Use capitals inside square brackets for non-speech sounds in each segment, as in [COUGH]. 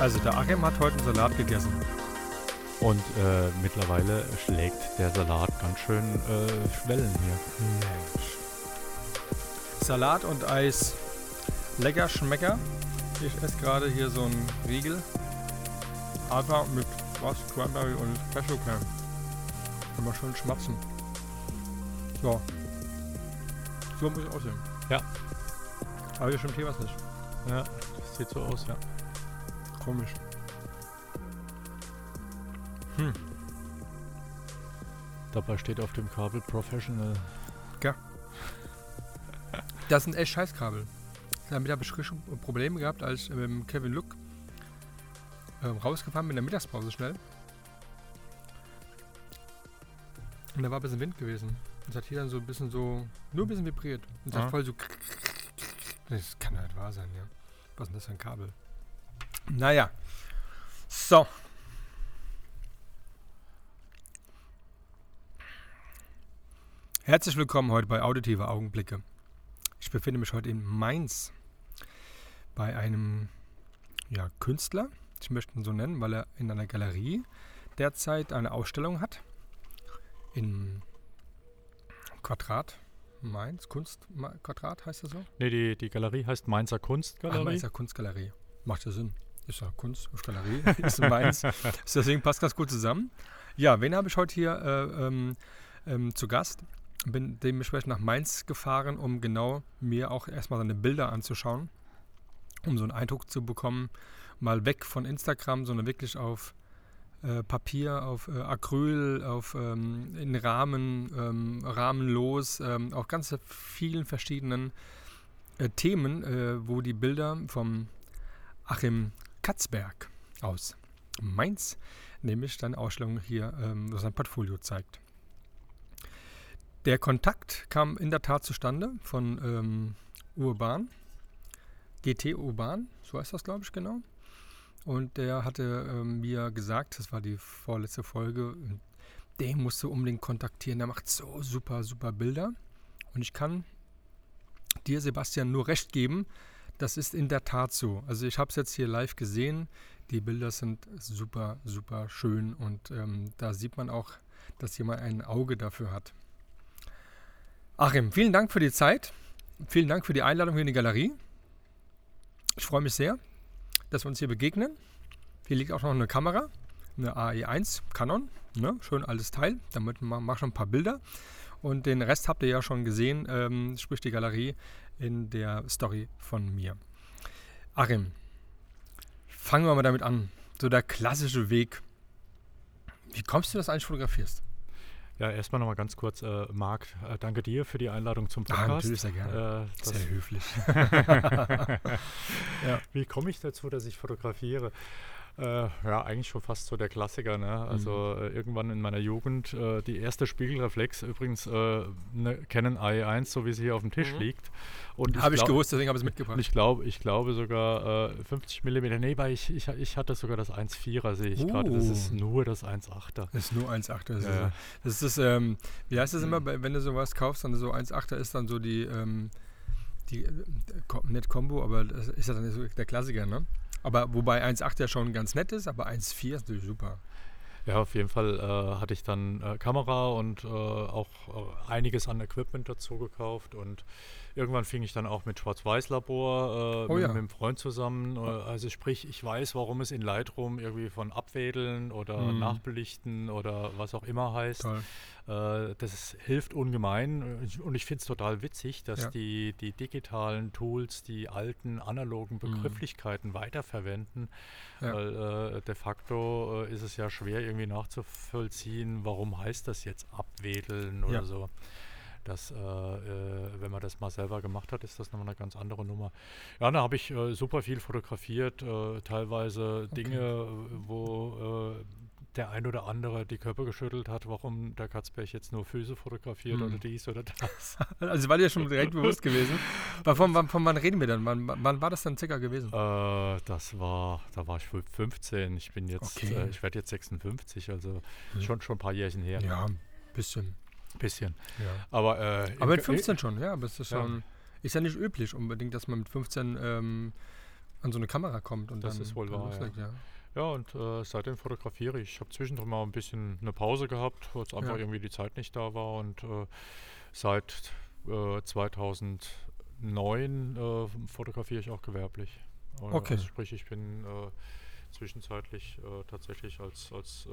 Also der Achim hat heute einen Salat gegessen. Und äh, mittlerweile schlägt der Salat ganz schön äh, Schwellen hier. Mensch. Salat und Eis. Lecker Schmecker. Ich esse gerade hier so einen Riegel. Aber mit was? Cranberry und Cashewkern. Kann man schön schmatzen. So. So muss ich aussehen. Ja. Aber hier stimmt hier was nicht. Ja, sieht so aus, ja. Komisch. Hm. Dabei steht auf dem Kabel Professional. Das sind echt Scheißkabel. Damit habe ich schon Probleme gehabt, als ich mit Kevin Look ähm, rausgefahren bin in der Mittagspause schnell. Und da war ein bisschen Wind gewesen. Und es hat hier dann so ein bisschen so, nur ein bisschen vibriert. Und es Ah. hat voll so. [LAUGHS] Das kann halt wahr sein, ja. Was ist denn das für ein Kabel? Naja. So. Herzlich willkommen heute bei Auditive Augenblicke. Ich befinde mich heute in Mainz bei einem ja, Künstler. Ich möchte ihn so nennen, weil er in einer Galerie derzeit eine Ausstellung hat. In Quadrat. Mainz, Kunst Ma- Quadrat heißt das so? Nee, die, die Galerie heißt Mainzer Ach, Kunstgalerie. Mainzer Kunstgalerie. Macht ja Sinn. Ist ja Kunst, Galerie, [LAUGHS] ist. Ist Deswegen passt das gut zusammen. Ja, wen habe ich heute hier äh, ähm, ähm, zu Gast? Bin dementsprechend nach Mainz gefahren, um genau mir auch erstmal seine Bilder anzuschauen, um so einen Eindruck zu bekommen, mal weg von Instagram, sondern wirklich auf äh, Papier, auf äh, Acryl, auf ähm, in Rahmen, ähm, rahmenlos, ähm, auf ganz vielen verschiedenen äh, Themen, äh, wo die Bilder vom Achim Katzberg aus Mainz, nämlich dann Ausstellung hier ähm, sein Portfolio zeigt. Der Kontakt kam in der Tat zustande von ähm, Urban, GT Urban, so heißt das glaube ich genau. Und der hatte ähm, mir gesagt, das war die vorletzte Folge, den musst du unbedingt kontaktieren, der macht so super, super Bilder. Und ich kann dir, Sebastian, nur recht geben, das ist in der Tat so. Also ich habe es jetzt hier live gesehen. Die Bilder sind super, super schön und ähm, da sieht man auch, dass jemand ein Auge dafür hat. Achim, vielen Dank für die Zeit. Vielen Dank für die Einladung hier in die Galerie. Ich freue mich sehr, dass wir uns hier begegnen. Hier liegt auch noch eine Kamera, eine AE1 Canon. Ne? Schön altes Teil. Damit ma- mach schon ein paar Bilder. Und den Rest habt ihr ja schon gesehen, ähm, sprich die Galerie in der Story von mir. Achim, fangen wir mal damit an. So der klassische Weg. Wie kommst du, dass du eigentlich fotografierst? Ja, erstmal nochmal ganz kurz, äh, Marc, äh, danke dir für die Einladung zum Ah, Podcast. natürlich, sehr gerne. Äh, Sehr höflich. [LAUGHS] [LAUGHS] wie komme ich dazu, dass ich fotografiere? Äh, ja, eigentlich schon fast so der Klassiker. Ne? Also Mhm. äh, irgendwann in meiner Jugend äh, die erste Spiegelreflex, übrigens äh, eine Canon i1, so wie sie hier auf dem Tisch Mhm. liegt. Und Habe ich glaub- gewusst, deswegen habe ich es mitgebracht. ich glaube, ich glaube sogar äh, 50 mm. Nee, weil ich, ich, ich hatte sogar das 1,4er, sehe ich gerade. Das ist Oh. nur das 1,8er. Das ist nur 1,8er. Das, Ja. ist, das ist, ähm, wie heißt das immer, bei- wenn du sowas kaufst, dann so 1,8er ist dann so die, ähm, die äh, nicht Combo, aber ist ja dann so der Klassiker, ne? Aber wobei 1,8 ja schon ganz nett ist, aber 1,4 ist natürlich super. Ja, auf jeden Fall äh, hatte ich dann äh, Kamera und äh, auch äh, einiges an Equipment dazu gekauft und irgendwann fing ich dann auch mit Schwarz-Weiß-Labor äh, Oh mit, ja. mit einem Freund zusammen. Äh, also sprich, ich weiß, warum es in Lightroom irgendwie von Abwedeln oder Mhm. Nachbelichten oder was auch immer heißt. Äh, das hilft ungemein und ich finde es total witzig, dass Ja. die, die digitalen Tools die alten analogen Begrifflichkeiten weiterverwenden, Mhm. Ja. weil äh, de facto äh, ist es ja schwer irgendwie nachzuvollziehen, warum heißt das jetzt abwedeln oder so. Das, äh, äh, wenn man das mal selber gemacht hat, ist das nochmal eine ganz andere Nummer. Ja, da habe ich äh, super viel fotografiert, äh, teilweise Dinge, wo äh, der ein oder andere die Köpfe geschüttelt hat, warum der Katzberg jetzt nur Füße fotografiert Hm. oder dies oder das. [LAUGHS] Also war dir schon direkt bewusst gewesen. [LAUGHS] Von, wann- von wann reden wir denn? Wann, wann war das dann circa gewesen? Äh, das war, da war ich fü- 15. Ich bin jetzt, Okay. äh, ich werde jetzt 56, also Hm. schon schon ein paar Jährchen her. Ja, ein bisschen. Bisschen. Ja. Aber, äh, Aber mit Ge- 15 schon, ja. Aber es ist Ja. schon. Ist ja nicht üblich unbedingt, dass man mit 15 ähm, an so eine Kamera kommt und Das dann. ist wohl dann wahr, ja. loslegt, ja. Ja, und äh, seitdem fotografiere ich. Ich habe zwischendrin mal ein bisschen eine Pause gehabt, wo es einfach Ja. irgendwie die Zeit nicht da war. Und äh, seit äh, 2009 äh, fotografiere ich auch gewerblich. Äh, Okay. Also sprich, ich bin äh, zwischenzeitlich tatsächlich als, als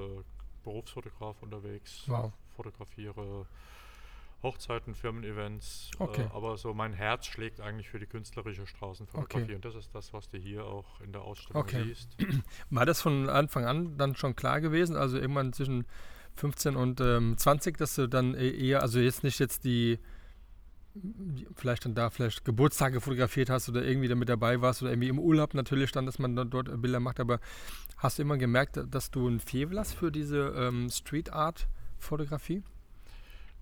Berufsfotograf unterwegs. Wow. Fotografiere Hochzeiten, Firmen-Events. Okay. Äh, aber so mein Herz schlägt eigentlich für die künstlerische Straßenfotografie. Und das ist das, was du hier auch in der Ausstellung Okay. siehst. [CLEARS THROAT] War das von Anfang an dann schon klar gewesen? Also irgendwann zwischen 15 und ähm, 20, dass du dann e- eher, also jetzt nicht jetzt die, vielleicht dann da vielleicht Geburtstage fotografiert hast oder irgendwie damit dabei warst oder irgendwie im Urlaub natürlich dann, dass man dann dort äh, Bilder macht, aber hast du immer gemerkt, dass du ein Faible hast für diese ähm, Street Art Fotografie?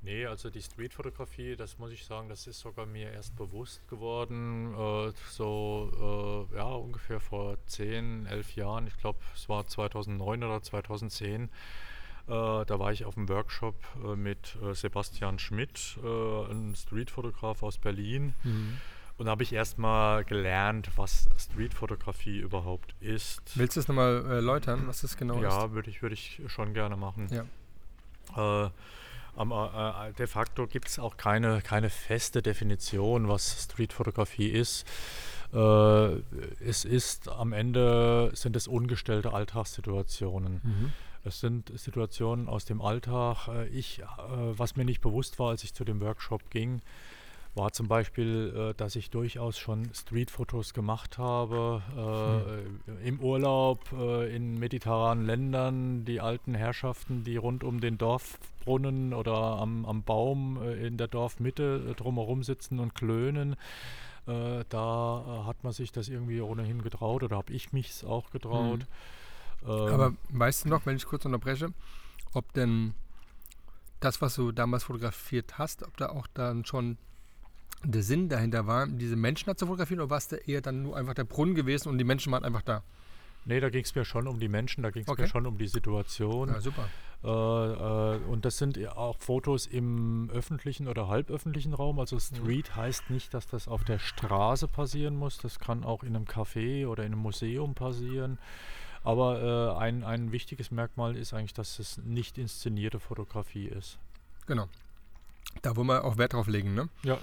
Nee, also die Streetfotografie, das muss ich sagen, das ist sogar mir erst bewusst geworden, äh, so äh, ja ungefähr vor 10, 11 Jahren. Ich glaube, es war 2009 oder 2010. Äh, da war ich auf einem Workshop äh, mit äh, Sebastian Schmidt, äh, einem Streetfotograf aus Berlin. Und da habe ich erstmal gelernt, was Streetfotografie überhaupt ist. Willst du es nochmal erläutern, was das genau ist? Ja, würde ich, würde ich schon gerne machen. Ja. Äh, am, äh, de facto gibt es auch keine, keine feste Definition, was Streetfotografie ist. Äh, es ist am Ende sind es ungestellte Alltagssituationen. Mhm. Es sind Situationen aus dem Alltag. Äh, Ich, äh, was mir nicht bewusst war, als ich zu dem Workshop ging, war zum Beispiel, äh, dass ich durchaus schon Streetfotos gemacht habe äh, im Urlaub äh, in mediterranen Ländern. Die alten Herrschaften, die rund um den Dorfbrunnen oder am, am Baum äh, in der Dorfmitte äh, drumherum sitzen und klönen. Äh, da hat man sich das irgendwie ohnehin getraut oder habe ich mich auch getraut. Ähm, Aber weißt du noch, wenn ich kurz unterbreche, ob denn das, was du damals fotografiert hast, ob da auch dann schon der Sinn dahinter war, diese Menschen da zu fotografieren, oder war es da eher dann nur einfach der Brunnen gewesen und die Menschen waren einfach da? Nee, da ging es mir schon um die Menschen, da ging es Okay. mir schon um die Situation. Ja, super. Äh, äh, und das sind auch Fotos im öffentlichen oder halböffentlichen Raum. Also Street heißt nicht, dass das auf der Straße passieren muss. Das kann auch in einem Café oder in einem Museum passieren. Aber äh, ein, ein wichtiges Merkmal ist eigentlich, dass es nicht inszenierte Fotografie ist. Genau. Da, wo wir auch Wert drauf legen, ne? Ja,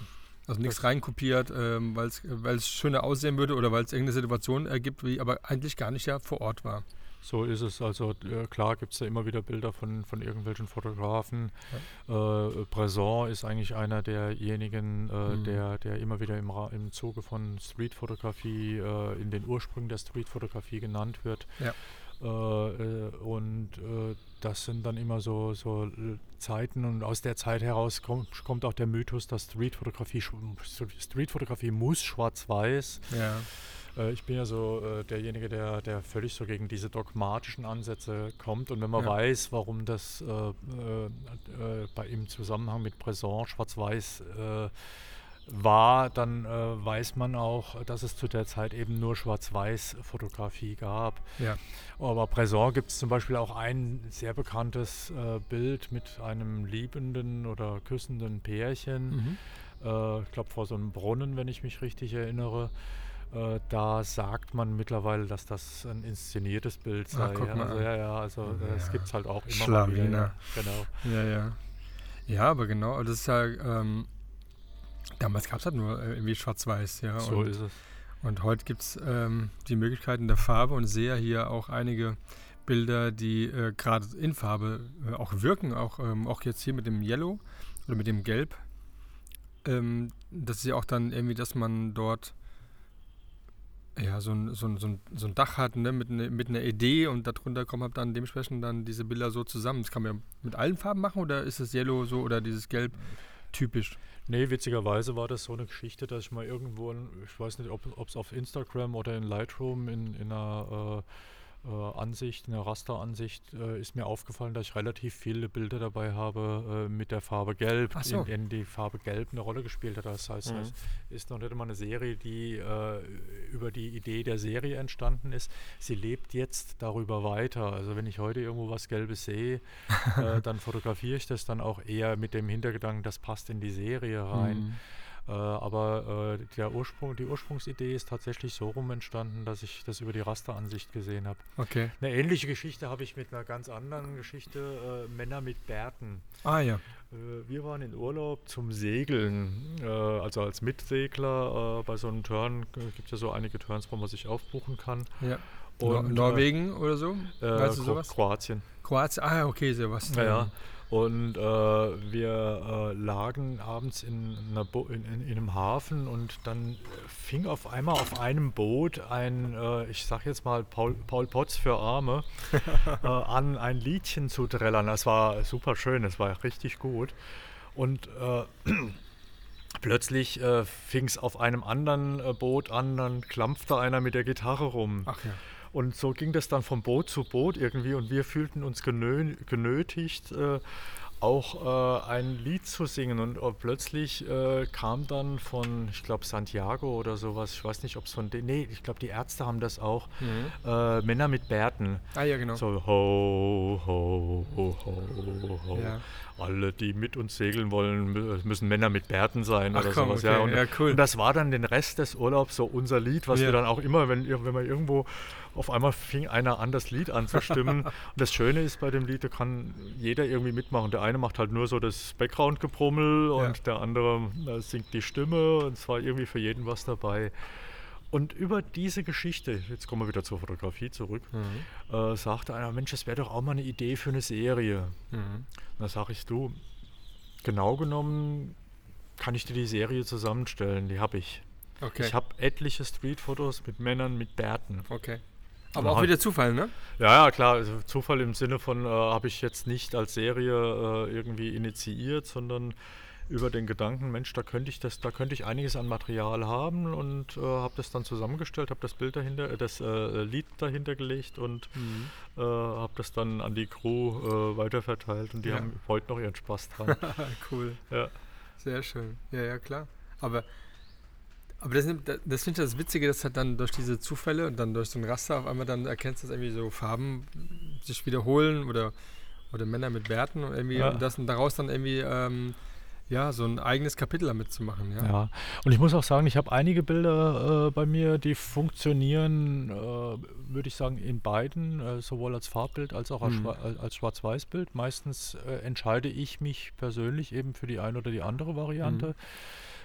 Also nichts reinkopiert, ähm, weil es schöner aussehen würde oder weil es irgendeine Situation ergibt, wie aber eigentlich gar nicht ja vor Ort war. So ist es. Also äh, klar gibt es ja immer wieder Bilder von, von irgendwelchen Fotografen. Äh, Bresson ist eigentlich einer derjenigen, äh, Mhm. der, der immer wieder im, Ra im Zuge von Streetfotografie äh, in den Ursprüngen der Streetfotografie genannt wird. Ja. Äh, äh, und äh, das sind dann immer so, so Zeiten und aus der Zeit heraus kommt, kommt auch der Mythos, dass Streetfotografie, schw- Streetfotografie muss schwarz-weiß Ja. Ich bin ja so derjenige, der, der völlig so gegen diese dogmatischen Ansätze kommt. Und wenn man Ja. weiß, warum das äh, äh, bei, im Zusammenhang mit Bresson schwarz-weiß äh, war, dann äh, weiß man auch, dass es zu der Zeit eben nur Schwarz-Weiß-Fotografie gab. Ja. Aber Bresson gibt es zum Beispiel auch ein sehr bekanntes äh, Bild mit einem liebenden oder küssenden Pärchen Mhm. äh, ich glaube vor so einem Brunnen, wenn ich mich richtig erinnere. Äh, da sagt man mittlerweile, dass das ein inszeniertes Bild sei. mal also an. ja, ja, also Ja. gibt es halt auch immer mal wieder. Schlawiner. Ja, genau. Ja, ja. Ja, aber genau, das ist ja, ähm, damals gab es halt nur äh, irgendwie schwarz-weiß, ja. So und, ist es. und heute gibt es ähm, die Möglichkeiten der Farbe und sehe hier auch einige Bilder, die äh, gerade in Farbe äh, auch wirken, auch, ähm, auch jetzt hier mit dem Yellow oder mit dem Gelb. Ähm, das ist ja auch dann irgendwie, dass man dort ja, so ein, so ein, so ein, so ein Dach hat ne, mit, ne, mit einer Idee und darunter kommen halt dann dementsprechend dann diese Bilder so zusammen. Das kann man ja mit allen Farben machen oder ist das Yellow so oder dieses Gelb? Typisch. Nee, witzigerweise war das so eine Geschichte, dass ich mal irgendwo, ich weiß nicht, ob es auf Instagram oder in Lightroom in, in einer äh, äh, Ansicht, eine Rasteransicht, äh, ist mir aufgefallen, dass ich relativ viele Bilder dabei habe äh, mit der Farbe Gelb, so. in, in die Farbe Gelb eine Rolle gespielt hat. Das heißt, Mhm. es ist noch nicht mal eine Serie, die äh, über die Idee der Serie entstanden ist. Sie lebt jetzt darüber weiter. Also wenn ich heute irgendwo was Gelbes sehe, [LAUGHS] äh, dann fotografiere ich das dann auch eher mit dem Hintergedanken, das passt in die Serie rein. Mhm. Äh, aber äh, der Ursprung, die Ursprungsidee ist tatsächlich so rum entstanden, dass ich das über die Rasteransicht gesehen habe. Okay. Eine ähnliche Geschichte habe ich mit einer ganz anderen Geschichte, äh, Männer mit Bärten. Ah ja. Äh, wir waren in Urlaub zum Segeln, äh, also als Mitsegler äh, bei so einem Turn, äh, gibt ja so einige Turns, wo man sich aufbuchen kann. ja. Und, Norwegen oder so? Weißt du Kro- sowas? Kroatien. Kroatien? Ah, okay, sowas. Ja, ja. Und äh, wir äh, lagen abends in, in, in, in einem Hafen und dann fing auf einmal auf einem Boot ein, äh, ich sag jetzt mal Paul, Paul Potts für Arme, [LAUGHS] äh, an ein Liedchen zu trällern. Das war super schön, das war richtig gut. Und äh, [CLEARS THROAT] plötzlich äh, fing es auf einem anderen Boot an, dann klampfte einer mit der Gitarre rum. Ach ja. Und so ging das dann von Boot zu Boot irgendwie und wir fühlten uns genö genötigt, äh, auch äh, ein Lied zu singen. Und äh, plötzlich äh, kam dann von, ich glaube, Santiago oder sowas, ich weiß nicht, ob es von denen, nee, ich glaube, die Ärzte haben das auch, Mhm. äh, Männer mit Bärten. Ah ja, genau. So, ho, ho, ho, ho, ho. Ja. Alle, die mit uns segeln wollen, mü- müssen Männer mit Bärten sein Ach oder komm, sowas. okay. Ja, und, Ja, cool. und das war dann den Rest des Urlaubs so unser Lied, was Ja. wir dann auch immer, wenn, wenn man irgendwo auf einmal fing einer an, das Lied anzustimmen. [LAUGHS] und das Schöne ist bei dem Lied, da kann jeder irgendwie mitmachen. Der eine macht halt nur so das Background-Gebrummel und der andere äh, singt die Stimme und es war irgendwie für jeden was dabei. Und über diese Geschichte, jetzt kommen wir wieder zur Fotografie zurück, Mhm. äh, sagte einer, Mensch, das wäre doch auch mal eine Idee für eine Serie. Mhm. Da sage ich, du, genau genommen kann ich dir die Serie zusammenstellen, die habe ich. Okay. Ich habe etliche Streetfotos mit Männern mit Bärten. okay. Aber auch wieder Zufall, ne? Ja, ja, klar, also Zufall im Sinne von, äh, habe ich jetzt nicht als Serie äh, irgendwie initiiert, sondern über den Gedanken, Mensch, da könnte ich das, da könnte ich einiges an Material haben und äh, habe das dann zusammengestellt, habe das Bild dahinter, äh, das äh, Lied dahinter gelegt und Mhm. äh, habe das dann an die Crew weiterverteilt und die Ja. haben heute noch ihren Spaß dran. [LAUGHS] cool. ja. Sehr schön. Ja, ja, klar. Aber, aber das, nimmt- das finde ich das Witzige, dass halt dann durch diese Zufälle und dann durch so ein Raster auf einmal dann erkennst du, dass irgendwie so Farben sich wiederholen oder, oder Männer mit Bärten und irgendwie Ja. und das und daraus dann irgendwie ähm, ja, so ein eigenes Kapitel damit zu machen. Ja. Ja, und ich muss auch sagen, ich habe einige Bilder äh, bei mir, die funktionieren, äh, würde ich sagen, in beiden, äh, sowohl als Farbbild als auch als. Schwa als- Schwarz-Weiß-Bild. Meistens äh, entscheide ich mich persönlich eben für die eine oder die andere Variante. Mhm.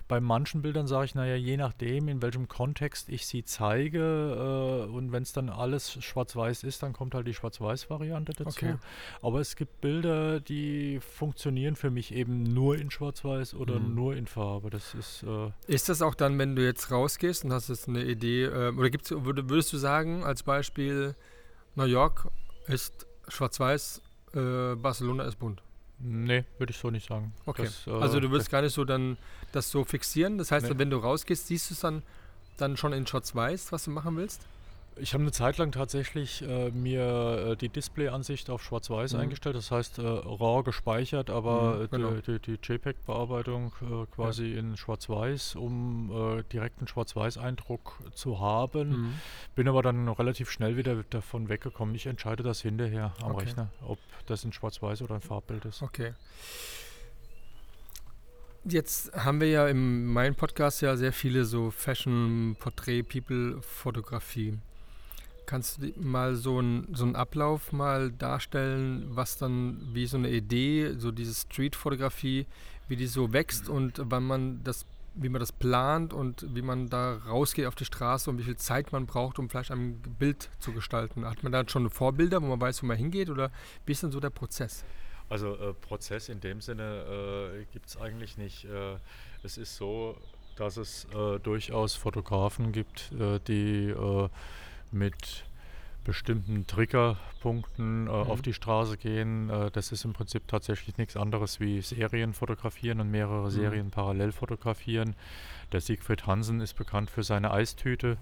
Bei manchen Bildern sage ich, naja, je nachdem, in welchem Kontext ich sie zeige äh, und wenn es dann alles schwarz-weiß ist, dann kommt halt die Schwarz-Weiß-Variante dazu. Okay. Aber es gibt Bilder, die funktionieren für mich eben nur in Schwarz-Weiß oder Mhm. nur in Farbe. Das ist äh, Ist das auch dann, wenn du jetzt rausgehst und hast jetzt eine Idee, ähm, oder gibt's, würd, würdest du sagen, als Beispiel, New York ist schwarz-weiß, äh, Barcelona ist bunt? Nee, würde ich so nicht sagen. Okay. Das, äh, also du würdest gar nicht so dann das so fixieren. Das heißt, Nee. wenn du rausgehst, siehst du es dann, dann schon in Schwarz-Weiß, was du machen willst? Ich habe eine Zeit lang tatsächlich äh, mir äh, die Display-Ansicht auf Schwarz-Weiß Mhm. eingestellt, das heißt äh, RAW gespeichert, aber Mhm, äh, genau. die, die, die JPEG-Bearbeitung äh, quasi in Schwarz-Weiß, um äh, direkt einen Schwarz-Weiß-Eindruck zu haben. Mhm. Bin aber dann relativ schnell wieder davon weggekommen. Ich entscheide das hinterher am Okay. Rechner, ob das ein Schwarz-Weiß oder ein Farbbild ist. Okay. Jetzt haben wir ja in meinem Podcast ja sehr viele so Fashion, Porträt, People, Fotografie. Kannst du mal so einen so einen Ablauf mal darstellen, was dann wie so eine Idee, so diese Street-Fotografie, wie die so wächst und wann man das, wie man das plant und wie man da rausgeht auf die Straße und wie viel Zeit man braucht, um vielleicht ein Bild zu gestalten? Hat man da schon Vorbilder, wo man weiß, wo man hingeht oder wie ist denn so der Prozess? Also äh, Prozess in dem Sinne äh, gibt es eigentlich nicht. Äh, es ist so, dass es äh, durchaus Fotografen gibt, äh, die äh, mit bestimmten Triggerpunkten äh, mhm. auf die Straße gehen. Äh, das ist im Prinzip tatsächlich nichts anderes wie Serien fotografieren und mehrere mhm. Serien parallel fotografieren. Der Siegfried Hansen ist bekannt für seine Eistüte.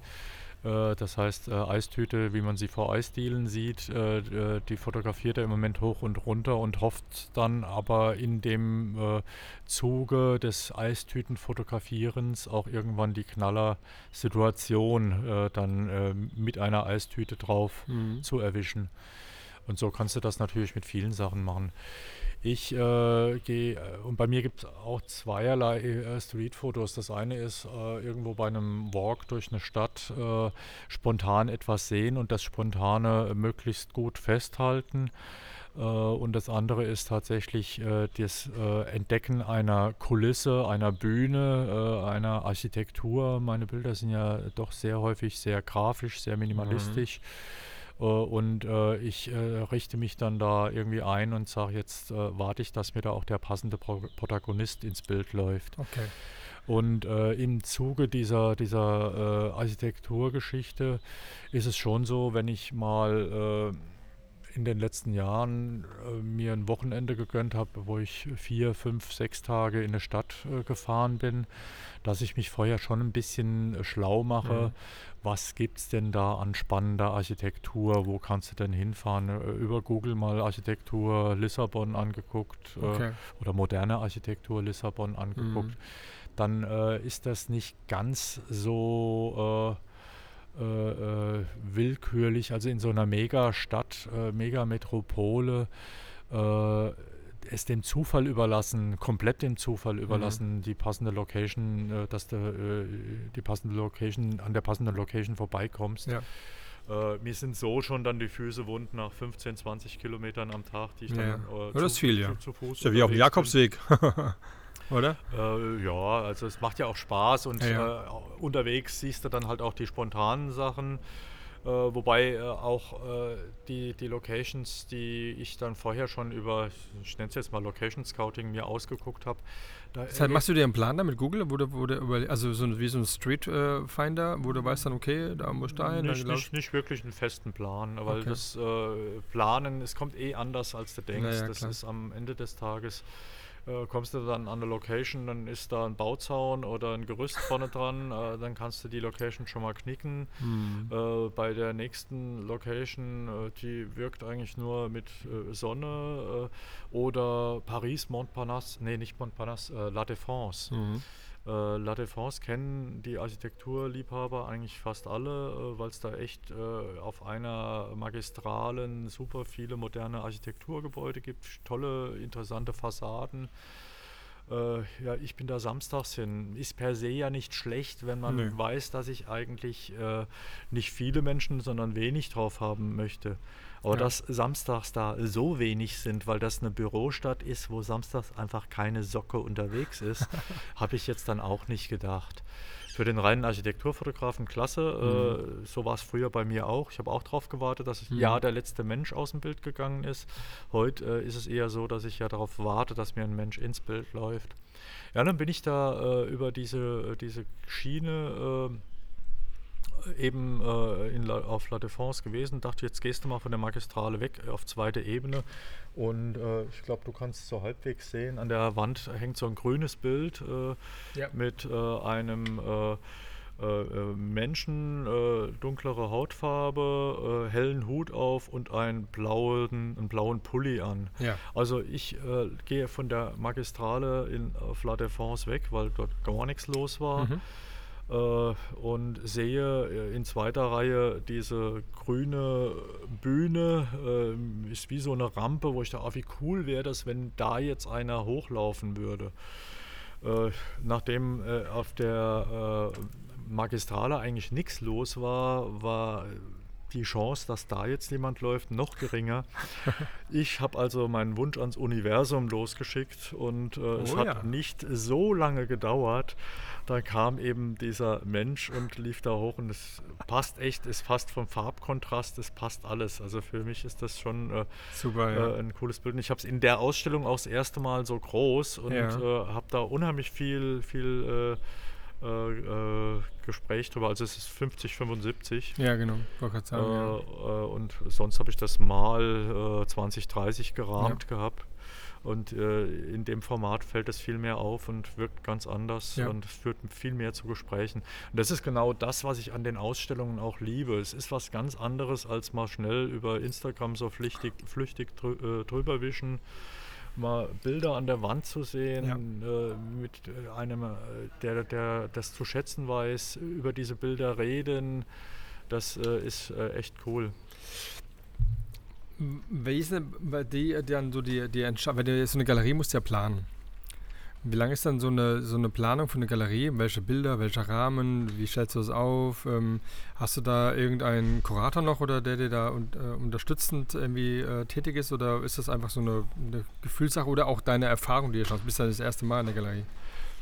Äh, das heißt, äh, Eistüte, wie man sie vor Eisdielen sieht, äh, die fotografiert er im Moment hoch und runter und hofft dann aber in dem Zuge des Eistütenfotografierens auch irgendwann die Knaller-Situation dann mit einer Eistüte drauf mhm. zu erwischen. Und so kannst du das natürlich mit vielen Sachen machen. Ich äh, gehe, äh, und bei mir gibt es auch zweierlei äh, Streetfotos. Das eine ist äh, irgendwo bei einem Walk durch eine Stadt äh, spontan etwas sehen und das Spontane möglichst gut festhalten. Äh, und das andere ist tatsächlich das Entdecken einer Kulisse, einer Bühne, einer Architektur. Meine Bilder sind ja doch sehr häufig sehr grafisch, sehr minimalistisch. Mhm äh, und äh, ich äh, richte mich dann da irgendwie ein und sage, jetzt warte ich, dass mir da auch der passende Pro Protagonist ins Bild läuft. Okay. Und äh, im Zuge dieser, dieser äh, Architekturgeschichte ist es schon so, wenn ich mal äh, in den letzten Jahren mir ein Wochenende gegönnt habe, wo ich vier, fünf, sechs Tage in eine Stadt gefahren bin, dass ich mich vorher schon ein bisschen schlau mache, mhm was gibt es denn da an spannender Architektur? Wo kannst du denn hinfahren? Äh, über Google mal Architektur Lissabon angeguckt äh, okay. äh, oder moderne Architektur Lissabon angeguckt. Mhm. Dann äh, ist das nicht ganz so äh, äh, willkürlich, also in so einer Megastadt, äh, Megametropole es dem Zufall überlassen, komplett dem Zufall überlassen, mhm. die passende Location, äh, dass du äh, die passende Location, an der passenden Location vorbeikommst. Ja. Äh, mir sind so schon dann die Füße wund nach 15, 20 Kilometern am Tag, die ich ja. dann äh, zu, das ist viel, ja. Zu, zu Fuß. Ist ja wie auf dem Jakobsweg. [LAUGHS] Oder? Äh, ja, also es macht ja auch Spaß und ja, äh, unterwegs siehst du dann halt auch die spontanen Sachen. Äh, wobei äh, auch äh, die, die Locations, die ich dann vorher schon über, ich nenne es jetzt mal Location Scouting, mir ausgeguckt habe. Das heißt, machst du dir einen Plan da mit Google, wo du, wo du also so wie so ein Street Finder, wo du weißt dann, okay, da muss da hin? Nicht, nicht, nicht, wirklich einen festen Plan, weil okay. das Planen, es kommt eh anders, als du denkst. Naja, das ist am Ende des Tages äh, kommst du dann an eine Location, dann ist da ein Bauzaun oder ein Gerüst vorne dran, äh, dann kannst du die Location schon mal knicken. Mhm. Äh, bei der nächsten Location, äh, die wirkt eigentlich nur mit äh, Sonne äh, oder Paris, Montparnasse, nee, nicht Montparnasse, La Défense. Mhm. Äh, La Défense kennen die Architekturliebhaber eigentlich fast alle, äh, weil es da echt äh, auf einer Magistralen super viele moderne Architekturgebäude gibt, tolle, interessante Fassaden. Ja, ich bin da samstags hin. Ist per se ja nicht schlecht, wenn man nee. weiß, dass ich eigentlich nicht viele Menschen, sondern wenig drauf haben möchte. Aber ja. dass samstags da so wenig sind, weil das eine Bürostadt ist, wo samstags einfach keine Socke unterwegs ist, [LAUGHS] habe ich jetzt dann auch nicht gedacht. Für den reinen Architekturfotografen klasse. Mhm. Äh, so war es früher bei mir auch. Ich habe auch darauf gewartet, dass mhm. ja der letzte Mensch aus dem Bild gegangen ist. Heute äh, ist es eher so, dass ich ja darauf warte, dass mir ein Mensch ins Bild läuft. Ja, dann bin ich da äh, über diese, diese Schiene äh, eben äh, in auf La Défense gewesen, dachte, jetzt gehst du mal von der Magistrale weg äh, auf zweite Ebene. Und äh, ich glaube, du kannst so halbwegs sehen, an der Wand hängt so ein grünes Bild äh, ja. mit äh, einem äh, Menschen, dunklere Hautfarbe, hellen Hut auf und einen blauen, einen blauen Pulli an. Ja. Also ich gehe von der Magistrale in, auf La Défense weg, weil dort gar nichts los war. Mhm und sehe äh, in zweiter Reihe diese grüne Bühne, äh, ist wie so eine Rampe, wo ich dachte, ah, wie cool wäre das, wenn da jetzt einer hochlaufen würde. Äh, nachdem äh, auf der äh, Magistrale eigentlich nichts los war, war die Chance, dass da jetzt jemand läuft, noch geringer. [LAUGHS] ich habe also meinen Wunsch ans Universum losgeschickt und äh, oh, es hat ja. nicht so lange gedauert. Da kam eben dieser Mensch und lief da hoch und es passt echt, es passt vom Farbkontrast, es passt alles. Also für mich ist das schon äh, Super, ja. äh, ein cooles Bild. Und ich habe es in der Ausstellung auch das erste Mal so groß und ja. Äh, habe da unheimlich viel, viel äh, äh, äh, Gespräch drüber. Also es ist 50, 75. Ja, genau. Sagen, ja. Äh, und sonst habe ich das mal 20, 30 gerahmt ja. gehabt. Und äh, in dem Format fällt es viel mehr auf und wirkt ganz anders ja. und führt viel mehr zu Gesprächen. Und das ist genau das, was ich an den Ausstellungen auch liebe. Es ist was ganz anderes, als mal schnell über Instagram so flüchtig, flüchtig drü äh, drüber wischen mal Bilder an der Wand zu sehen, ja. äh, mit einem, äh, der, der das zu schätzen weiß, über diese Bilder reden, das äh, ist äh, echt cool. Wie ist denn bei dir dann so die, die Entscheidung, weil du so eine Galerie musst ja planen. Wie lange ist dann so eine, so eine Planung für eine Galerie? Welche Bilder, welcher Rahmen? Wie stellst du das auf? Ähm, hast du da irgendeinen Kurator noch oder der dir da un, äh, unterstützend irgendwie äh, tätig ist? Oder ist das einfach so eine, eine Gefühlssache oder auch deine Erfahrung, die du schon hast? Bist du das erste Mal in der Galerie?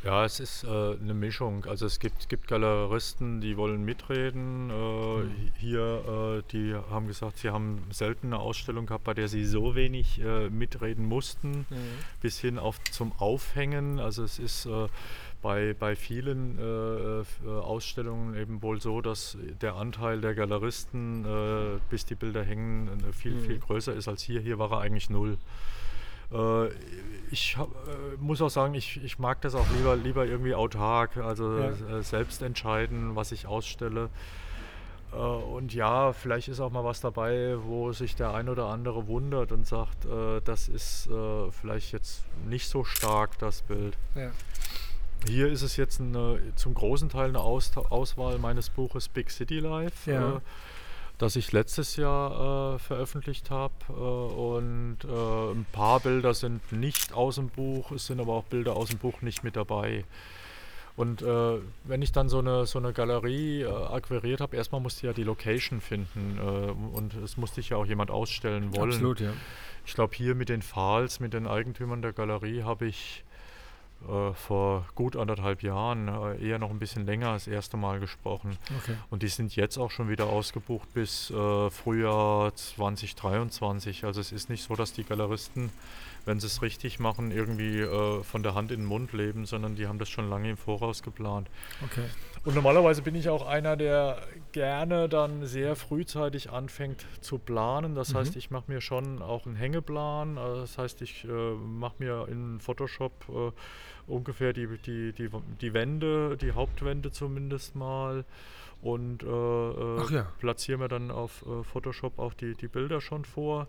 Ja, es ist äh, eine Mischung. Also es gibt, gibt Galeristen, die wollen mitreden. Äh, mhm. Hier, äh, die haben gesagt, sie haben selten eine Ausstellung gehabt, bei der sie so wenig äh, mitreden mussten, mhm. bis hin auf zum Aufhängen. Also es ist äh, bei, bei vielen äh, Ausstellungen eben wohl so, dass der Anteil der Galeristen, bis die Bilder hängen, viel, mhm. viel größer ist als hier. Hier war er eigentlich null. Äh, ich hab, äh, muss auch sagen, ich, ich mag das auch lieber, lieber irgendwie autark, also ja. Äh, selbst entscheiden, was ich ausstelle. Und ja, vielleicht ist auch mal was dabei, wo sich der ein oder andere wundert und sagt, das ist vielleicht jetzt nicht so stark, das Bild. Ja. Hier ist es jetzt eine, zum großen Teil eine Aus Auswahl meines Buches Big City Life. Ja das ich letztes Jahr äh, veröffentlicht habe. Äh, und äh, ein paar Bilder sind nicht aus dem Buch, es sind aber auch Bilder aus dem Buch nicht mit dabei. Und äh, wenn ich dann so eine, so eine Galerie äh, akquiriert habe, erstmal musste ich ja die Location finden äh, und es musste ich ja auch jemand ausstellen wollen. Absolut, ja. Ich glaube, hier mit den Fahls, mit den Eigentümern der Galerie, habe ich äh, vor gut anderthalb Jahren, äh, eher noch ein bisschen länger, das erste Mal gesprochen. Okay. Und die sind jetzt auch schon wieder ausgebucht bis äh, Frühjahr 2023. Also es ist nicht so, dass die Galeristen, wenn sie es richtig machen, irgendwie äh, von der Hand in den Mund leben, sondern die haben das schon lange im Voraus geplant. Okay. Und normalerweise bin ich auch einer, der gerne dann sehr frühzeitig anfängt zu planen. Das mhm. heißt, ich mache mir schon auch einen Hängeplan. Also das heißt, ich äh, mache mir in Photoshop äh, ungefähr die, die, die, die Wände, die Hauptwände zumindest mal und äh, äh ja. platziere mir dann auf äh, Photoshop auch die, die Bilder schon vor.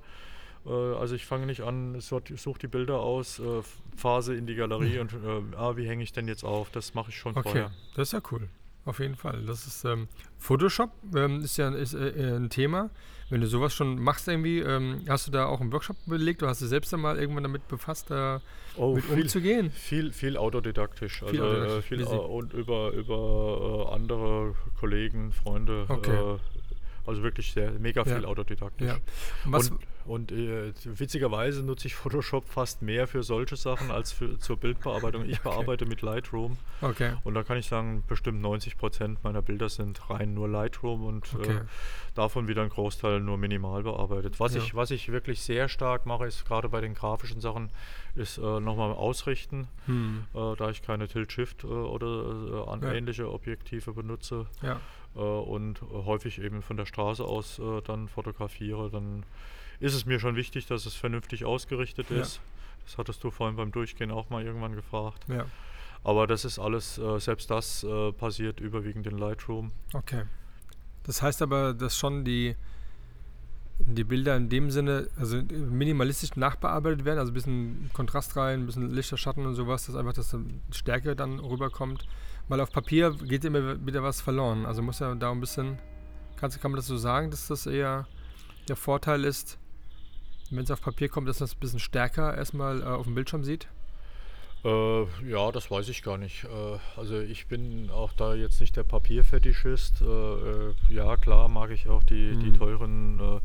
Äh, also ich fange nicht an, suche die Bilder aus, äh, Phase in die Galerie und äh, ah, wie hänge ich denn jetzt auf? Das mache ich schon okay. vorher. Das ist ja cool. Auf jeden Fall. Das ist ähm, Photoshop ähm, ist ja ist, äh, ein Thema. Wenn du sowas schon machst irgendwie, ähm, hast du da auch einen Workshop belegt oder hast du selbst einmal irgendwann damit befasst, da oh, mit viel, umzugehen? Viel, viel autodidaktisch. Viel also autodidaktisch. Äh, viel, äh, und über, über äh, andere Kollegen, Freunde. Okay. Äh, also wirklich sehr, mega viel ja. autodidaktisch. Ja. Und, und äh, witzigerweise nutze ich Photoshop fast mehr für solche Sachen als für, zur Bildbearbeitung. Ich [LAUGHS] okay. bearbeite mit Lightroom. Okay. Und da kann ich sagen, bestimmt 90 Prozent meiner Bilder sind rein nur Lightroom und äh, okay. äh, davon wieder ein Großteil nur minimal bearbeitet. Was, ja. ich, was ich wirklich sehr stark mache, ist gerade bei den grafischen Sachen, ist äh, nochmal ausrichten, hm. Äh, da ich keine Tilt-Shift äh, oder an ja. ähnliche Objektive benutze. Ja und häufig eben von der Straße aus dann fotografiere, dann ist es mir schon wichtig, dass es vernünftig ausgerichtet ist. Ja. Das hattest du vorhin beim Durchgehen auch mal irgendwann gefragt. Ja. Aber das ist alles, äh, selbst das äh, passiert überwiegend in Lightroom. Okay. Das heißt aber, dass schon die, die Bilder in dem Sinne, also minimalistisch nachbearbeitet werden, also ein bisschen Kontrast rein, ein bisschen Lichter, Schatten und sowas, dass einfach das Stärke dann rüberkommt. Weil auf Papier geht immer wieder was verloren. Also muss ja da ein bisschen, kannst, kann man das so sagen, dass das eher der Vorteil ist, wenn es auf Papier kommt, dass man es ein bisschen stärker erstmal äh, auf dem Bildschirm sieht? Äh, ja, das weiß ich gar nicht. Äh, also ich bin auch da jetzt nicht der Papierfetischist. Äh, äh ja, klar mag ich auch die, mhm. die teuren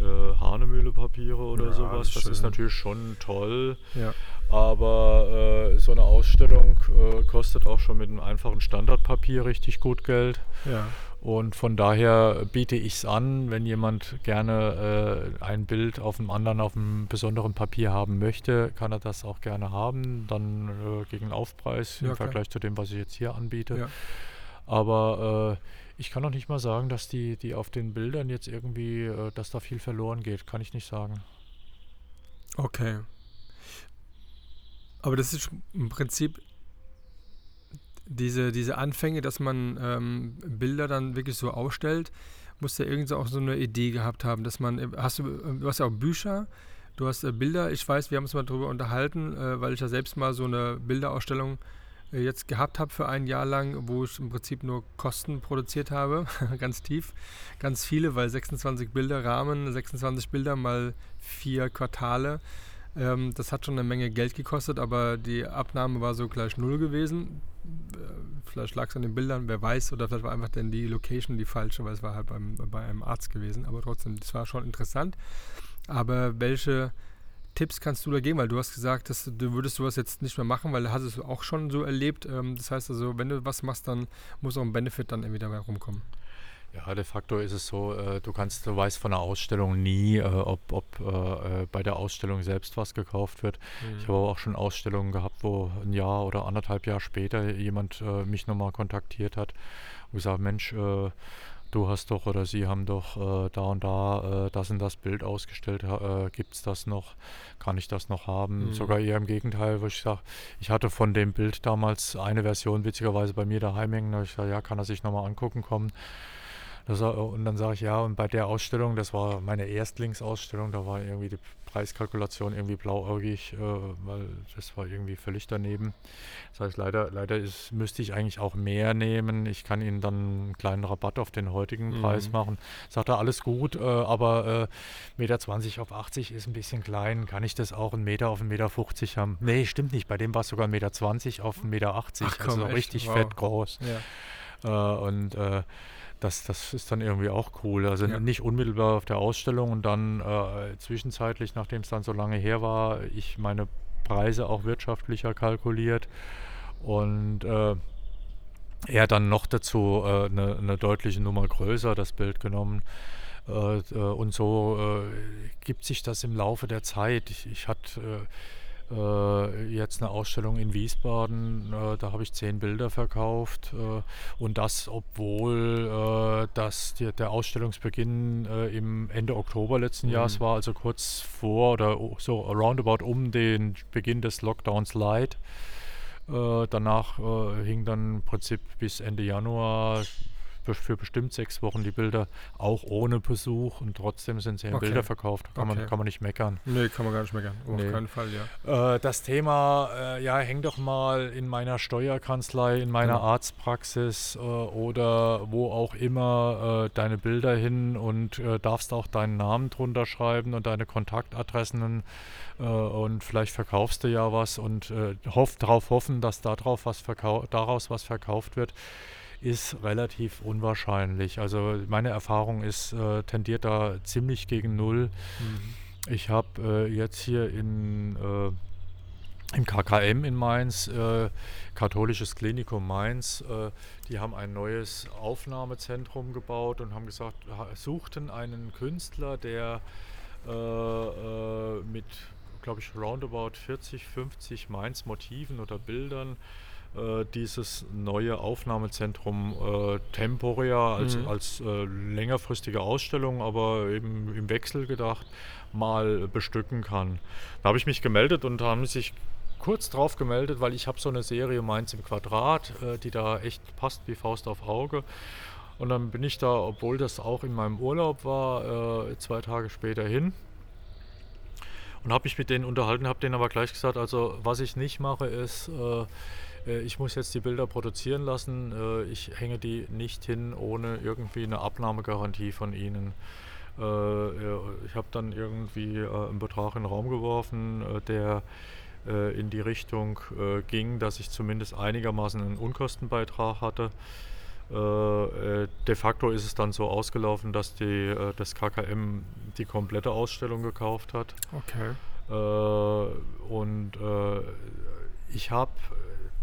äh, Hahnemühle-Papiere oder ja, sowas. Das, das ist natürlich schon toll. Ja. Aber so eine Ausstellung kostet auch schon mit einem einfachen Standardpapier richtig gut Geld. Ja. Und von daher biete ich es an, wenn jemand gerne äh, ein Bild auf einem anderen, auf einem besonderen Papier haben möchte, kann er das auch gerne haben, dann äh, gegen Aufpreis Ja, im klar. Vergleich zu dem, was ich jetzt hier anbiete. Ja. Aber äh, ich kann noch nicht mal sagen, dass die, die auf den Bildern jetzt irgendwie, äh, dass da viel verloren geht. Kann ich nicht sagen. Okay. Aber das ist im Prinzip diese, diese Anfänge, dass man ähm, Bilder dann wirklich so ausstellt, muss ja irgendwie auch so eine Idee gehabt haben, dass man, äh, hast du, äh, du hast ja auch Bücher, du hast äh, Bilder, ich weiß, wir haben uns mal darüber unterhalten, äh, weil ich ja selbst mal so eine Bilderausstellung äh, jetzt gehabt habe für ein Jahr lang, wo ich im Prinzip nur Kosten produziert habe, [LAUGHS] ganz tief, ganz viele, weil 26 Bilder Rahmen, 26 Bilder mal vier Quartale, ähm, das hat schon eine Menge Geld gekostet, aber die Abnahme war so gleich null gewesen. Äh, Vielleicht lag es an den Bildern, wer weiß, oder vielleicht war einfach dann die Location die falsche, weil es war halt beim, bei einem Arzt gewesen. Aber trotzdem, das war schon interessant. Aber welche Tipps kannst du da geben? Weil du hast gesagt, dass du würdest sowas jetzt nicht mehr machen, weil du hast es auch schon so erlebt. Ähm, das heißt also, wenn du was machst, dann muss auch ein Benefit dann irgendwie dabei rumkommen. Ja, de facto ist es so, äh, du kannst, du weißt von der Ausstellung nie, äh, ob, ob äh, äh, bei der Ausstellung selbst was gekauft wird. Ich habe aber auch schon Ausstellungen gehabt, wo ein Jahr oder anderthalb Jahre später jemand äh, mich nochmal kontaktiert hat und gesagt, Mensch, äh, du hast doch oder sie haben doch äh, da und da äh, das und das Bild ausgestellt, äh, gibt es das noch, kann ich das noch haben? Mhm. Sogar eher im Gegenteil, wo ich sage, ich hatte von dem Bild damals eine Version witzigerweise bei mir daheim hängen, da hab ich sage, ja, kann er sich nochmal angucken kommen. Das, und dann sage ich, ja, und bei der Ausstellung, das war meine Erstlingsausstellung, da war irgendwie die Preiskalkulation irgendwie blauäugig, äh, weil das war irgendwie völlig daneben. Das heißt, leider, leider ist, müsste ich eigentlich auch mehr nehmen. Ich kann Ihnen dann einen kleinen Rabatt auf den heutigen Preis Mhm. machen. Sagt er, alles gut, äh, aber äh, Meter 20 auf 80 ist ein bisschen klein. Kann ich das auch einen Meter auf einen Meter 50 haben? Nee, stimmt nicht. Bei dem war es sogar ein Meter 20 auf einen Meter 80. Ach komm, also echt? richtig Wow. fett groß. Ja. Äh, und äh, das, das ist dann irgendwie auch cool. Also Ja. nicht unmittelbar auf der Ausstellung und dann äh, zwischenzeitlich, nachdem es dann so lange her war, ich meine Preise auch wirtschaftlicher kalkuliert und äh, er dann noch dazu äh, eine, eine deutliche Nummer größer das Bild genommen. Äh, äh, und so äh, gibt sich das im Laufe der Zeit. Ich, ich hatte äh, jetzt eine Ausstellung in Wiesbaden, äh, da habe ich zehn Bilder verkauft äh, und das, obwohl äh, das die, der Ausstellungsbeginn äh, im Ende Oktober letzten Mhm. Jahres war, also kurz vor oder so roundabout um den Beginn des Lockdowns Light. Äh, danach äh, hing dann im Prinzip bis Ende Januar für bestimmt sechs Wochen die Bilder auch ohne Besuch und trotzdem sind zehn Okay. Bilder verkauft. Kann, Okay. man, kann man nicht meckern. Nee, kann man gar nicht meckern. Auf Nee. keinen Fall, ja. Äh, das Thema, äh, ja, häng doch mal in meiner Steuerkanzlei, in meiner Genau. Arztpraxis äh, oder wo auch immer äh, deine Bilder hin und äh, darfst auch deinen Namen drunter schreiben und deine Kontaktadressen äh, und vielleicht verkaufst du ja was und hoff, darauf hoffen, dass darauf was daraus was verkauft wird ist relativ unwahrscheinlich. Also meine Erfahrung ist, äh, tendiert da ziemlich gegen Null. Mhm. Ich habe äh, jetzt hier in, äh, im KKM in Mainz, äh, Katholisches Klinikum Mainz, äh, die haben ein neues Aufnahmezentrum gebaut und haben gesagt, suchten einen Künstler, der äh, mit, glaube ich, roundabout 40, 50 Mainz-Motiven oder Bildern äh, dieses neue Aufnahmezentrum äh, temporär als, Mhm. als äh, längerfristige Ausstellung, aber eben im Wechsel gedacht, mal bestücken kann. Da habe ich mich gemeldet und haben sich kurz drauf gemeldet, weil ich habe so eine Serie Mainz im Quadrat, äh, die da echt passt wie Faust auf Auge. Und dann bin ich da, obwohl das auch in meinem Urlaub war, äh, zwei Tage später hin und habe mich mit denen unterhalten, habe denen aber gleich gesagt, also was ich nicht mache ist, äh, äh, ich muss jetzt die Bilder produzieren lassen, äh, ich hänge die nicht hin ohne irgendwie eine Abnahmegarantie von ihnen. Äh, ja, ich habe dann irgendwie äh, einen Betrag in den Raum geworfen, äh, der äh, in die Richtung äh, ging, dass ich zumindest einigermaßen einen Unkostenbeitrag hatte. Äh, äh, de facto ist es dann so ausgelaufen, dass die, äh, das KKM die komplette Ausstellung gekauft hat. Okay. Äh, und äh, ich habe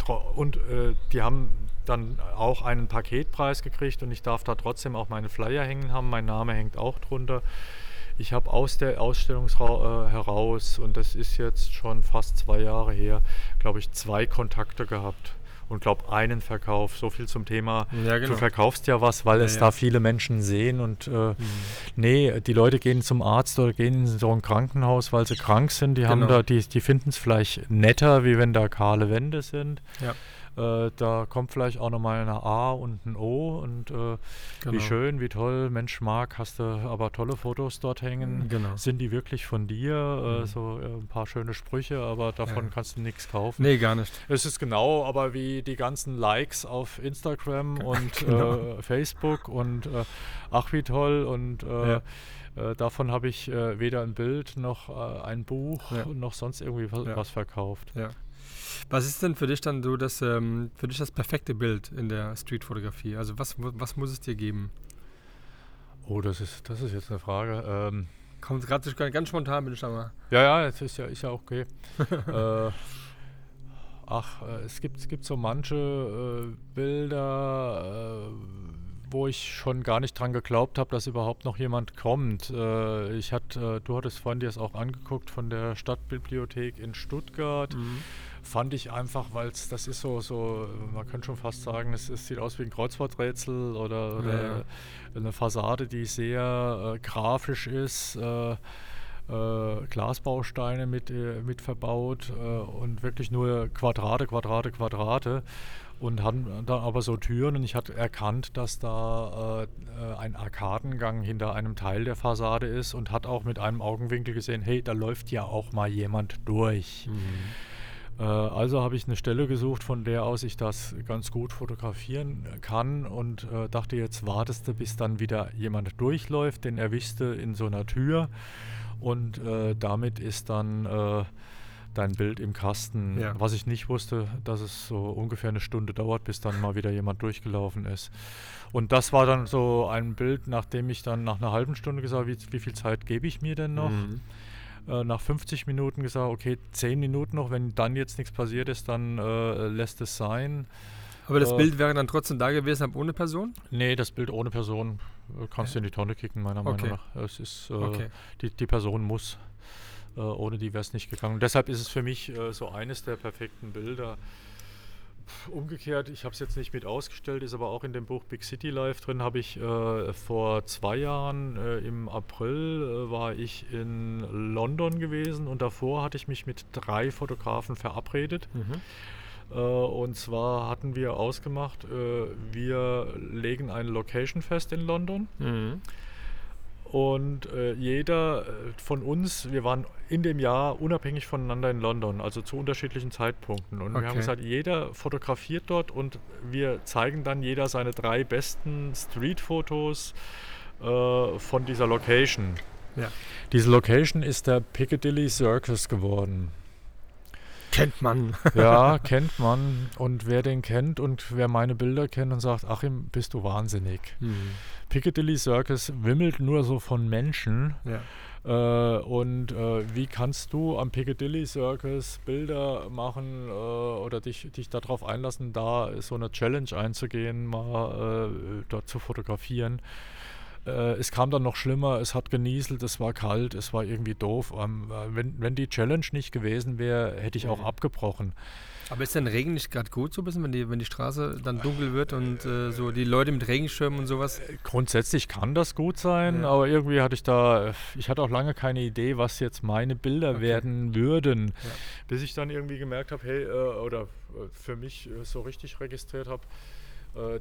und äh, die haben dann auch einen Paketpreis gekriegt und ich darf da trotzdem auch meine Flyer hängen haben. Mein Name hängt auch drunter. Ich habe aus der Ausstellung äh, heraus, und das ist jetzt schon fast zwei Jahre her, glaube ich, zwei Kontakte gehabt und glaube einen Verkauf. So viel zum Thema, ja, genau. du verkaufst ja was, weil ja, es ja. da viele Menschen sehen und äh, mhm. nee, die Leute gehen zum Arzt oder gehen in so ein Krankenhaus, weil sie krank sind. Die genau. haben da, die, die finden es vielleicht netter, wie wenn da kahle Wände sind. Ja. Äh, da kommt vielleicht auch nochmal eine A und ein O und äh, genau. wie schön, wie toll, Mensch mag, hast du aber tolle Fotos dort hängen. Genau. Sind die wirklich von dir? Äh, mhm. so äh, ein paar schöne Sprüche, aber davon ja. kannst du nichts kaufen. Nee, gar nicht. Es ist genau, aber wie die ganzen Likes auf Instagram und [LAUGHS] genau. Facebook und ach wie toll und ja. Äh, davon habe ich äh, weder ein Bild noch äh, ein Buch ja. noch sonst irgendwie was, ja. was verkauft. Ja. Was ist denn für dich dann so das, ähm, für dich das perfekte Bild in der Streetfotografie? Also was, was muss es dir geben? Oh, das ist, das ist jetzt eine Frage. Ähm, Kommt gerade ganz spontan, bin ich da mal. Ja, ja, das ist ja, ist ja okay. [LAUGHS] äh, ach, äh, es gibt, es gibt so manche äh, Bilder, äh, wo ich schon gar nicht dran geglaubt habe, dass überhaupt noch jemand kommt. Äh, ich hatte, äh, du hattest vorhin dir das auch angeguckt von der Stadtbibliothek in Stuttgart. Mhm. Fand ich einfach, weil es das ist so, so, man könnte schon fast sagen, es, es sieht aus wie ein Kreuzworträtsel oder, oder ja. eine Fassade, die sehr äh, grafisch ist. Äh, äh, Glasbausteine mit, äh, mit verbaut äh, und wirklich nur Quadrate, Quadrate, Quadrate und hatten da aber so Türen und ich hatte erkannt, dass da äh, ein Arkadengang hinter einem Teil der Fassade ist und hat auch mit einem Augenwinkel gesehen, hey, da läuft ja auch mal jemand durch. Mhm. Äh, also habe ich eine Stelle gesucht, von der aus ich das ganz gut fotografieren kann und äh, dachte, jetzt wartest du, bis dann wieder jemand durchläuft, den erwischst du in so einer Tür und äh, damit ist dann äh, dein Bild im Kasten. Ja. Was ich nicht wusste, dass es so ungefähr eine Stunde dauert, bis dann mal wieder jemand durchgelaufen ist. Und das war dann so ein Bild, nachdem ich dann nach einer halben Stunde gesagt habe, wie, wie viel Zeit gebe ich mir denn noch? Mhm. Äh, nach 50 Minuten gesagt, okay, 10 Minuten noch, wenn dann jetzt nichts passiert ist, dann äh, lässt es sein. Aber das äh, Bild wäre dann trotzdem da gewesen, ohne Person? Nee, das Bild ohne Person äh, kannst du in die Tonne kicken, meiner okay. Meinung nach. Es ist, okay. die, die Person muss ohne die wäre es nicht gegangen. Und deshalb ist es für mich so eines der perfekten Bilder. Umgekehrt, ich habe es jetzt nicht mit ausgestellt, ist aber auch in dem Buch Big City Life drin, habe ich äh, vor zwei Jahren äh, im April äh, war ich in London gewesen und davor hatte ich mich mit drei Fotografen verabredet. Mhm. Äh, und zwar hatten wir ausgemacht, wir legen eine Location fest in London. Mhm. Und äh, jeder äh, von uns, wir waren in dem Jahr unabhängig voneinander in London, also zu unterschiedlichen Zeitpunkten. Und okay. wir haben gesagt, jeder fotografiert dort und wir zeigen dann jeder seine drei besten Street-Fotos äh, von dieser Location. Ja. Diese Location ist der Piccadilly Circus geworden. Kennt man. [LAUGHS] ja, kennt man. Und wer den kennt und wer meine Bilder kennt und sagt, Achim, bist du wahnsinnig. Mhm. Piccadilly Circus wimmelt nur so von Menschen. Ja. Äh, und äh, wie kannst du am Piccadilly Circus Bilder machen äh, oder dich, dich darauf einlassen, da so eine Challenge einzugehen, mal äh, dort zu fotografieren? Äh, es kam dann noch schlimmer, es hat genieselt, es war kalt, es war irgendwie doof. Ähm, äh, wenn, wenn die Challenge nicht gewesen wäre, hätte ich auch mhm. abgebrochen. Aber ist denn Regen nicht gerade gut so ein bisschen, wenn die, wenn die Straße dann dunkel wird und äh, so die Leute mit Regenschirmen und sowas? Äh, grundsätzlich kann das gut sein, ja. aber irgendwie hatte ich da, ich hatte auch lange keine Idee, was jetzt meine Bilder okay. werden würden. Ja. Bis ich dann irgendwie gemerkt habe, hey, äh, oder für mich so richtig registriert habe, äh,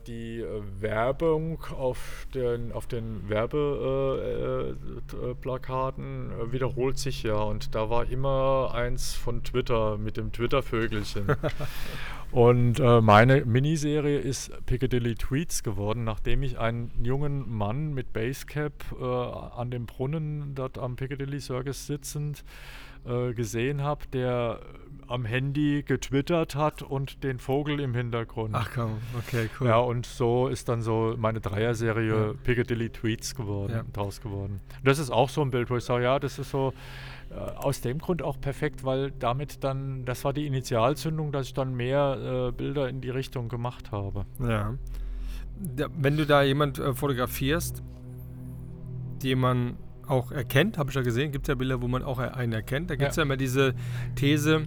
die äh, Werbung auf den, auf den Werbeplakaten äh, wiederholt sich ja und da war immer eins von Twitter mit dem Twitter-Vögelchen. [LAUGHS] und meine Miniserie ist Piccadilly Tweets geworden, nachdem ich einen jungen Mann mit Basecap an dem Brunnen dort am Piccadilly Circus sitzend gesehen habe, der am Handy getwittert hat und den Vogel im Hintergrund. Ach komm, okay, cool. Ja, und so ist dann so meine Dreier-Serie Ja. Piccadilly Tweets geworden, Ja. draus geworden. Das ist auch so ein Bild, wo ich sage, ja, das ist so äh, aus dem Grund auch perfekt, weil damit dann, das war die Initialzündung, dass ich dann mehr äh, Bilder in die Richtung gemacht habe. Ja. Da, wenn du da jemand äh, fotografierst, man auch erkennt, habe ich ja gesehen, gibt es ja Bilder, wo man auch einen erkennt. Da gibt es ja. Ja. immer diese These,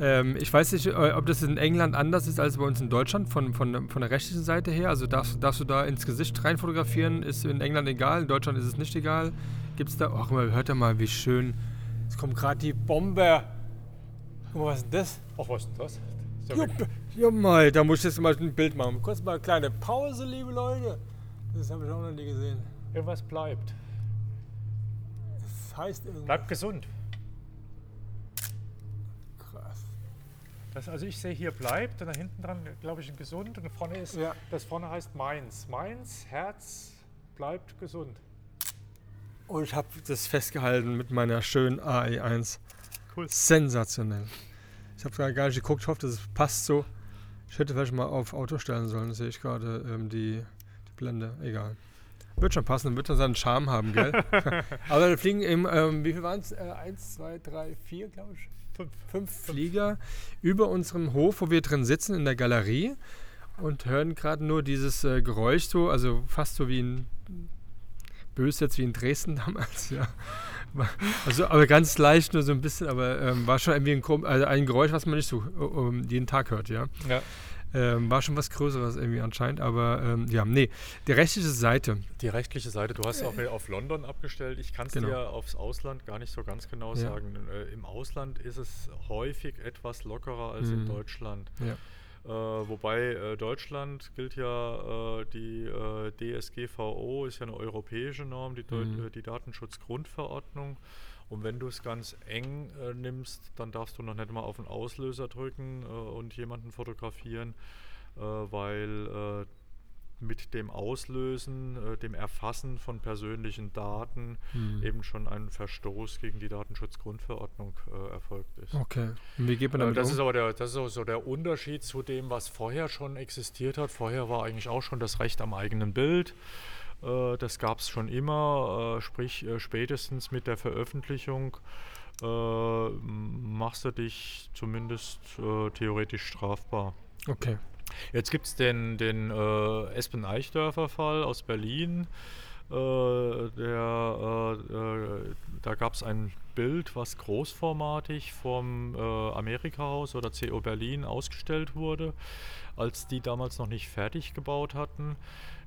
ähm, ich weiß nicht, äh, ob das in England anders ist als bei uns in Deutschland, von, von, von der rechtlichen Seite her. Also darfst, darfst du da ins Gesicht rein fotografieren, ist in England egal, in Deutschland ist es nicht egal. Gibt es da, ach mal, hört ja mal, wie schön. Es kommt gerade die Bombe. Guck mal, was ist denn das? Ach, was ist denn das? Ja, ja mal, da muss ich jetzt mal ein Bild machen. Kurz mal eine kleine Pause, liebe Leute. Das habe ich auch noch nie gesehen. Irgendwas bleibt. Heißt irgendwas. Bleibt gesund. krass. Das, also ich sehe hier bleibt und da hinten dran, glaube ich, ein gesund und vorne ist, Ja. das vorne heißt Mainz. Mainz, Herz, bleibt gesund. Und ich habe das festgehalten mit meiner schönen AE1. Cool. Sensationell. Ich habe gar nicht geguckt, ich hoffe, das passt so. Ich hätte vielleicht mal auf Auto stellen sollen, sehe ich gerade ähm, die, die Blende. Egal. Wird schon passen, wird dann seinen Charme haben, gell? [LAUGHS] Aber da fliegen eben, ähm, wie viel waren es? Äh, eins, zwei, drei, vier, glaube ich. Fünf. Fünf Flieger über unserem Hof, wo wir drin sitzen, in der Galerie und hören gerade nur dieses äh, Geräusch so, also fast so wie ein böse jetzt wie in Dresden [LAUGHS] damals, ja. Also, aber ganz leicht, nur so ein bisschen, aber ähm, war schon irgendwie ein, also ein Geräusch, was man nicht so ähm, jeden Tag hört, ja. Ja. Ähm, war schon was Größeres irgendwie anscheinend, aber ähm, ja, nee. Die rechtliche Seite, Die rechtliche Seite, du hast auch auf London abgestellt. Ich kann es Genau. dir aufs Ausland gar nicht so ganz genau Ja. sagen. Äh, Im Ausland ist es häufig etwas lockerer als in Mhm. Deutschland. ja. Äh, wobei äh, Deutschland gilt ja, äh, die äh, DSGVO ist ja eine europäische Norm, die, Deu Mhm. äh, die Datenschutzgrundverordnung. Und wenn du es ganz eng äh, nimmst, dann darfst du noch nicht mal auf den Auslöser drücken äh, und jemanden fotografieren, äh, weil äh, mit dem Auslösen, äh, dem Erfassen von persönlichen Daten Hm. eben schon ein Verstoß gegen die Datenschutzgrundverordnung äh, erfolgt ist. Okay. Und wie geht man damit Das um? ist aber der, das ist auch so der Unterschied zu dem, was vorher schon existiert hat. Vorher war eigentlich auch schon das Recht am eigenen Bild. Äh, Das gab es schon immer, äh, sprich äh, spätestens mit der Veröffentlichung machst du dich zumindest theoretisch strafbar. okay. Jetzt gibt es den, den Espen Eichdörfer Fall aus Berlin. Der, da gab es ein Bild, was großformatig vom äh, Amerika-Haus oder CO Berlin ausgestellt wurde, als die damals noch nicht fertig gebaut hatten.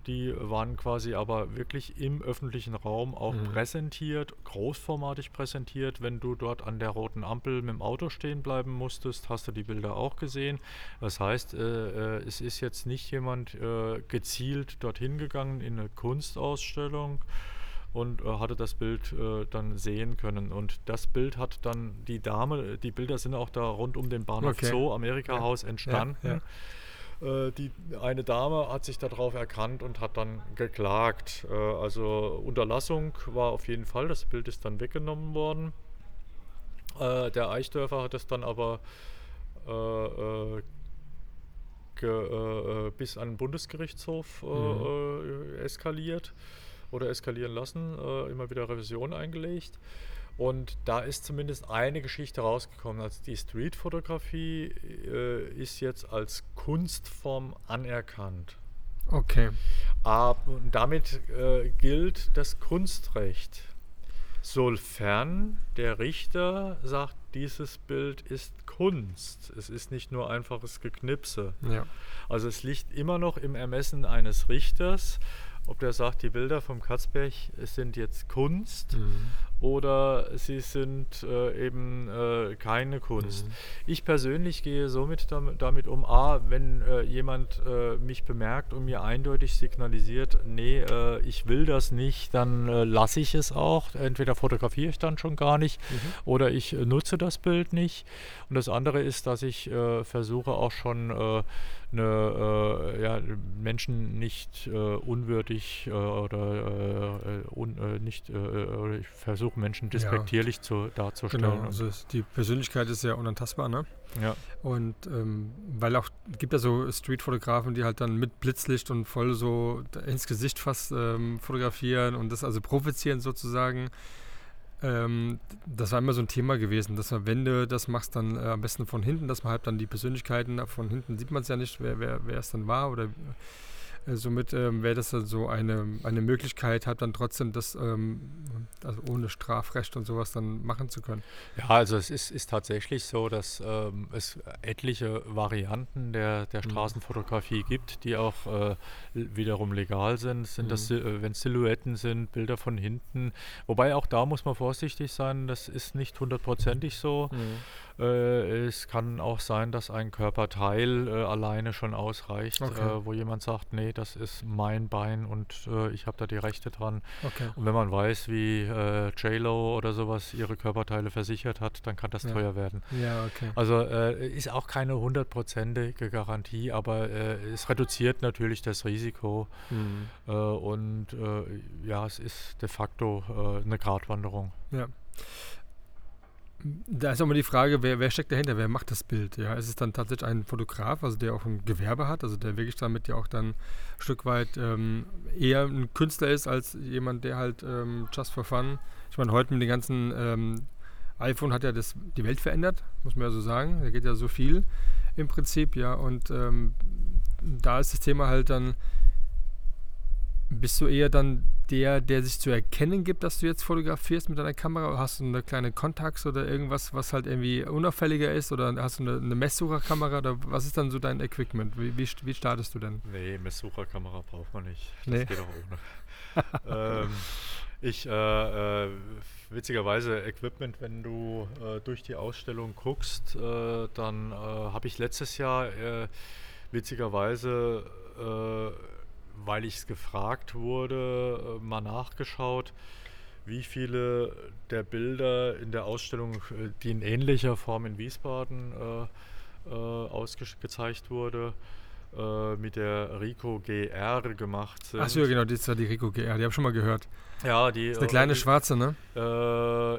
Die waren quasi aber wirklich im öffentlichen Raum auch Mhm. präsentiert, großformatig präsentiert. Wenn du dort an der roten Ampel mit dem Auto stehen bleiben musstest, hast du die Bilder auch gesehen. Das heißt, äh, äh, es ist jetzt nicht jemand äh, gezielt dorthin gegangen in eine Kunstausstellung und äh, hatte das Bild äh, dann sehen können. Und das Bild hat dann die Dame, die Bilder sind auch da rund um den Bahnhof Okay. Zoo, Amerika-Haus entstanden. ja. Äh, Die, eine Dame hat sich darauf erkannt und hat dann geklagt. Äh, Also Unterlassung war auf jeden Fall, das Bild ist dann weggenommen worden. Äh, Der Eichdörfer hat es dann aber äh, ge, bis an den Bundesgerichtshof Mhm. eskaliert oder eskalieren lassen, immer wieder Revision eingelegt. Und da ist zumindest eine Geschichte rausgekommen. Also die Streetfotografie äh, ist jetzt als Kunstform anerkannt. Okay. Aber und damit äh, gilt das Kunstrecht. Sofern der Richter sagt, dieses Bild ist Kunst. Es ist nicht nur einfaches Geknipse. Ja. Also es liegt immer noch im Ermessen eines Richters, ob der sagt, die Bilder vom Katzberg sind jetzt Kunst Mhm. Oder sie sind äh, eben äh, keine Kunst. Mhm. Ich persönlich gehe somit damit, damit um, a, wenn äh, jemand äh, mich bemerkt und mir eindeutig signalisiert, nee, äh, ich will das nicht, dann äh, lasse ich es auch. Entweder fotografiere ich dann schon gar nicht Mhm. oder ich nutze das Bild nicht. Und das andere ist, dass ich versuche auch schon eine, äh, ja, Menschen nicht äh, unwürdig äh, oder un, nicht, oder ich versuche versuchen, Menschen despektierlich ja. zu, darzustellen. Genau, also die Persönlichkeit ist ja unantastbar, ne? Ja. Und ähm, weil auch, gibt ja so Street-Fotografen, die halt dann mit Blitzlicht und voll so ins Gesicht fast ähm, fotografieren und das also provozieren sozusagen. Ähm, das war immer so ein Thema gewesen, dass man, wenn du das machst, dann äh, am besten von hinten, dass man halt dann die Persönlichkeiten von hinten sieht man es ja nicht, wer, wer, wer es dann war oder äh, somit ähm, wäre das dann so eine, eine Möglichkeit, hat dann trotzdem das ähm, also ohne Strafrecht und sowas dann machen zu können. Ja, also es ist, ist tatsächlich so, dass ähm, es etliche Varianten der, der mhm. Straßenfotografie gibt, die auch äh, wiederum legal sind. Sind mhm. das, äh, wenn Silhouetten sind, Bilder von hinten. Wobei auch da muss man vorsichtig sein, das ist nicht hundertprozentig so. Mhm. Äh, es kann auch sein, dass ein Körperteil äh, alleine schon ausreicht, okay. äh, wo jemand sagt, nee, das ist mein Bein und äh, ich habe da die Rechte dran. Okay. Und wenn man weiß, wie äh, JLo oder sowas ihre Körperteile versichert hat, dann kann das ja. teuer werden. Ja, okay. Also äh, ist auch keine hundertprozentige Garantie, aber es reduziert natürlich das Risiko mhm. und ja, es ist de facto eine Gratwanderung. Ja. Da ist auch mal die Frage, wer, wer, steckt dahinter, wer macht das Bild? Ja, ist es dann tatsächlich ein Fotograf, also der auch ein Gewerbe hat, also der wirklich damit ja auch dann ein Stück weit ähm, eher ein Künstler ist als jemand, der halt ähm, just for fun. Ich meine, heute mit den ganzen ähm, iPhone hat ja das, die Welt verändert, muss man ja so sagen. Da geht ja so viel im Prinzip, ja. Und ähm, da ist das Thema halt dann, bist du eher dann der, der sich zu erkennen gibt, dass du jetzt fotografierst mit deiner Kamera? Hast du eine kleine Kontax oder irgendwas, was halt irgendwie unauffälliger ist? Oder hast du eine, eine Messsucherkamera? Oder was ist dann so dein Equipment? Wie, wie, wie startest du denn? Nee, Messsucherkamera braucht man nicht. Das nee. geht auch ohne. [LAUGHS] ähm, ich, äh, äh, witzigerweise, Equipment, wenn du äh, durch die Ausstellung guckst, äh, dann äh, habe ich letztes Jahr äh, witzigerweise weil ich es gefragt wurde, äh, mal nachgeschaut, wie viele der Bilder in der Ausstellung, äh, die in ähnlicher Form in Wiesbaden äh, äh, ausgezeigt wurde, äh, mit der Rico GR gemacht sind. Achso, genau, das war die Rico GR, die habe ich schon mal gehört. Ja, die. Das ist eine kleine äh, schwarze, ne?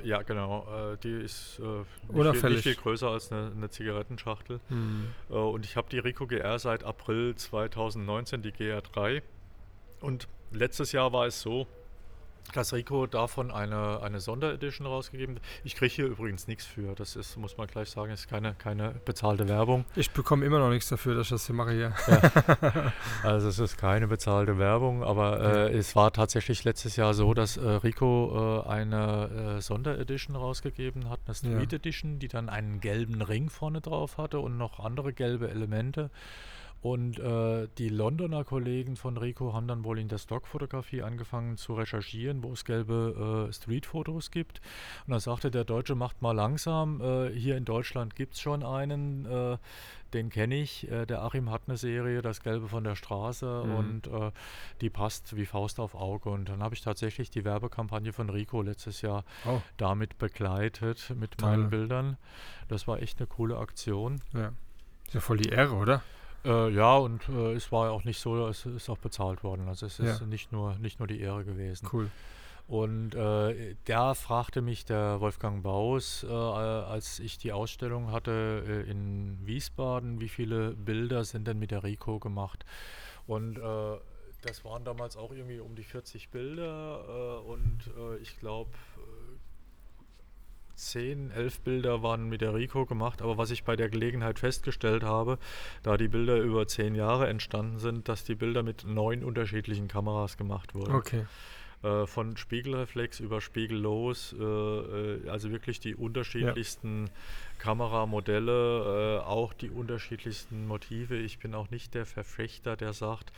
Ja, genau. Die ist nicht, viel, nicht, viel, größer als eine, eine Zigarettenschachtel. Hm. Und ich habe die Rico GR seit April 2019, die GR3. Und letztes Jahr war es so, dass Rico davon eine, eine Sonderedition rausgegeben hat. Ich kriege hier übrigens nichts für. Das ist, muss man gleich sagen, ist keine, keine bezahlte Werbung. Ich bekomme immer noch nichts dafür, dass ich das hier mache hier. Ja. [LAUGHS] Also es ist keine bezahlte Werbung, aber äh, es war tatsächlich letztes Jahr so, dass äh, Rico äh, eine äh, Sonderedition rausgegeben hat, eine Street ja. Edition, die dann einen gelben Ring vorne drauf hatte und noch andere gelbe Elemente. Und äh, die Londoner Kollegen von Rico haben dann wohl in der Stockfotografie angefangen zu recherchieren, wo es gelbe äh, Streetfotos gibt. Und da sagte der Deutsche, macht mal langsam. Äh, hier in Deutschland gibt es schon einen, äh, den kenne ich. Äh, der Achim hat eine Serie, das Gelbe von der Straße. Mhm. Und äh, die passt wie Faust auf Auge. Und dann habe ich tatsächlich die Werbekampagne von Rico letztes Jahr oh. damit begleitet, mit Toll. meinen Bildern. Das war echt eine coole Aktion. Ja. Ist ja voll die Ehre, oder? Äh, ja, und äh, es war auch nicht so, es ist auch bezahlt worden. Also es ist ja. nicht, nur, nicht nur die Ehre gewesen. Cool. Und äh, da fragte mich der Wolfgang Baus, äh, als ich die Ausstellung hatte äh, in Wiesbaden, wie viele Bilder sind denn mit der Rico gemacht? Und äh, das waren damals auch irgendwie um die 40 Bilder und ich glaube, 10, 11 Bilder waren mit der Rico gemacht, aber was ich bei der Gelegenheit festgestellt habe, da die Bilder über 10 Jahre entstanden sind, dass die Bilder mit neun unterschiedlichen Kameras gemacht wurden. Okay. Äh, von Spiegelreflex über Spiegellos, äh, äh, also wirklich die unterschiedlichsten ja. Kameramodelle, äh, auch die unterschiedlichsten Motive. Ich bin auch nicht der Verfechter, der sagt,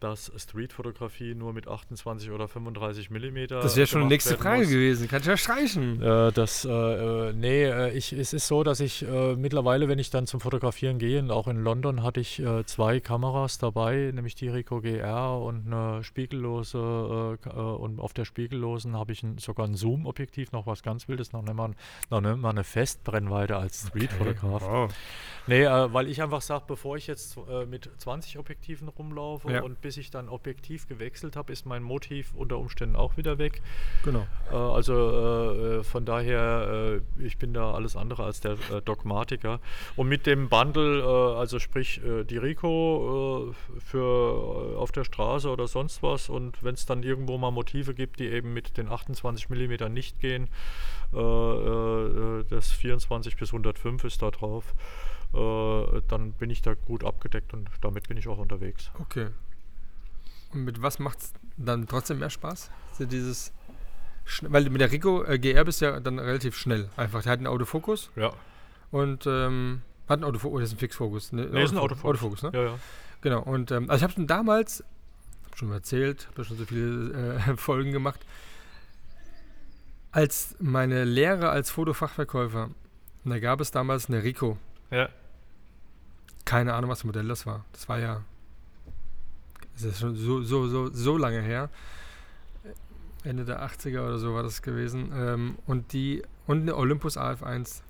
dass Streetfotografie nur mit 28 oder 35 Millimeter. Das wäre schon die nächste Frage muss. gewesen. Kannst du ja streichen. Äh, das, äh, äh nee, äh, ich, es ist so, dass ich äh, mittlerweile, wenn ich dann zum Fotografieren gehe, und auch in London hatte ich äh, zwei Kameras dabei, nämlich die Ricoh GR und eine spiegellose, und auf der spiegellosen habe ich ein, sogar ein Zoom-Objektiv, noch was ganz Wildes, noch nicht mal, noch nicht mal eine Festbrennweite als Streetfotograf. Okay. Wow. Nee, weil ich einfach sage, bevor ich jetzt mit 20 Objektiven rumlaufe ja. und bis ich dann objektiv gewechselt habe, ist mein Motiv unter Umständen auch wieder weg. Genau. Äh, also äh, äh von daher, äh, ich bin da alles andere als der äh, Dogmatiker. Und mit dem Bundle, also sprich die Rico für auf der Straße oder sonst was und wenn es dann irgendwo mal Motive gibt, die eben mit den 28 mm nicht gehen, das 24 bis 105 ist da drauf dann bin ich da gut abgedeckt und damit bin ich auch unterwegs. Okay. Und mit was macht es dann trotzdem mehr Spaß? So dieses weil mit der Rico äh, GR bist du ja dann relativ schnell. Einfach, der hat einen Autofokus. Ja. Und ähm, hat einen Autofokus, oh, das ist ein Fixfokus. Ne, nee, ist ein Autofokus. Autofokus, ne? Ja, ja. Genau. Und ähm, also ich habe schon damals, hab schon erzählt, habe schon so viele äh, [LAUGHS] Folgen gemacht, als meine Lehre als Fotofachverkäufer, da gab es damals eine Rico. Ja. Keine Ahnung, was für Modell das war. Das war ja. Das ist schon so, so, so, so lange her. Ende der 80er oder so war das gewesen. Ähm, und die. Und eine Olympus AF1.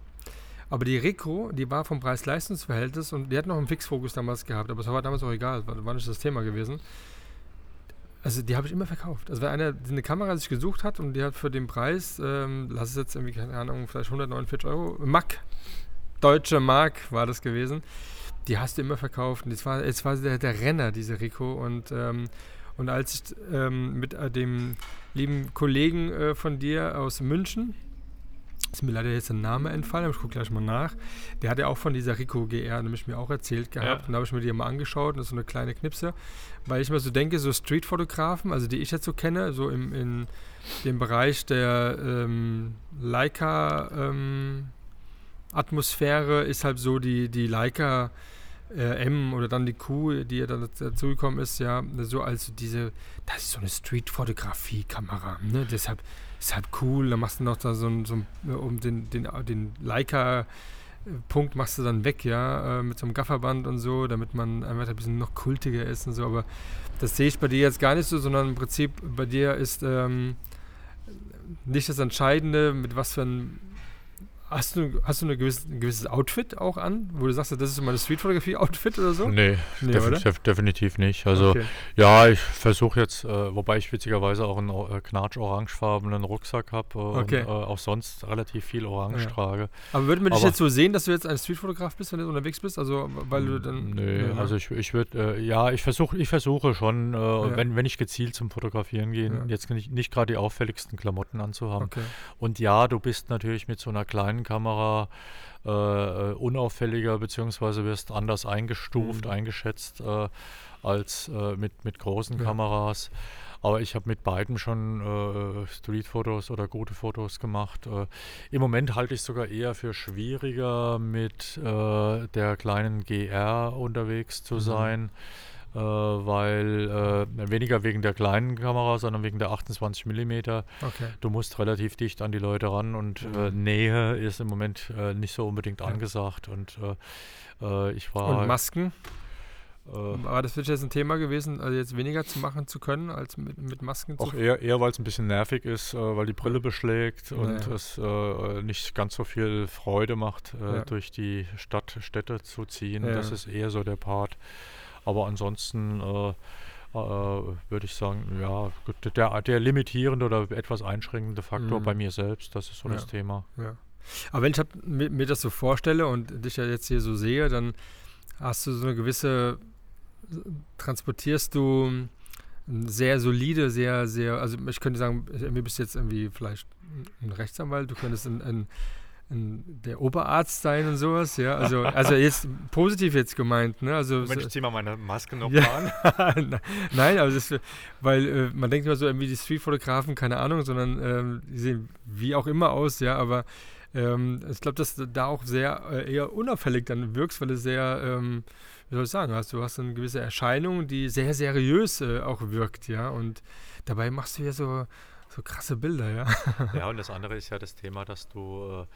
Aber die Rico, die war vom Preis-Leistungs-Verhältnis und die hat noch einen Fixfokus damals gehabt, aber es war damals auch egal, war, war nicht das Thema gewesen. Also die habe ich immer verkauft. Also wenn einer eine Kamera sich gesucht hat und die hat für den Preis, ähm, lass es jetzt irgendwie, keine Ahnung, vielleicht 149 Euro, Mack, deutsche Mark war das gewesen. Die hast du immer verkauft. Und es war, es war der, der Renner, diese Rico. Und, ähm, und als ich ähm, mit äh, dem lieben Kollegen äh, von dir aus München, ist mir leider jetzt ein Name entfallen, aber ich gucke gleich mal nach. Der hat ja auch von dieser Rico GR nämlich mir auch erzählt gehabt. Ja. Und da habe ich mir die mal angeschaut und das ist so eine kleine Knipse. Weil ich mir so denke, so Streetfotografen, also die ich jetzt so kenne, so im, in dem Bereich der ähm, Leica ähm, Atmosphäre ist halt so die, die Leica äh, M oder dann die Q, die ja dann dazugekommen ist, ja, so als diese, das ist so eine Street-Fotografie-Kamera, ne? Deshalb ist halt cool, da machst du noch da so, so um den, den, den Leica Punkt machst du dann weg, ja, äh, mit so einem Gafferband und so, damit man einfach ein bisschen noch kultiger ist und so, aber das sehe ich bei dir jetzt gar nicht so, sondern im Prinzip bei dir ist ähm, nicht das Entscheidende, mit was für einem Hast du, hast du eine gewisse, ein gewisses Outfit auch an, wo du sagst, das ist meine Streetfotografie-Outfit oder so? Nee, nee def def definitiv nicht. Also okay. ja, ich versuche jetzt, äh, wobei ich witzigerweise auch einen äh, knatsch-orangefarbenen Rucksack habe äh, okay. und äh, auch sonst relativ viel Orange ja. trage. Aber würde man dich jetzt so sehen, dass du jetzt ein Streetfotograf bist, wenn du unterwegs bist? Also weil du dann. Nee, ja. also ich, ich würde, äh, ja, ich versuche ich versuche schon, äh, ja. wenn, wenn ich gezielt zum Fotografieren gehe, jetzt nicht, nicht gerade die auffälligsten Klamotten anzuhaben. Okay. Und ja, du bist natürlich mit so einer kleinen Kamera äh, unauffälliger bzw. wirst anders eingestuft, mhm. eingeschätzt äh, als äh, mit, mit großen ja. Kameras. Aber ich habe mit beiden schon äh, Streetfotos oder gute Fotos gemacht. Äh, Im Moment halte ich es sogar eher für schwieriger, mit äh, der kleinen GR unterwegs zu mhm. sein äh, weil äh, weniger wegen der kleinen Kamera, sondern wegen der 28 mm. Okay. Du musst relativ dicht an die Leute ran und äh, mhm. Nähe ist im Moment äh, nicht so unbedingt angesagt. Und äh, ich war. Und Masken? Aber das wird jetzt ein Thema gewesen, also jetzt weniger zu machen zu können, als mit, mit Masken Auch eher, eher weil es ein bisschen nervig ist, äh, weil die Brille beschlägt und naja. es äh, nicht ganz so viel Freude macht, äh, ja. durch die Stadt, Städte zu ziehen. Ja. Das ist eher so der Part. Aber ansonsten äh, äh, würde ich sagen, ja, der, der limitierende oder etwas einschränkende Faktor mhm. bei mir selbst, das ist so ja. das Thema. Ja. Aber wenn ich hab, mir, mir, das so vorstelle und dich ja jetzt hier so sehe, dann hast du so eine gewisse, transportierst du sehr solide, sehr, sehr, also ich könnte sagen, mir bist jetzt irgendwie vielleicht ein Rechtsanwalt, du könntest ein, ein der Oberarzt sein und sowas, ja. Also, also jetzt positiv jetzt gemeint, ne? Also, Moment, ich zieh mal meine Maske noch ja, an. [LAUGHS] Nein, aber das, weil äh, man denkt immer so irgendwie die Streetfotografen, keine Ahnung, sondern ähm, die sehen wie auch immer aus, ja, aber ähm, ich glaube, dass du da auch sehr äh, eher unauffällig dann wirkst, weil du sehr, ähm, wie soll ich sagen, hast, du hast eine gewisse Erscheinung, die sehr seriös äh, auch wirkt, ja. Und dabei machst du ja so, so krasse Bilder, ja. Ja, und das andere ist ja das Thema, dass du äh,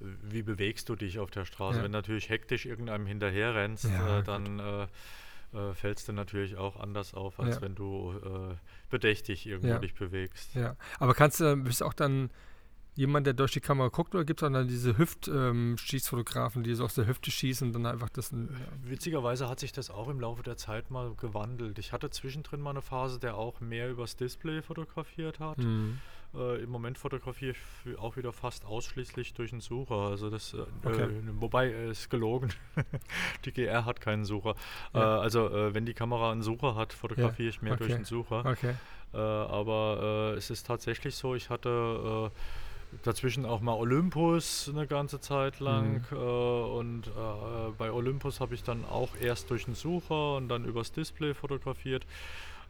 wie bewegst du dich auf der Straße? Ja. Wenn natürlich hektisch irgendeinem hinterher rennst, ja, äh, dann äh, äh, fällst du natürlich auch anders auf, als ja. wenn du äh, bedächtig irgendwo dich bewegst. Ja, aber kannst du, bist auch dann jemand, der durch die Kamera guckt, oder gibt es dann diese Hüft-Schießfotografen, die so aus der Hüfte schießen und dann einfach das. Ja. Witzigerweise hat sich das auch im Laufe der Zeit mal gewandelt. Ich hatte zwischendrin mal eine Phase, der auch mehr übers Display fotografiert hat. Mhm. Äh, Im Moment fotografiere ich auch wieder fast ausschließlich durch einen Sucher. Also das, äh, okay. äh, wobei es äh, ist gelogen. [LAUGHS] die GR hat keinen Sucher. Ja. Äh, also äh, wenn die Kamera einen Sucher hat, fotografiere ja. ich mehr okay. durch einen Sucher. Okay. aber es ist tatsächlich so, ich hatte dazwischen auch mal Olympus eine ganze Zeit lang mhm. und bei Olympus habe ich dann auch erst durch einen Sucher und dann übers Display fotografiert.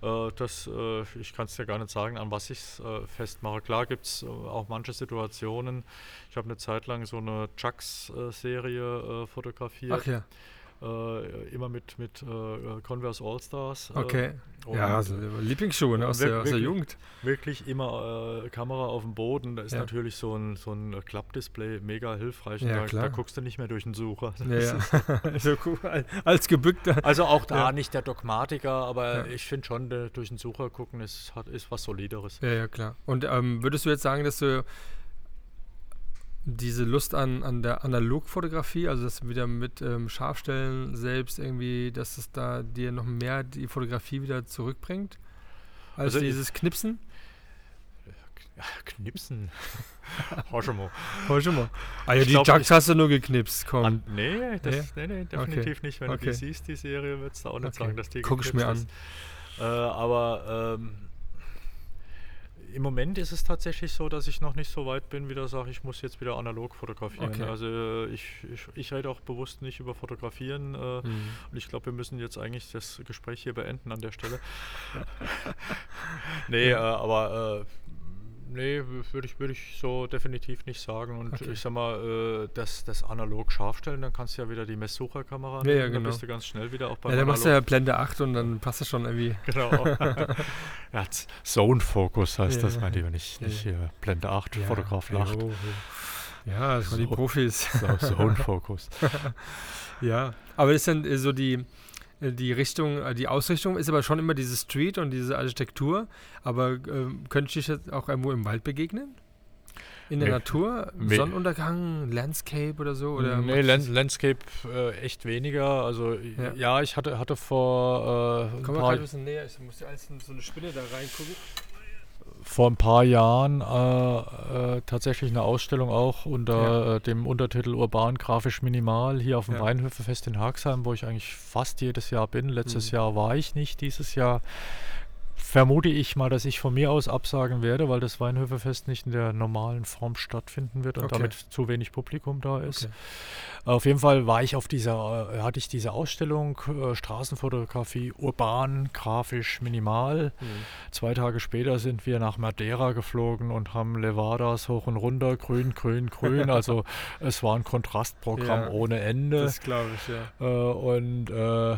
Äh, das, äh, ich kann es ja gar nicht sagen, an was ich es äh, festmache. Klar gibt es auch manche Situationen. Ich habe eine Zeit lang so eine Chucks-Serie fotografiert. Ach ja. Äh, immer mit, mit äh, Converse All-Stars. Äh, okay. ja, also Lieblingsschuhe ne, aus, der, aus der Jugend. Wirklich immer Kamera auf dem Boden. Da ist ja. natürlich so ein, so ein Klappdisplay mega hilfreich. Ja, da, da, guckst du nicht mehr durch den Sucher. Ja. [LAUGHS] [LAUGHS] so cool. Als gebückter. Also auch da nicht der Dogmatiker, aber ich finde schon, durch den Sucher gucken ist, hat, ist was Solideres. Ja, ja, klar. Und ähm, würdest du jetzt sagen, dass du diese Lust an, an der Analogfotografie, also das wieder mit ähm, Scharfstellen selbst irgendwie, dass es da dir noch mehr die Fotografie wieder zurückbringt, als also dieses Knipsen? Knipsen. [LAUGHS] Hoschemo. Hoschemo. Ah ja, die glaub, Jugs hast du nur geknipst, komm. An, nee, das, nee? nee, definitiv okay. nicht. Wenn okay. du die siehst, die Serie, würdest du auch nicht okay. sagen, dass die Guck ich mir an. Äh, aber ähm, im Moment ist es tatsächlich so, dass ich noch nicht so weit bin, wieder sage, ich muss jetzt wieder analog fotografieren. Okay. Also ich, ich, ich, rede auch bewusst nicht über Fotografieren äh, mhm. und ich glaube, wir müssen jetzt eigentlich das Gespräch hier beenden an der Stelle. [LAUGHS] nee, äh, aber äh, nee, würde ich, würd ich so definitiv nicht sagen. Und okay. ich sag mal, äh, das, das analog scharf stellen, dann kannst du ja wieder die Messsucherkamera ja, ja, genau. dann bist du ganz schnell wieder auch beim Ja, dann machst du ja Blende 8 und dann passt es schon irgendwie. [LAUGHS] Genau. [LAUGHS] ja, Zone Focus heißt ja, das, mein Lieber, nicht, nicht hier Blende 8, Fotograf lacht. Oh. Ja, das so, waren die Profis. Zone [LAUGHS] Focus. ja, aber das ist dann so die die Richtung, äh, die Ausrichtung ist aber schon immer diese Street und diese Architektur. Aber äh, könnte ich jetzt auch irgendwo im Wald begegnen? In der nee. Natur? Nee. Sonnenuntergang, Landscape oder so? Oder nee, Land Landscape äh, echt weniger. Also ja. ja, ich hatte, hatte vor. Äh, Komm mal ein bisschen näher, ich muss dir alles in so eine Spinne da reingucken vor ein paar Jahren äh, äh, tatsächlich eine Ausstellung auch unter ja. äh, dem Untertitel Urban Grafisch Minimal hier auf dem ja. Weinhöfefest in Haxheim, wo ich eigentlich fast jedes Jahr bin. Letztes mhm. Jahr war ich nicht, dieses Jahr vermute ich mal, dass ich von mir aus absagen werde, weil das Weinhöfefest nicht in der normalen Form stattfinden wird und okay. damit zu wenig Publikum da ist. Okay. Auf jeden Fall war ich auf dieser, äh, hatte ich diese Ausstellung äh, Straßenfotografie urban, grafisch, minimal. Mhm. Zwei Tage später sind wir nach Madeira geflogen und haben Levadas hoch und runter, grün, grün, grün. [LAUGHS] also es war ein Kontrastprogramm ja, ohne Ende. Das glaube ich, ja. Äh, und äh,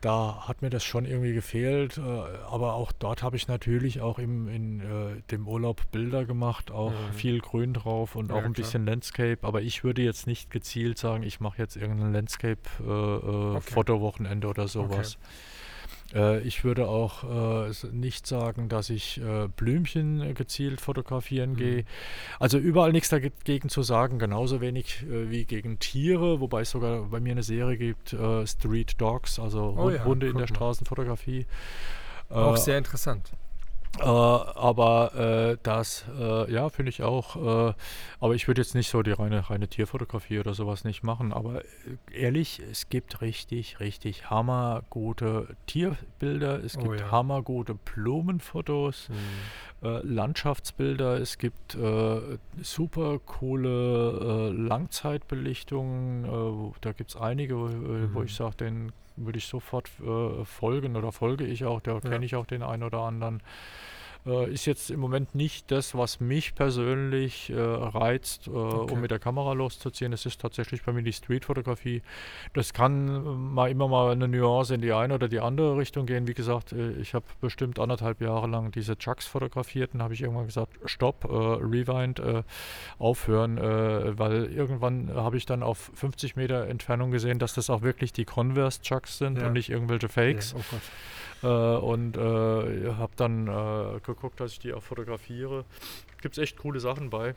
da hat mir das schon irgendwie gefehlt. Äh, aber auch dort habe ich natürlich auch im, in äh, dem Urlaub Bilder gemacht, auch mhm. viel Grün drauf und ja, auch ein klar. bisschen Landscape. Aber ich würde jetzt nicht gezielt sagen, ich mache jetzt irgendein Landscape-Fotowochenende äh, äh okay. oder sowas. Okay. Äh, ich würde auch äh, nicht sagen, dass ich äh, Blümchen gezielt fotografieren mhm. gehe. Also überall nichts dagegen zu sagen, genauso wenig äh, wie gegen Tiere, wobei es sogar bei mir eine Serie gibt, äh, Street Dogs, also oh, ja, Hunde in der. Straßenfotografie. Auch sehr interessant. Äh, aber äh, das, äh, ja, finde ich auch. Äh, aber ich würde jetzt nicht so die reine, reine Tierfotografie oder sowas nicht machen. Aber äh, ehrlich, es gibt richtig, richtig hammergute Tierbilder. Es oh, gibt ja. hammergute Blumenfotos, mhm. Äh, Landschaftsbilder. Es gibt super coole Langzeitbelichtungen. da gibt es einige, mhm. wo ich sage, den würde ich sofort folgen oder folge ich auch. Da ja. kenne ich auch den einen oder anderen. Äh, ist jetzt im Moment nicht das, was mich persönlich äh, reizt, äh, okay. um mit der Kamera loszuziehen. Es ist tatsächlich bei mir die Streetfotografie. Das kann äh, mal immer mal eine Nuance in die eine oder die andere Richtung gehen. Wie gesagt, äh, ich habe bestimmt anderthalb Jahre lang diese Chucks fotografiert und habe ich irgendwann gesagt, stopp, äh, rewind, aufhören, weil irgendwann habe ich dann auf 50 Meter Entfernung gesehen, dass das auch wirklich die Converse Chucks sind ja. und nicht irgendwelche Fakes. Ja, oh äh, und äh, habe dann äh, geguckt, dass ich die auch fotografiere. Gibt es echt coole Sachen bei.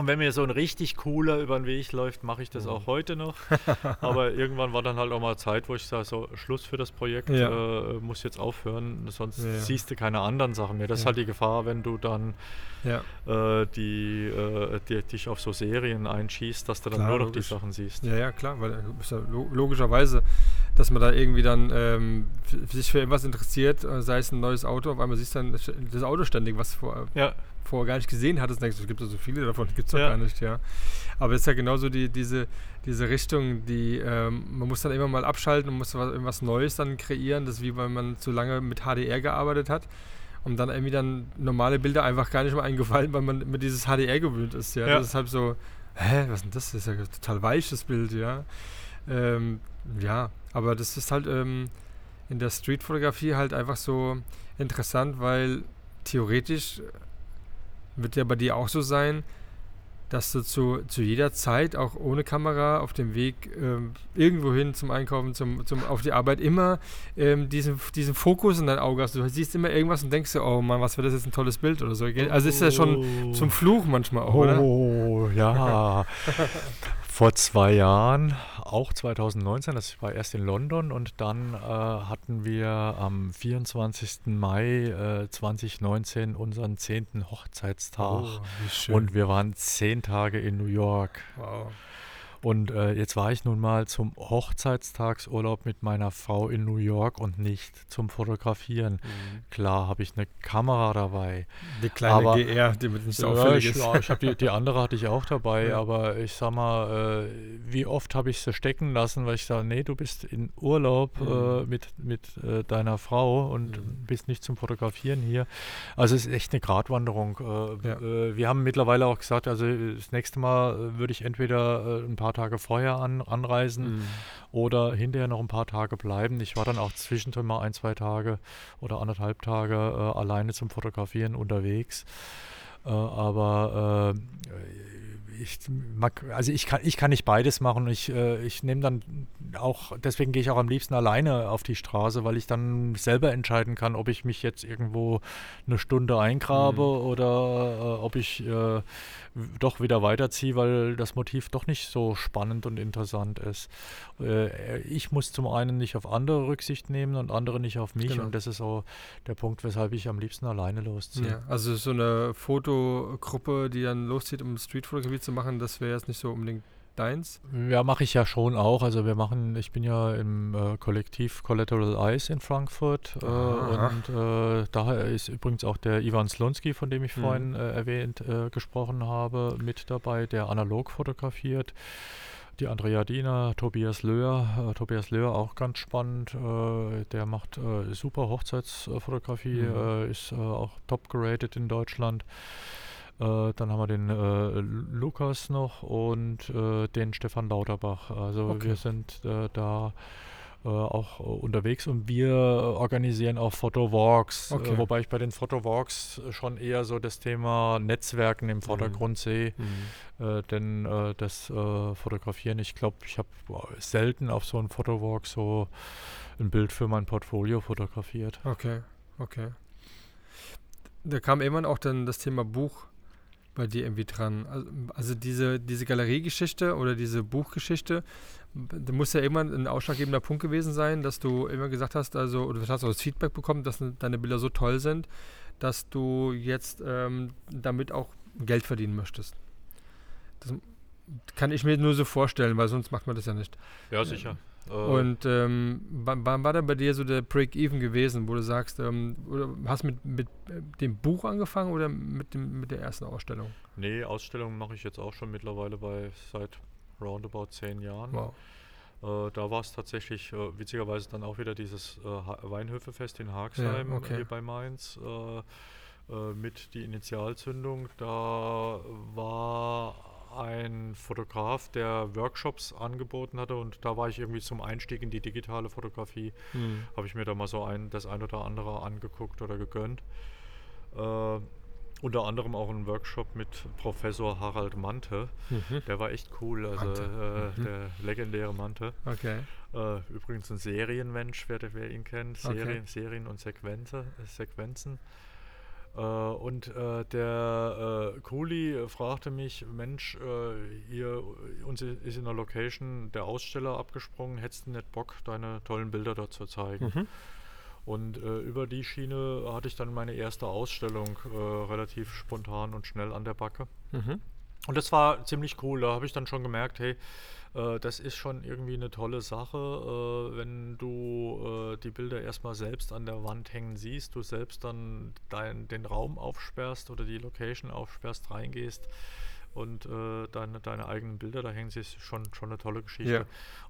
Und wenn mir so ein richtig cooler über den Weg läuft, mache ich das Mhm. auch heute noch. [LAUGHS] Aber irgendwann war dann halt auch mal Zeit, wo ich sage, so Schluss für das Projekt, Ja. äh, muss jetzt aufhören, sonst Ja, siehst du keine anderen Sachen mehr. Das ist Ja. halt die Gefahr, wenn du dann äh, die, äh, die, dich auf so Serien einschießt, dass du dann Klar, nur noch logisch. die Sachen siehst. ja, ja, klar, weil äh, ist logischerweise, dass man da irgendwie dann ähm, sich für irgendwas interessiert, äh, sei es ein neues Auto, auf einmal siehst du dann das Auto ständig, was vor, Ja, vorher gar nicht gesehen hattest, denkst du, es gibt ja so viele davon, gibt es doch Ja. gar nicht, ja. Aber es ist ja genauso die, diese, diese Richtung, die, ähm, man muss dann immer mal abschalten und muss was, irgendwas Neues dann kreieren, das ist wie wenn man zu lange mit HDR gearbeitet hat und dann irgendwie dann normale Bilder einfach gar nicht mehr eingefallen, weil man mit dieses HDR gewöhnt ist, ja. Ja. Das ist halt so, hä, was ist denn das? Das ist ja total weiches Bild, ja. Ähm, ja, aber das ist halt ähm, in der Streetfotografie halt einfach so interessant, weil theoretisch wird ja bei dir auch so sein, dass du zu, zu jeder Zeit, auch ohne Kamera, auf dem Weg ähm, irgendwo hin zum Einkaufen, zum, zum, auf die Arbeit, immer ähm, diesen, diesen Fokus in dein Auge hast. Du siehst immer irgendwas und denkst dir, oh Mann, was wäre das jetzt ein tolles Bild oder so. gell? Also ist ja schon zum Fluch manchmal auch, oder? Oh, ja. [LAUGHS] [LAUGHS] Vor zwei Jahren, auch 2019, das war erst in London und dann äh, hatten wir am 24. Mai äh, 2019 unseren 10. Hochzeitstag. Oh. Und wir waren zehn Tage in New York. wow. Und äh, jetzt war ich nun mal zum Hochzeitstagsurlaub mit meiner Frau in New York und nicht zum Fotografieren. Klar habe ich eine Kamera dabei. Die kleine Aber- GR, die mit nicht so Ja, ich, ist. ich hab die, die andere hatte ich auch dabei, Ja. aber ich sag mal, äh, wie oft habe ich sie stecken lassen, weil ich sage, nee, du bist in Urlaub äh, Mhm. mit, mit äh, deiner Frau und Mhm. bist nicht zum Fotografieren hier. Also es ist echt eine Gratwanderung. Äh, Ja. äh, wir haben mittlerweile auch gesagt, also das nächste Mal äh, würde ich entweder äh, ein paar Tage vorher an, anreisen Mhm. oder hinterher noch ein paar Tage bleiben. Ich war dann auch zwischendrin mal ein, zwei Tage oder anderthalb Tage äh, alleine zum Fotografieren unterwegs. Äh, aber äh, ich mag, also ich kann, ich kann nicht beides machen. Ich, äh, ich nehme dann auch, deswegen gehe ich auch am liebsten alleine auf die Straße, weil ich dann selber entscheiden kann, ob ich mich jetzt irgendwo eine Stunde eingrabe Mhm. oder äh, ob ich äh, doch wieder weiterziehe, weil das Motiv doch nicht so spannend und interessant ist. Äh, ich muss zum einen nicht auf andere Rücksicht nehmen und andere nicht auf mich Genau. und das ist so der Punkt, weshalb ich am liebsten alleine losziehe. Ja, also so eine Fotogruppe, die dann loszieht, um Streetfotografie zu machen, das wäre jetzt nicht so unbedingt deins. Ja, mache ich ja schon auch. Also wir machen, ich bin ja im äh, Kollektiv Collateral Eyes in Frankfurt äh, und äh, da ist übrigens auch der Ivan Slonski, von dem ich Mhm. vorhin äh, erwähnt äh, gesprochen habe, mit dabei, der analog fotografiert. Die Andrea Diener, Tobias Löhr, äh, Tobias Löhr auch ganz spannend. Der macht super Hochzeitsfotografie, Mhm. ist auch top geratet in Deutschland. Äh, dann haben wir den äh, Lukas noch und äh, den Stefan Lauterbach. Also Okay. wir sind äh, da äh, auch äh, unterwegs und wir organisieren auch Fotowalks, Okay. wobei ich bei den Fotowalks schon eher so das Thema Netzwerken im Vordergrund sehe, äh, denn das Fotografieren, ich glaube, ich habe selten auf so einem Fotowalk so ein Bild für mein Portfolio fotografiert. Okay, okay. Da kam irgendwann auch dann das Thema Buch bei dir irgendwie dran. Also, also diese, diese Galeriegeschichte oder diese Buchgeschichte, da muss ja irgendwann ein ausschlaggebender Punkt gewesen sein, dass du immer gesagt hast, also, oder du hast auch das Feedback bekommen, dass deine Bilder so toll sind, dass du jetzt ähm, damit auch Geld verdienen möchtest. Das kann ich mir nur so vorstellen, weil sonst macht man das ja nicht. Ja, sicher. Äh, Und ähm, wann, wann war denn bei dir so der Break-Even gewesen, wo du sagst, ähm, oder hast mit, mit äh, dem Buch angefangen oder mit, dem, mit der ersten Ausstellung? Nee, Ausstellungen mache ich jetzt auch schon mittlerweile bei seit roundabout zehn Jahren. Wow. Äh, da war es tatsächlich äh, witzigerweise dann auch wieder dieses äh, Weinhöfefest in Haagsheim Ja, okay. hier bei Mainz mit die Initialzündung. Da war ein Fotograf, der Workshops angeboten hatte und da war ich irgendwie zum Einstieg in die digitale Fotografie Hm. habe ich mir da mal so ein, das ein oder andere angeguckt oder gegönnt. Äh, unter anderem auch einen Workshop mit Professor Harald Mante. Mhm. Der war echt cool, also äh, Mhm. der legendäre Mante. Okay. Äh, übrigens ein Serienmensch, wer, wer ihn kennt. Okay. Serien, Serien und Sequenze, äh, Sequenzen. Äh, und äh, der äh, Kuli fragte mich, Mensch, äh, hier uns ist in der Location der Aussteller abgesprungen, hättest du nicht Bock, deine tollen Bilder dort zu zeigen? Mhm. Und äh, über die Schiene hatte ich dann meine erste Ausstellung äh, relativ spontan und schnell an der Backe. Mhm. Und das war ziemlich cool. Da habe ich dann schon gemerkt, hey, äh, das ist schon irgendwie eine tolle Sache, äh, wenn du äh, die Bilder erstmal selbst an der Wand hängen siehst, du selbst dann dein, den Raum aufsperrst oder die Location aufsperrst, reingehst und äh, deine, deine eigenen Bilder da hängen, ist schon, schon eine tolle Geschichte. Ja.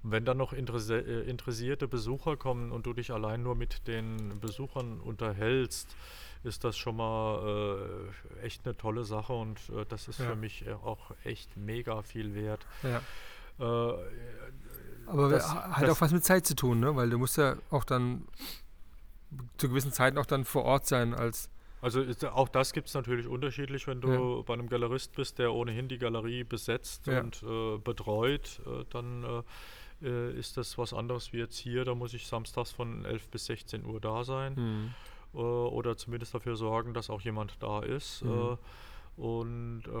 Und wenn dann noch interesse, äh, interessierte Besucher kommen und du dich allein nur mit den Besuchern unterhältst, ist das schon mal äh, echt eine tolle Sache und äh, das ist Ja. für mich äh, auch echt mega viel wert. Ja. Äh, Aber Das- hat das- auch was mit Zeit zu tun, ne? Weil du musst ja auch dann zu gewissen Zeiten auch dann vor Ort sein als Also ist, auch das gibt es natürlich unterschiedlich, wenn du Ja. bei einem Galerist bist, der ohnehin die Galerie besetzt Ja. und äh, betreut, äh, dann äh, äh, ist das was anderes wie jetzt hier. Da muss ich samstags von 11 bis 16 Uhr da sein Mhm. äh, oder zumindest dafür sorgen, dass auch jemand da ist. Mhm. Und äh,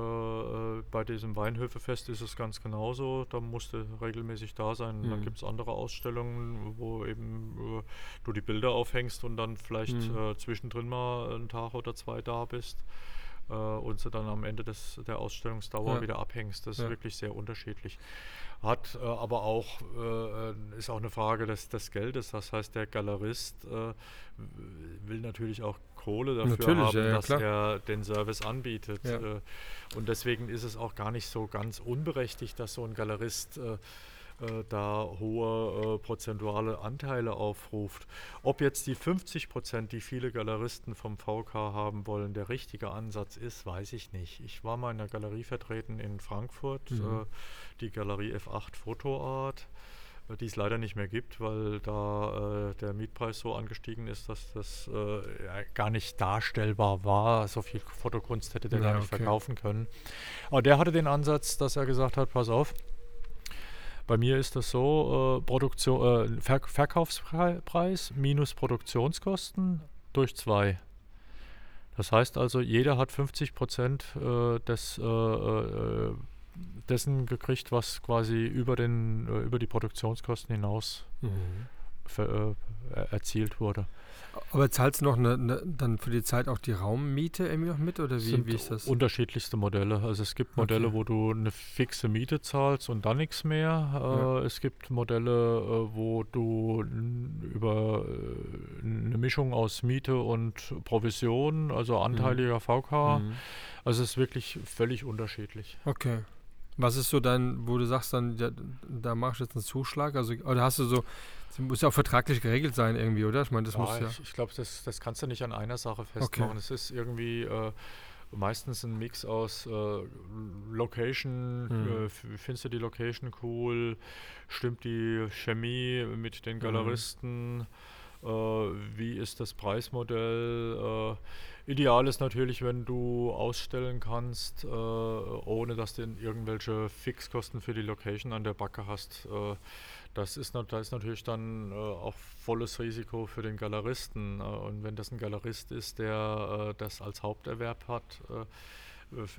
äh, bei diesem Weinhöfefest ist es ganz genauso. Da musst du regelmäßig da sein. Dann Mhm. gibt es andere Ausstellungen, wo eben äh, du die Bilder aufhängst und dann vielleicht Mhm. äh, zwischendrin mal einen Tag oder zwei da bist äh, und sie dann am Ende des, der Ausstellungsdauer Ja. wieder abhängst. Das ist wirklich sehr unterschiedlich. Hat äh, aber auch, äh, ist auch eine Frage des, des Geldes. Das heißt, der Galerist äh, will natürlich auch Kohle dafür Natürlich, haben, dass er den Service anbietet. Äh, und deswegen ist es auch gar nicht so ganz unberechtigt, dass so ein Galerist äh, da hohe äh, prozentuale Anteile aufruft. Ob jetzt die 50 Prozent, die viele Galeristen vom VK haben wollen, der richtige Ansatz ist, weiß ich nicht. Ich war mal in einer Galerie vertreten in Frankfurt, Mhm. äh, die Galerie F8 Fotoart, äh, die es leider nicht mehr gibt, weil da äh, der Mietpreis so angestiegen ist, dass das äh, ja, gar nicht darstellbar war. So viel Fotokunst hätte der Ja, gar nicht okay. verkaufen können. Aber der hatte den Ansatz, dass er gesagt hat, pass auf, bei mir ist das so, äh, Produktion, äh, Ver Verkaufspreis minus Produktionskosten durch zwei. Das heißt also, jeder hat 50 Prozent äh, des, äh, äh, dessen gekriegt, was quasi über, den, äh, über die Produktionskosten hinaus Mhm. Ver, äh, er- erzielt wurde. Aber zahlst du noch ne, ne, dann für die Zeit auch die Raummiete irgendwie noch mit oder Es wie, wie ist das? unterschiedlichste Modelle. Also es gibt Modelle, Okay. wo du eine fixe Miete zahlst und dann nichts mehr. Ja. Äh, es gibt Modelle, äh, wo du über äh, eine Mischung aus Miete und Provision, also anteiliger VK. Mhm. Also es ist wirklich völlig unterschiedlich. Okay. Was ist so dein, wo du sagst dann, ja, da machst du jetzt einen Zuschlag? Also, oder hast du so, das muss ja auch vertraglich geregelt sein irgendwie, oder? Ich meine, das muss ja. Ich, ich glaube, das, das kannst du nicht an einer Sache festmachen. Es ist irgendwie äh, meistens ein Mix aus äh, Location, Mhm. äh, findest du die Location cool, stimmt die Chemie mit den Mhm. Galeristen, äh, wie ist das Preismodell? Äh, ideal ist natürlich, wenn du ausstellen kannst, äh, ohne dass du irgendwelche Fixkosten für die Location an der Backe hast. Äh, das ist, da ist natürlich dann äh, auch volles Risiko für den Galeristen. Äh, und wenn das ein Galerist ist, der äh, das als Haupterwerb hat, äh,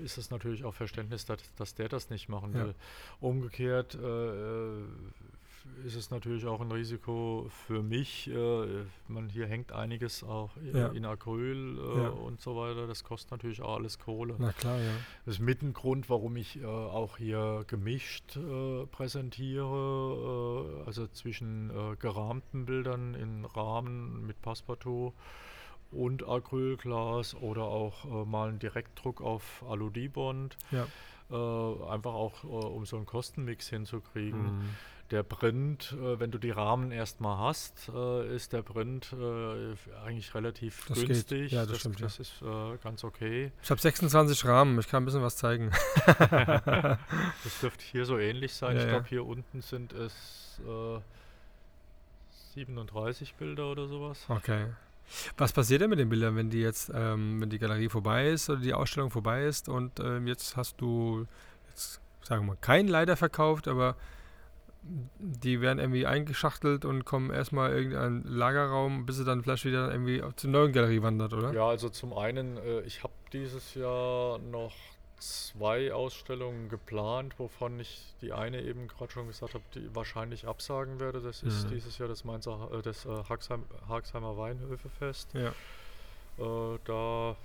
ist es natürlich auch Verständnis, dass, dass der das nicht machen Ja. will. Umgekehrt äh, äh, ist es natürlich auch ein Risiko für mich. Äh, man, hier hängt einiges auch Ja. in Acryl äh, Ja. und so weiter. Das kostet natürlich auch alles Kohle. Na klar, ja. Das ist mit ein Grund, warum ich äh, auch hier gemischt äh, präsentiere, äh, also zwischen äh, gerahmten Bildern in Rahmen mit Passepartout und Acrylglas oder auch mal einen Direktdruck auf Aludibond. Ja. Einfach auch, um so einen Kostenmix hinzukriegen. Mhm. Der Print, äh, wenn du die Rahmen erstmal hast, äh, ist der Print äh, eigentlich relativ Das geht. günstig. Ja, das das, stimmt, ja. das ist äh, ganz okay. Ich habe 26 Rahmen, ich kann ein bisschen was zeigen. [LAUGHS] Das dürfte hier so ähnlich sein. Ja, ich ja. glaube, hier unten sind es äh, 37 Bilder oder sowas. Okay. Was passiert denn mit den Bildern, wenn die jetzt, ähm, wenn die Galerie vorbei ist oder die Ausstellung vorbei ist und ähm, jetzt hast du, jetzt sagen wir mal, keinen leider verkauft, aber die werden irgendwie eingeschachtelt und kommen erstmal in irgendeinen Lagerraum, bis sie dann vielleicht wieder irgendwie zur neuen Galerie wandert, oder? Ja, also zum einen, äh, ich habe dieses Jahr noch zwei Ausstellungen geplant, wovon ich die eine eben gerade schon gesagt habe, die wahrscheinlich absagen werde. Das ist Mhm. dieses Jahr das Mainzer, äh, das äh, Haxheim, Haxheimer Weinhöfefest. Ja. Äh, da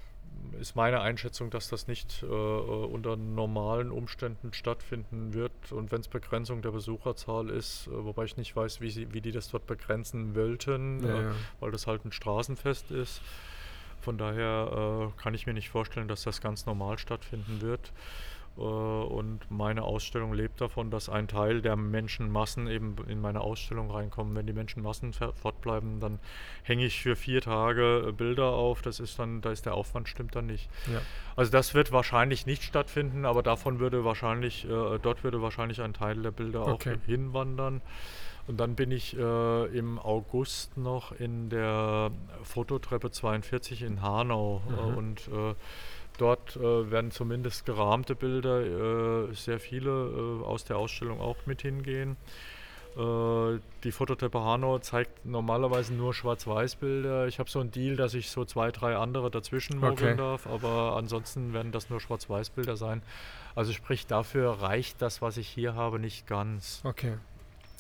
ist meine Einschätzung, dass das nicht äh, äh, unter normalen Umständen stattfinden wird. Und wenn es Begrenzung der Besucherzahl ist, äh, wobei ich nicht weiß, wie, sie, wie die das dort begrenzen wollten, Ja, äh, ja. weil das halt ein Straßenfest ist. Von daher äh, kann ich mir nicht vorstellen, dass das ganz normal stattfinden wird. Äh, und meine Ausstellung lebt davon, dass ein Teil der Menschenmassen eben in meine Ausstellung reinkommen. Wenn die Menschenmassen fortbleiben, dann hänge ich für vier Tage äh, Bilder auf. Das ist dann, da ist der Aufwand stimmt dann nicht. Ja. Also das wird wahrscheinlich nicht stattfinden, aber davon würde wahrscheinlich, äh, dort würde wahrscheinlich ein Teil der Bilder Okay. auch hinwandern. Und dann bin ich äh, im August noch in der Fototreppe 42 in Hanau äh, Mhm. und äh, dort äh, werden zumindest gerahmte Bilder, äh, sehr viele äh, aus der Ausstellung auch mit hingehen. Äh, die Fototreppe Hanau zeigt normalerweise nur Schwarz-Weiß-Bilder. Ich habe so einen Deal, dass ich so zwei, drei andere dazwischen mogeln Okay. darf, aber ansonsten werden das nur Schwarz-Weiß-Bilder sein. Also sprich, dafür reicht das, was ich hier habe, nicht ganz. Okay.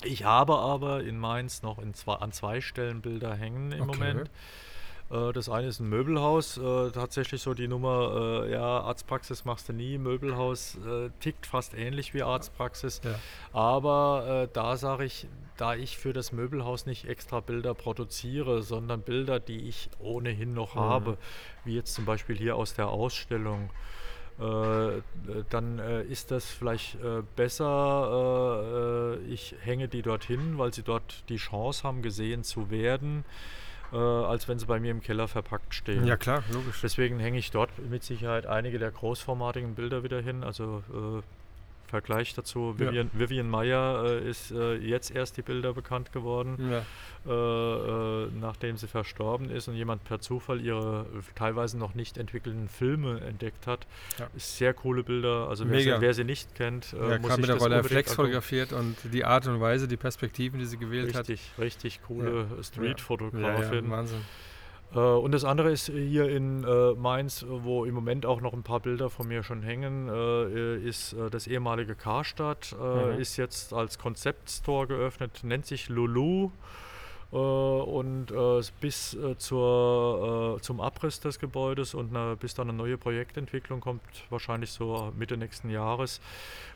Ich habe aber in Mainz noch in zwei, an zwei Stellen Bilder hängen im Okay. Moment. Äh, Das eine ist ein Möbelhaus, äh, tatsächlich so die Nummer, äh, ja, Arztpraxis machst du nie, Möbelhaus äh, tickt fast ähnlich wie Arztpraxis, Ja. aber da sage ich, da ich für das Möbelhaus nicht extra Bilder produziere, sondern Bilder, die ich ohnehin noch Mhm. habe, wie jetzt zum Beispiel hier aus der Ausstellung, dann ist das vielleicht besser, ich hänge die dorthin, weil sie dort die Chance haben, gesehen zu werden, äh, als wenn sie bei mir im Keller verpackt stehen. Ja, klar, logisch. Deswegen hänge ich dort mit Sicherheit einige der großformatigen Bilder wieder hin. Also äh, Vergleich dazu, Ja. Vivian, Vivian Meyer äh, ist äh, jetzt erst die Bilder bekannt geworden, Ja. äh, äh, nachdem sie verstorben ist und jemand per Zufall ihre teilweise noch nicht entwickelten Filme entdeckt hat. Ja. Sehr coole Bilder. Also wer sie, wer sie nicht kennt, äh, ja, muss sich mit der das Rolle Flex fotografiert und die Art und Weise, die Perspektiven, die sie gewählt hat. Richtig, richtig coole Street-Fotografin. Wahnsinn. Äh, und das andere ist hier in äh, Mainz, äh, wo im Moment auch noch ein paar Bilder von mir schon hängen, äh, ist äh, das ehemalige Karstadt, äh, Mhm. ist jetzt als Konzeptstore geöffnet, nennt sich Lulu. Äh, und äh, bis äh, zur, äh, zum Abriss des Gebäudes und bis dann eine neue Projektentwicklung kommt, wahrscheinlich so Mitte nächsten Jahres,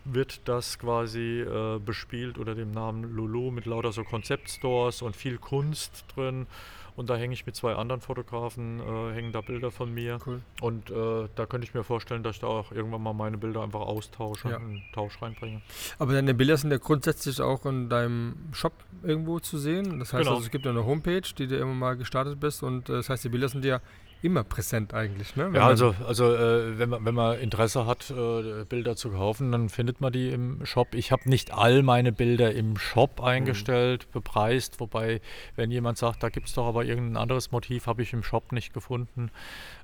wird das quasi äh, bespielt unter dem Namen Lulu mit lauter so Konzeptstores und viel Kunst drin. Und da hänge ich mit zwei anderen Fotografen, äh, hängen da Bilder von mir. Cool. Und äh, da könnte ich mir vorstellen, dass ich da auch irgendwann mal meine Bilder einfach austausche, Ja. einen Tausch reinbringe. Aber deine Bilder sind ja grundsätzlich auch in deinem Shop irgendwo zu sehen. Das heißt, Genau. also, es gibt ja eine Homepage, die du immer mal gestartet bist. Und äh, das heißt, die Bilder sind ja immer präsent eigentlich. Ne? Wenn Ja, also, also äh, wenn, man, wenn man Interesse hat, äh, Bilder zu kaufen, dann findet man die im Shop. Ich habe nicht all meine Bilder im Shop eingestellt, bepreist, wobei, wenn jemand sagt, da gibt es doch aber irgendein anderes Motiv, habe ich im Shop nicht gefunden,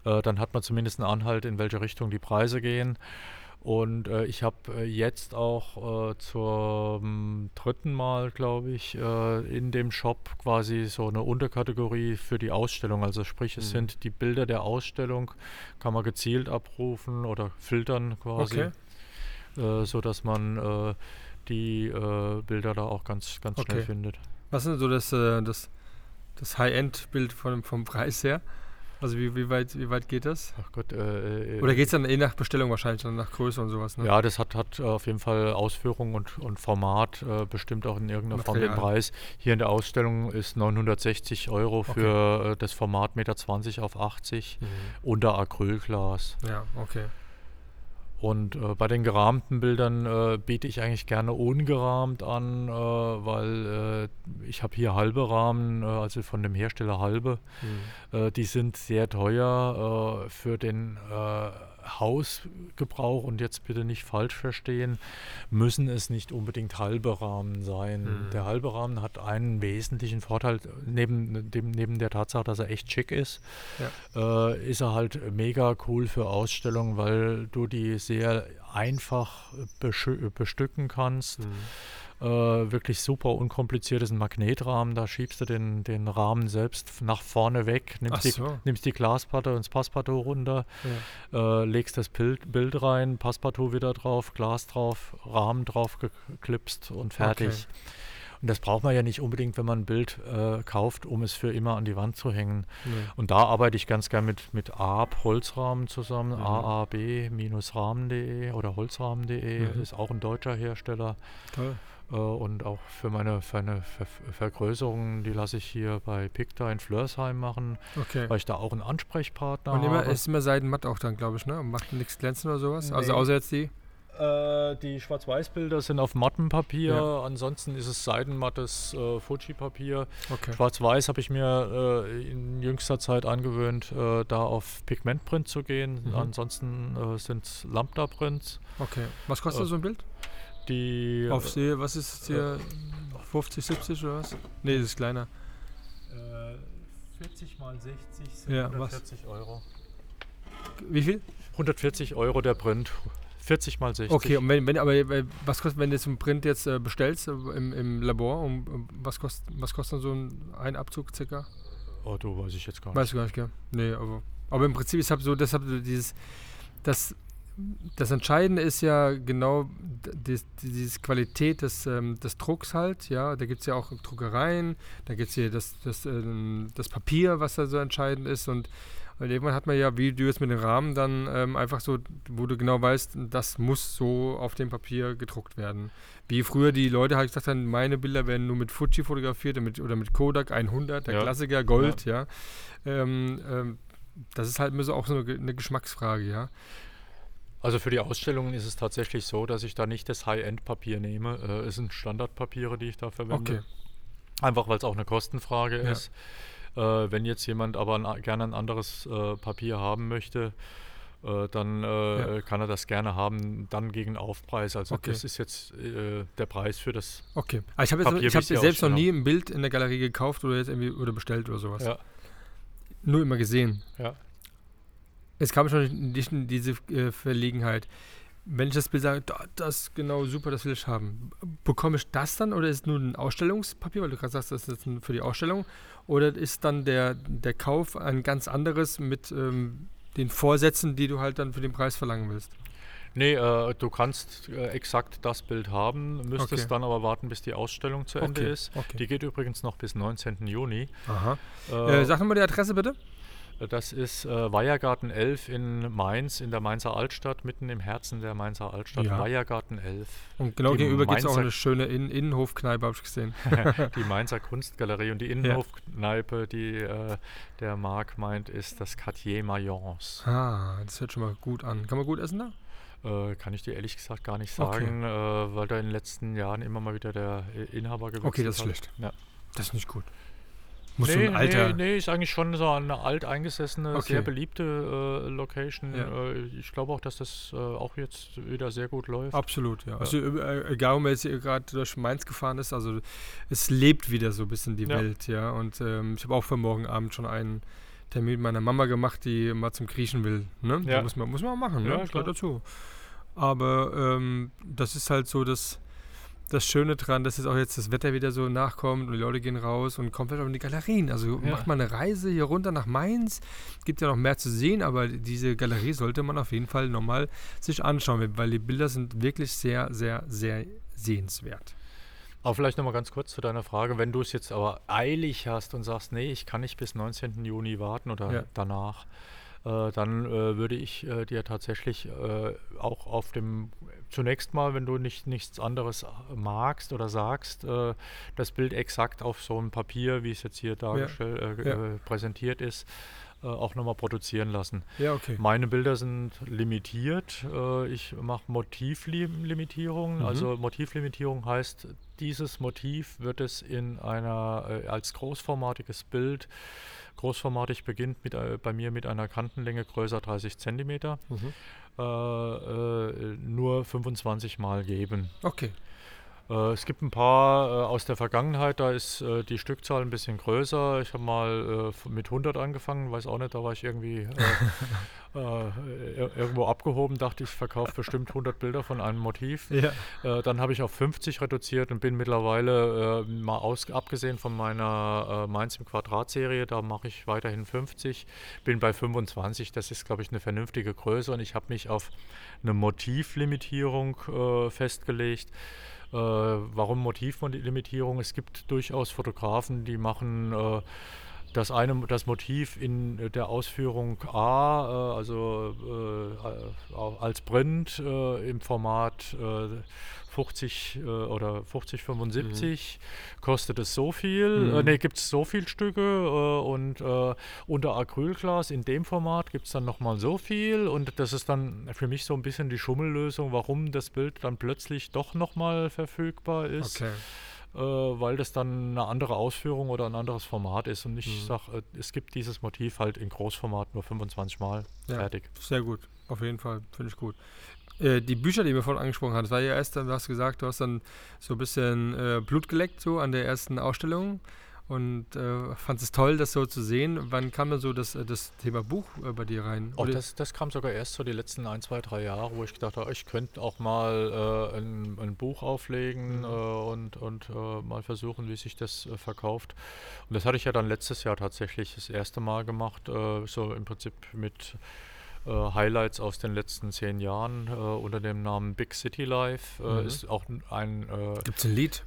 äh, dann hat man zumindest einen Anhalt, in welche Richtung die Preise gehen. Und äh, ich habe äh, jetzt auch äh, zum dritten Mal, glaube ich, äh, in dem Shop quasi so eine Unterkategorie für die Ausstellung. Also sprich, es Mhm. sind die Bilder der Ausstellung, kann man gezielt abrufen oder filtern quasi, Okay. äh, sodass man äh, die Bilder da auch ganz, ganz schnell Okay. findet. Was ist denn so das, das, das High-End-Bild von, vom Preis her? Also wie, wie, weit, wie weit geht das? Ach Gott, äh, äh, Oder geht es dann eh nach Bestellung wahrscheinlich, dann nach Größe und sowas? Ne? Ja, das hat, hat äh, auf jeden Fall Ausführung und, und Format, äh, bestimmt auch in irgendeiner Form den Material. Preis. Hier in der Ausstellung ist 960 Euro für äh, das Format 1,20 Meter auf 80 Mhm. unter Acrylglas. Ja, okay. Und äh, bei den gerahmten Bildern äh, biete ich eigentlich gerne ungerahmt an, äh, weil äh, ich habe hier halbe Rahmen, äh, also von dem Hersteller halbe. Mhm. Äh, die sind sehr teuer für den Hausgebrauch und jetzt bitte nicht falsch verstehen, müssen es nicht unbedingt halbe Rahmen sein. Mhm. Der halbe Rahmen hat einen wesentlichen Vorteil, neben, dem, neben der Tatsache, dass er echt schick ist, äh, ist er halt mega cool für Ausstellungen, weil du die sehr einfach bestücken kannst. Mhm. Äh, wirklich super unkompliziert ist ein Magnetrahmen. Da schiebst du den, den Rahmen selbst nach vorne weg, nimmst, die, so. nimmst die Glasplatte und das Passepartout runter, äh, legst das Bild, Bild rein, Passepartout wieder drauf, Glas drauf, Rahmen drauf geklipst und fertig. Okay. Und das braucht man ja nicht unbedingt, wenn man ein Bild äh, kauft, um es für immer an die Wand zu hängen. Nee. Und da arbeite ich ganz gern mit, mit AAB Holzrahmen zusammen, Mhm. aab-rahmen.de oder holzrahmen.de, Mhm. ist auch ein deutscher Hersteller. Toll. Äh, und auch für meine, für eine Ver Vergrößerung, die lasse ich hier bei Picta in Flörsheim machen, Okay. weil ich da auch einen Ansprechpartner Und immer, habe. ist immer Seidenmatt auch dann, glaube ich, ne? Und macht nichts glänzen oder sowas? Also Nee. außer jetzt die? Äh, die Schwarz-Weiß-Bilder sind auf Mattenpapier, Ja. ansonsten ist es seidenmattes äh, Fuji-Papier. Okay. Schwarz-Weiß habe ich mir äh, in jüngster Zeit angewöhnt, äh, da auf Pigmentprint zu gehen. Mhm. Ansonsten äh, sind es Lambda-Prints. Okay. Was kostet Äh, so ein Bild? Die Auf See, was ist jetzt hier? 50, 70 oder was? Nee, das ist kleiner. äh, 40 mal 60 sind Ja, was? 140 Euro. Wie viel? 140 Euro der Print. 40 mal 60. Okay, und wenn, wenn aber äh, was kostet, wenn du jetzt einen Print jetzt äh, bestellst äh, im, im Labor, um, um, was kostet was kostet dann so ein, ein Abzug circa? Oh, du weiß ich jetzt gar nicht. Weißt du gar nicht, gell? Nee, aber, aber im Prinzip ist halt so, deshalb so dieses, das, das Entscheidende ist ja genau d- dies, diese Qualität des, ähm, des Drucks halt, ja. Da gibt es ja auch Druckereien, da gibt es hier das, das, ähm, das Papier, was da so entscheidend ist und, und irgendwann hat man ja, wie du jetzt mit dem Rahmen, dann ähm, einfach so, wo du genau weißt, das muss so auf dem Papier gedruckt werden. Wie früher die Leute halt gesagt haben, meine Bilder werden nur mit Fuji fotografiert oder mit, oder mit Kodak 100, der Ja. Klassiker Gold, ja. Ähm, ähm, das ist halt auch so eine, eine Geschmacksfrage, ja. Also für die Ausstellungen ist es tatsächlich so, dass ich da nicht das High-End-Papier nehme. Äh, es sind Standardpapiere, die ich da verwende. Okay. Einfach weil es auch eine Kostenfrage Ja. ist. Äh, wenn jetzt jemand aber ein, gerne ein anderes äh, Papier haben möchte, äh, dann äh, Ja. kann er das gerne haben, dann gegen Aufpreis. Also Okay. das ist jetzt äh, der Preis für das. Okay. Aber ich habe jetzt, Papier ich hab selbst noch nie ein Bild in der Galerie gekauft oder jetzt irgendwie oder bestellt oder sowas. Ja, Nur immer gesehen. ja. Es kam schon nicht in diese äh, Verlegenheit. Wenn ich das Bild sage, da, das genau super, das will ich haben, bekomme ich das dann oder ist es nur ein Ausstellungspapier, weil du gerade sagst, das ist für die Ausstellung, oder ist dann der, der Kauf ein ganz anderes mit ähm, den Vorsätzen, die du halt dann für den Preis verlangen willst? Nee, äh, du kannst äh, exakt das Bild haben, müsstest Okay. dann aber warten, bis die Ausstellung zu Ende Okay, ist. okay. Die geht übrigens noch bis 19. Juni. Aha. Äh, Äh, sag nochmal die Adresse bitte. Das ist äh, Weihergarten 11 in Mainz, in der Mainzer Altstadt, mitten im Herzen der Mainzer Altstadt. Ja. Weihergarten 11. Und genau die gegenüber gibt es auch eine schöne In Innenhofkneipe, habe ich gesehen. [LAUGHS] die Mainzer Kunstgalerie und die Innenhofkneipe, die äh, der Marc meint, ist das Quartier Mayence. Ah, das hört schon mal gut an. Kann man gut essen da? Äh, kann ich dir ehrlich gesagt gar nicht Okay. sagen, äh, weil da in den letzten Jahren immer mal wieder der Inhaber gewechselt Okay, das ist hat. schlecht. Ja. Das ist nicht gut. Muss nee, so ein alter. nee, nee, ist eigentlich schon so eine alteingesessene, Okay. sehr beliebte äh, Location. Ja. Äh, ich glaube auch, dass das äh, auch jetzt wieder sehr gut läuft. Absolut, ja. Also äh, egal, ob man jetzt gerade durch Mainz gefahren ist, also es lebt wieder so ein bisschen die Ja. Welt, ja. Und ähm, ich habe auch für morgen Abend schon einen Termin mit meiner Mama gemacht, die mal zum Griechen will. Ne? Ja. Da muss man, muss man machen, ne? Ja, gehört klar. dazu. Aber ähm, das ist halt so das, das Schöne dran, dass jetzt auch jetzt das Wetter wieder so nachkommt und die Leute gehen raus und kommen vielleicht auch in die Galerien. Also Ja. macht mal eine Reise hier runter nach Mainz. Gibt ja noch mehr zu sehen, aber diese Galerie sollte man auf jeden Fall nochmal sich anschauen, weil die Bilder sind wirklich sehr, sehr, sehr sehenswert. Aber vielleicht nochmal ganz kurz zu deiner Frage. Wenn du es jetzt aber eilig hast und sagst, nee, ich kann nicht bis 19. Juni warten oder Ja. danach, äh, dann äh, würde ich äh, dir tatsächlich äh, auch auf dem, zunächst mal, wenn du nicht nichts anderes magst oder sagst, äh, das Bild exakt auf so einem Papier, wie es jetzt hier dargestellt, äh, Ja. äh, präsentiert ist, äh, auch nochmal produzieren lassen. Ja, okay. Meine Bilder sind limitiert. Äh, ich mache Motivlimitierung. Mhm. Also Motivlimitierung heißt, dieses Motiv wird es in einer äh, als großformatiges Bild. Großformatig beginnt mit, äh, bei mir mit einer Kantenlänge größer 30 cm. Mhm. Äh, äh, nur 25 Mal geben. Okay. Äh, es gibt ein paar äh, aus der Vergangenheit, da ist äh, die Stückzahl ein bisschen größer. Ich habe mal mit 100 angefangen, weiß auch nicht, da war ich irgendwie [LAUGHS] irgendwo abgehoben, dachte ich, verkaufe bestimmt 100 Bilder von einem Motiv. Ja. dann habe ich auf 50 reduziert und bin mittlerweile, mal aus, abgesehen von meiner Mainz im Quadrat-Serie, da mache ich weiterhin 50, bin bei 25. Das ist, glaube ich, eine vernünftige Größe und ich habe mich auf eine Motivlimitierung festgelegt. Äh, warum Motivlimitierung? Es gibt durchaus Fotografen, die machen äh, das eine das Motiv in der Ausführung A, äh, also äh, als Print äh, im Format äh, 50 äh, oder 50, 75 mhm. kostet es so viel. Mhm. Äh, ne, gibt es so viel Stücke äh, und äh, unter Acrylglas in dem Format gibt es dann nochmal so viel und das ist dann für mich so ein bisschen die Schummellösung, warum das Bild dann plötzlich doch nochmal verfügbar ist. Okay. Äh, weil das dann eine andere Ausführung oder ein anderes Format ist. Und ich mhm. sage, äh, es gibt dieses Motiv halt in Großformat nur 25 Mal. Ja, fertig. Sehr gut, auf jeden Fall, finde ich gut. Äh, die Bücher, die wir vorhin angesprochen haben, das war ja erst, du hast gesagt, du hast dann so ein bisschen äh, Blut geleckt so an der ersten Ausstellung und äh, fand es toll, das so zu sehen. Wann kam dann so das, äh, das Thema Buch äh, bei dir rein? Oh, das, das, kam sogar erst so die letzten ein, zwei, drei Jahre, wo ich gedacht habe, ich könnte auch mal äh, ein, ein, Buch auflegen mhm. Äh, und, und äh, mal versuchen, wie sich das verkauft. Und das hatte ich ja dann letztes Jahr tatsächlich das erste Mal gemacht, so im Prinzip mit äh, Highlights aus den letzten zehn Jahren äh, unter dem Namen Big City Life. Äh, mhm. Ist auch ein. Gibt es ein Lied?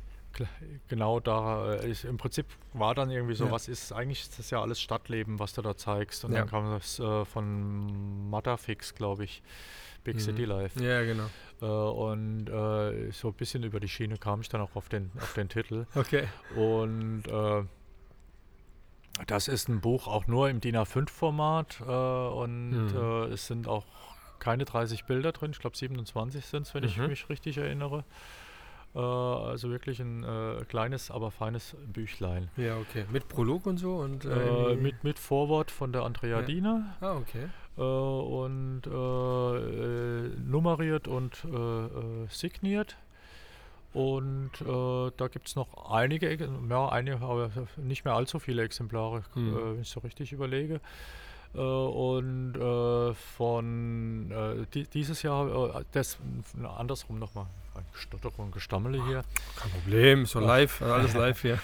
Genau da ist im Prinzip war dann irgendwie so, ja. was ist eigentlich ist das ja alles Stadtleben, was du da zeigst. Und ja. dann kam das äh, von Matterfix, glaube ich, Big mhm. City Life. Ja, genau. Äh, und äh, so ein bisschen über die Schiene kam ich dann auch auf den, auf den Titel. Okay. Und das ist ein Buch auch nur im DIN A5-Format äh, und mhm. äh, es sind auch keine 30 Bilder drin. Ich glaube 27 sind es, wenn mhm. ich mich richtig erinnere. Äh, also wirklich ein äh, kleines, aber feines Büchlein. Ja, okay. Mit Prolog und so? und äh, mit, mit Vorwort von der Andrea ja. Diener. Ah, okay. Äh, und nummeriert und signiert. Und äh, da gibt es noch einige, ja, einige, aber nicht mehr allzu viele Exemplare, mhm. äh, wenn ich so richtig überlege. Äh, und äh, von äh, die, dieses Jahr, äh, das andersrum nochmal, Stotterung, Gestammele hier. Kein Problem, so live, alles [LAUGHS] live hier.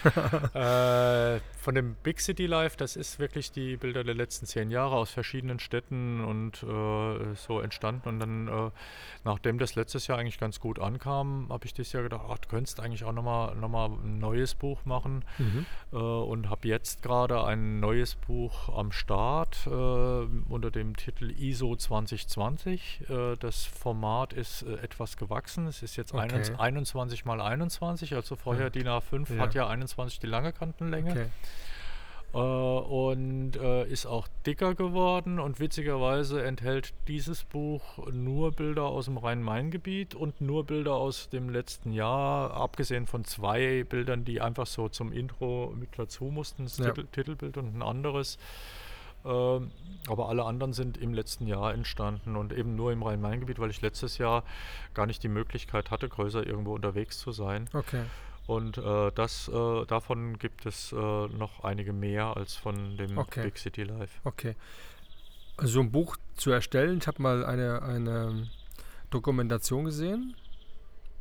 äh, von dem Big City Live, das ist wirklich die Bilder der letzten zehn Jahre aus verschiedenen Städten und äh, so entstanden. Und dann, äh, nachdem das letztes Jahr eigentlich ganz gut ankam, habe ich dieses Jahr gedacht, ach, du könntest eigentlich auch nochmal noch mal ein neues Buch machen. Mhm. Äh, und habe jetzt gerade ein neues Buch am Start äh, unter dem Titel ISO 2020. Äh, das Format ist etwas gewachsen. Es ist jetzt okay. 21 mal 21, also vorher ja. DIN A5 ja. hat ja 21 die lange Kantenlänge. Okay. Äh, und äh, ist auch dicker geworden und witzigerweise enthält dieses Buch nur Bilder aus dem Rhein-Main-Gebiet und nur Bilder aus dem letzten Jahr, abgesehen von zwei Bildern, die einfach so zum Intro mit dazu mussten, das ja. Titel, Titelbild und ein anderes. Ähm, aber alle anderen sind im letzten Jahr entstanden und eben nur im Rhein-Main-Gebiet, weil ich letztes Jahr gar nicht die Möglichkeit hatte, größer irgendwo unterwegs zu sein. Okay. Und äh, das, äh, davon gibt es äh, noch einige mehr als von dem okay. Big City Life. Okay. Also so ein Buch zu erstellen, ich habe mal eine, eine Dokumentation gesehen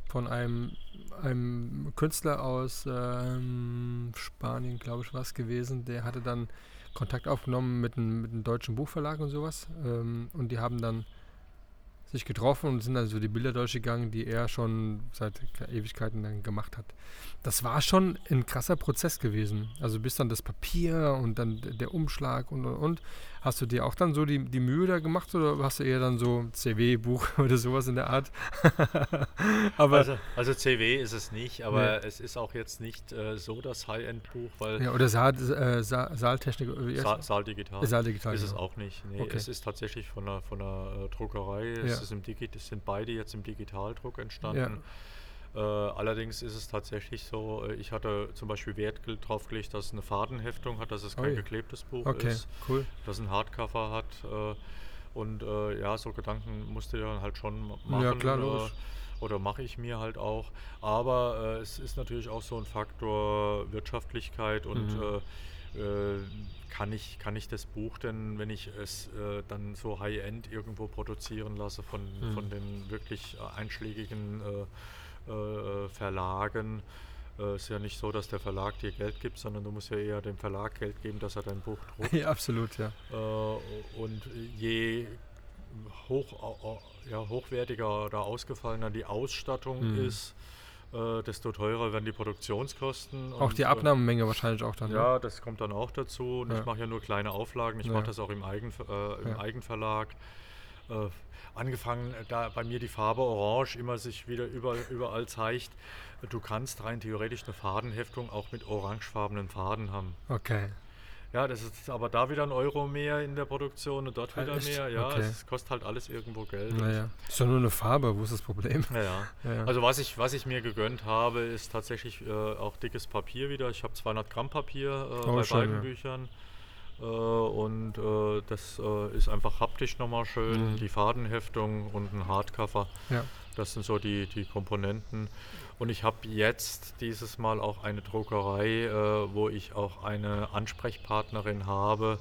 von einem, einem Künstler aus ähm, Spanien, glaube ich, war es gewesen. Der hatte dann Kontakt aufgenommen mit einem, mit einem deutschen Buchverlag und sowas. Ähm, und die haben dann sich getroffen und sind dann so die Bilder durchgegangen, die er schon seit Ewigkeiten dann gemacht hat. Das war schon ein krasser Prozess gewesen. Also bis dann das Papier und dann der Umschlag und und und. Hast du dir auch dann so die, die Mühe da gemacht oder hast du eher dann so CW-Buch [LAUGHS] oder sowas in der Art? [LAUGHS] aber also, also, CW ist es nicht, aber ja. es ist auch jetzt nicht äh, so das High-End-Buch, weil. Ja, oder Saal, äh, Sa Saaltechnik. Sa Saaldigital. Saaldigital. Ist es auch nicht. Nee, okay. es ist tatsächlich von einer, von einer äh, Druckerei. Ja. Es, ist im Digi es sind beide jetzt im Digitaldruck entstanden. Ja. Äh, allerdings ist es tatsächlich so, äh, ich hatte zum Beispiel Wert drauf gelegt, dass es eine Fadenheftung hat, dass es kein Oi. geklebtes Buch okay, ist, cool. dass es ein Hardcover hat. Äh, Und ja, so Gedanken musste ich dann halt schon machen. Ja, klar, logisch. oder mache ich mir halt auch. Aber äh, es ist natürlich auch so ein Faktor Wirtschaftlichkeit und Mhm. äh, äh, kann, ich, kann ich das Buch denn, wenn ich es dann so High-End irgendwo produzieren lasse von, Mhm. von den wirklich einschlägigen äh, äh, Verlagen, äh, ist ja nicht so, dass der Verlag dir Geld gibt, sondern du musst ja eher dem Verlag Geld geben, dass er dein Buch druckt. Ja, absolut, ja. Äh, und je hoch, ja, hochwertiger oder ausgefallener die Ausstattung Mhm. ist, desto teurer werden die Produktionskosten. Auch die Abnahmemenge wahrscheinlich auch dann. ne? ja, das kommt dann auch dazu. Und Ja. ich mache ja nur kleine Auflagen. Ich Ja. mache das auch im, Eigen, äh, im. Eigenverlag. Äh, angefangen, äh, da bei mir die Farbe Orange immer sich wieder überall, überall zeigt. Du kannst rein theoretisch eine Fadenheftung auch mit orangefarbenen Faden haben. Okay. Ja, das ist aber da wieder ein Euro mehr in der Produktion und dort Ah, wieder echt? mehr. Ja, Okay. es kostet halt alles irgendwo Geld. Naja. Ist doch nur eine Farbe, wo ist das Problem? Ja, ja. [LAUGHS] Ja. Also was ich, was ich mir gegönnt habe, ist tatsächlich äh, auch dickes Papier wieder. Ich habe 200 Gramm Papier äh, Oh, bei schön, beiden ja. Büchern. Äh, und äh, das äh, ist einfach haptisch nochmal schön. Mhm. Die Fadenheftung und ein Hardcover. Ja. Das sind so die, die Komponenten. Und ich habe jetzt dieses Mal auch eine Druckerei, äh, wo ich auch eine Ansprechpartnerin habe,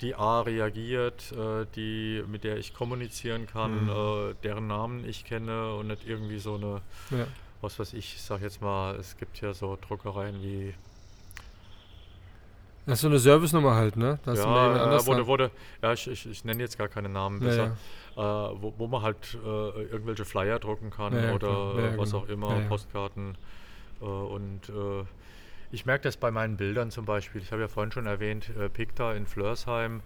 die A reagiert, äh, die, mit der ich kommunizieren kann, Mhm. äh, deren Namen ich kenne und nicht irgendwie so eine, ja. was weiß ich, ich sag jetzt mal, es gibt ja so Druckereien wie Das ist so eine Servicenummer halt, ne? Das ja, äh, wurde, wurde, ja ich, ich, ich nenne jetzt gar keine Namen Ja, besser, Äh, wo, wo man halt äh, irgendwelche Flyer drucken kann Ja, ja, oder. Ja, was genau. auch immer, Ja, ja. Postkarten. Äh, und äh, ich merke das bei meinen Bildern zum Beispiel. Ich habe ja vorhin schon erwähnt, äh, Picta in Flörsheim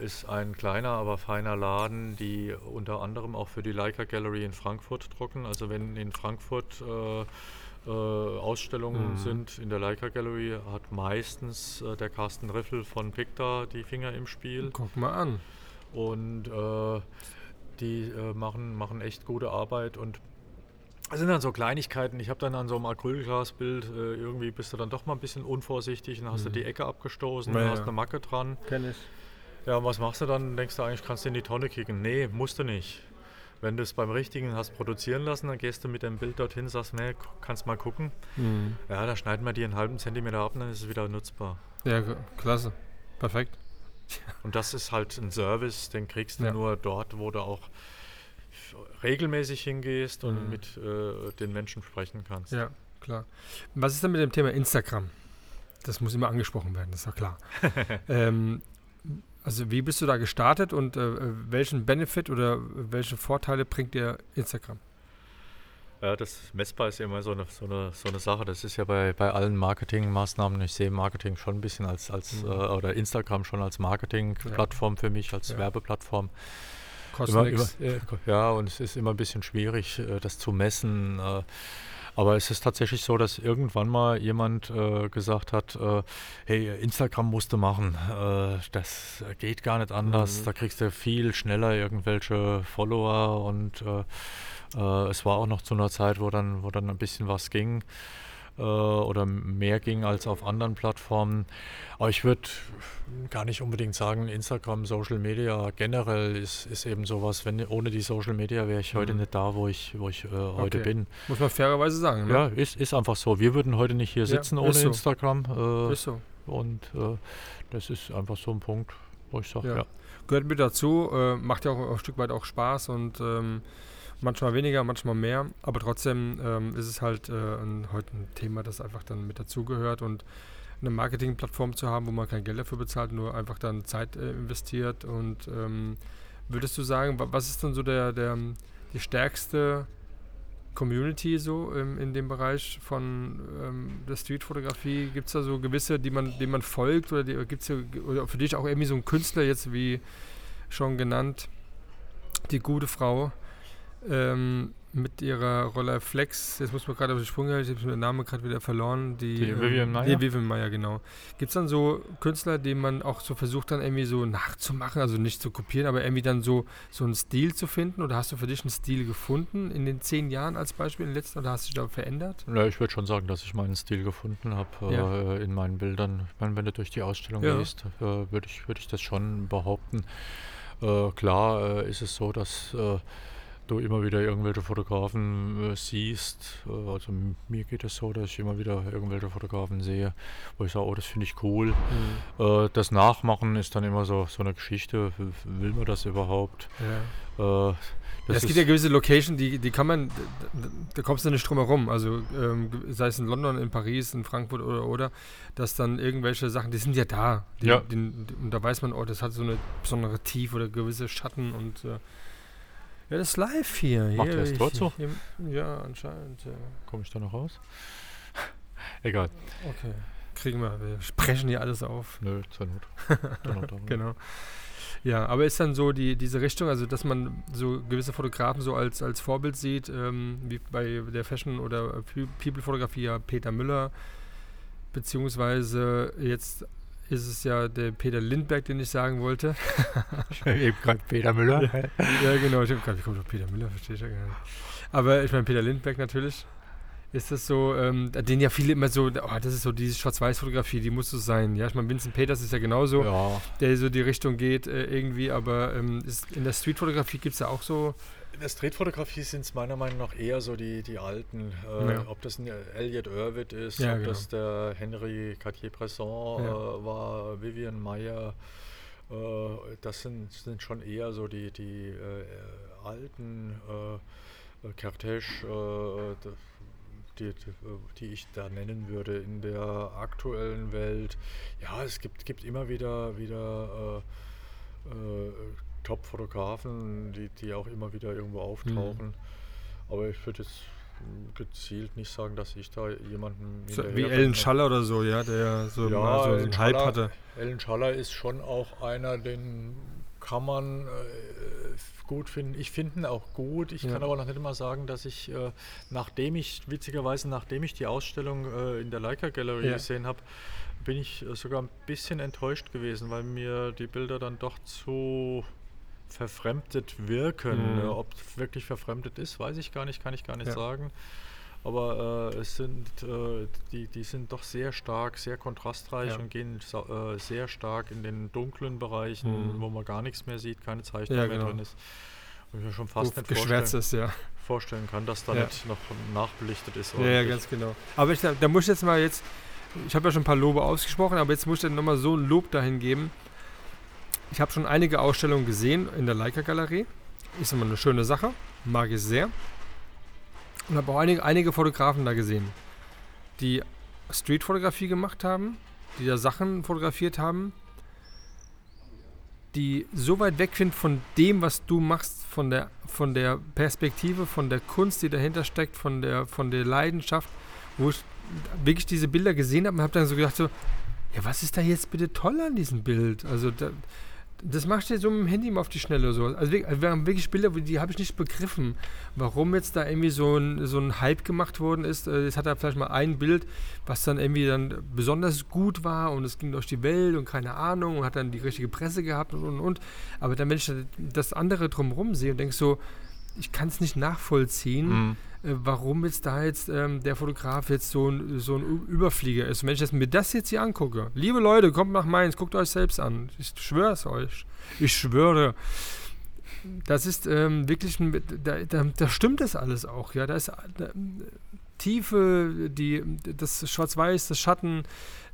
ist ein kleiner, aber feiner Laden, die unter anderem auch für die Leica Gallery in Frankfurt drucken. Also wenn in Frankfurt äh, Ausstellungen Mhm. sind in der Leica Gallery, hat meistens äh, der Carsten Riffel von Picta die Finger im Spiel. Guck mal an. Und äh, die äh, machen, machen echt gute Arbeit und es sind dann so Kleinigkeiten. Ich habe dann an so einem Acrylglasbild äh, irgendwie bist du dann doch mal ein bisschen unvorsichtig und hast du Mhm. die Ecke abgestoßen, Ja, und ja. hast eine Macke dran. Kenn ich. Ja, und was machst du dann? Denkst du eigentlich, kannst du in die Tonne kicken? Nee, musst du nicht. Wenn du es beim Richtigen hast produzieren lassen, dann gehst du mit dem Bild dorthin, sagst, nee, kannst mal gucken. Mhm. Ja, da schneiden wir dir einen halben Zentimeter ab und dann ist es wieder nutzbar. Ja, klasse. Perfekt. Und das ist halt ein Service, den kriegst du Ja. nur dort, wo du auch regelmäßig hingehst und Mhm. mit äh, den Menschen sprechen kannst. Ja, klar. Was ist denn mit dem Thema Instagram? Das muss immer angesprochen werden, das ist ja klar. [LAUGHS] ähm, also wie bist du da gestartet und äh, welchen Benefit oder welche Vorteile bringt dir Instagram? Ja, das messbar ist ja immer so eine, so eine, so eine Sache. Das ist ja bei, bei allen Marketingmaßnahmen. Ich sehe Marketing schon ein bisschen als, als Mhm. äh, oder Instagram schon als Marketingplattform für mich, als Ja. Werbeplattform. Kostet Immer, immer, äh, ja, und es ist immer ein bisschen schwierig, äh, das zu messen. Aber es ist tatsächlich so, dass irgendwann mal jemand äh, gesagt hat, äh, hey, Instagram musst du machen. Äh, das geht gar nicht anders. Mhm. Da kriegst du viel schneller irgendwelche Follower und äh, äh, es war auch noch zu einer Zeit, wo dann, wo dann ein bisschen was ging äh, oder mehr ging als auf anderen Plattformen. Aber ich würde gar nicht unbedingt sagen, Instagram, Social Media generell ist, ist eben sowas. Wenn, ohne die Social Media wäre ich heute Mhm. nicht da, wo ich, wo ich äh, heute Okay. bin. Muss man fairerweise sagen. Ne? Ja, ist, ist einfach so. Wir würden heute nicht hier Ja, sitzen ist ohne so. Instagram. Äh, Ist so. und äh, das ist einfach so ein Punkt, wo ich sage, Ja. ja. Gehört mit dazu, äh, macht ja auch ein Stück weit auch Spaß und ähm, manchmal weniger, manchmal mehr. Aber trotzdem ähm, ist es halt äh, ein, heute ein Thema, das einfach dann mit dazugehört und eine Marketingplattform zu haben, wo man kein Geld dafür bezahlt, nur einfach dann Zeit äh, investiert. Und ähm, würdest du sagen, wa- was ist dann so der, der die stärkste Community so ähm, in dem Bereich von ähm, der Streetfotografie? Gibt es da so gewisse, die man, denen man folgt oder gibt es für dich auch irgendwie so ein Künstler jetzt wie schon genannt, die gute Frau ähm, mit ihrer Roller Flex, jetzt muss man gerade auf die Sprünge helfen, ich habe den Namen gerade wieder verloren. Die, Die Vivian ähm, Maier? Die Vivian Meyer, genau. Gibt es dann so Künstler, denen man auch so versucht dann irgendwie so nachzumachen, also nicht zu kopieren, aber irgendwie dann so, so einen Stil zu finden? Oder hast du für dich einen Stil gefunden in den zehn Jahren als Beispiel, in den letzten, oder hast du dich da verändert? Ja, ich würde schon sagen, dass ich meinen Stil gefunden habe Ja. äh, in meinen Bildern. Ich meine, wenn du durch die Ausstellung Ja. gehst, äh, würde ich, würd ich das schon behaupten. Äh, klar äh, ist es so, dass äh, du immer wieder irgendwelche Fotografen äh, siehst. Äh, also mir geht es so, dass ich immer wieder irgendwelche Fotografen sehe, wo ich sage, oh, das finde ich cool. Mhm. Äh, das Nachmachen ist dann immer so, so eine Geschichte. Will man das überhaupt? Ja. Äh, das es gibt ja gewisse Location, die, die kann man, da, da- kommst du nicht drum herum. Also ähm, sei es in London, in Paris, in Frankfurt oder oder, dass dann irgendwelche Sachen, die sind ja da. Die, Ja. Die, und da weiß man, oh, das hat so eine besondere Tiefe oder gewisse Schatten und äh, ja, das ist live hier. Macht hier, er dort so? hier- Ja, anscheinend. Ja. Komme ich da noch raus? [LAUGHS] Egal. Okay. Kriegen wir. Wir sprechen hier alles auf. Nö, zur Not. [LAUGHS] Zur Not. Genau. Ja, aber ist dann so die, diese Richtung, also dass man so gewisse Fotografen so als, als Vorbild sieht, ähm, wie bei der Fashion- oder Pe- People-Fotografie ja Peter Müller, beziehungsweise jetzt ist es ja der Peter Lindberg, den ich sagen wollte. Eben gerade Peter Müller. ja, genau, ich habe gerade, wie kommt doch Peter Müller, verstehe ich ja gar nicht. Aber ich meine, Peter Lindberg natürlich. Ist das so, ähm, den ja viele immer so, oh, das ist so diese Schwarz-Weiß-Fotografie, die muss so sein. Ja, ich meine, Vincent Peters ist ja genauso Ja, der so die Richtung geht äh, irgendwie, aber ähm, ist, in der Streetfotografie gibt es ja auch so. In der Streetfotografie sind es meiner Meinung nach eher so die, die alten. Äh, Ja. Ob das ein Elliot Irwitt ist, Ja, ob genau. das der Henry Cartier-Bresson Ja. äh, war, Vivian Meyer. Äh, das sind, sind schon eher so die, die äh, alten äh, Cartège, äh, die, die, ich da nennen würde in der aktuellen Welt. Ja, es gibt, gibt immer wieder, wieder äh, Top-Fotografen, die, die auch immer wieder irgendwo auftauchen. Aber ich würde jetzt gezielt nicht sagen, dass ich da jemanden so wie Ellen. Schaller oder so, ja, der so, Ja, mal so einen Hype Schaller- hatte. Ellen Schaller ist schon auch einer, den kann man äh, gut finden. Ich finde ihn auch gut. Ich Ja. kann aber noch nicht mal sagen, dass ich, äh, nachdem ich, witzigerweise, nachdem ich die Ausstellung äh, in der Leica Gallery Ja. gesehen habe, bin ich sogar ein bisschen enttäuscht gewesen, weil mir die Bilder dann doch zu verfremdet wirken. Mhm. Ob es wirklich verfremdet ist, weiß ich gar nicht, kann ich gar nicht Ja. sagen. Aber äh, es sind, äh, die, die sind doch sehr stark, sehr kontrastreich Ja. und gehen äh, sehr stark in den dunklen Bereichen, Mhm. wo man gar nichts mehr sieht, keine Zeichnung Ja, mehr genau. drin ist. Und ich mir schon fast nicht geschwärzt vorstellen, ist, ja. vorstellen kann, dass da nicht noch nachbelichtet ist. Ja, ja, ordentlich. ganz genau. Aber ich, da muss ich jetzt mal jetzt, ich habe ja schon ein paar Lobe ausgesprochen, aber jetzt muss ich dann nochmal so ein Lob dahin geben. Ich habe schon einige Ausstellungen gesehen in der Leica-Galerie. Ist immer eine schöne Sache, mag ich sehr. Und habe auch einige, einige Fotografen da gesehen, die Streetfotografie gemacht haben, die da Sachen fotografiert haben, die so weit weg sind von dem, was du machst, von der, von der Perspektive, von der Kunst, die dahinter steckt, von der, von der Leidenschaft, wo ich wirklich diese Bilder gesehen habe und habe dann so gedacht, so, ja, was ist da jetzt bitte toll an diesem Bild? Also da, das machst du jetzt so mit dem Handy mal auf die Schnelle so. Also wir, wir haben wirklich Bilder, die habe ich nicht begriffen, warum jetzt da irgendwie so ein, so ein Hype gemacht worden ist. Äh, Jetzt hat er vielleicht mal ein Bild, was dann irgendwie dann besonders gut war und es ging durch die Welt und keine Ahnung und hat dann die richtige Presse gehabt und und und. Aber dann, wenn ich das andere drumherum sehe und denke so, ich kann es nicht nachvollziehen, Mhm. Äh, warum jetzt da jetzt ähm, der Fotograf jetzt so ein, so ein Überflieger ist. Und wenn ich das, mir das jetzt hier angucke, liebe Leute, kommt nach Mainz, guckt euch selbst an. Ich schwöre es euch. Ich schwöre. Das ist ähm, wirklich, ein, da, da, da stimmt das alles auch. Ja, da ist da, Tiefe, die, das Schwarz-Weiß, das Schatten,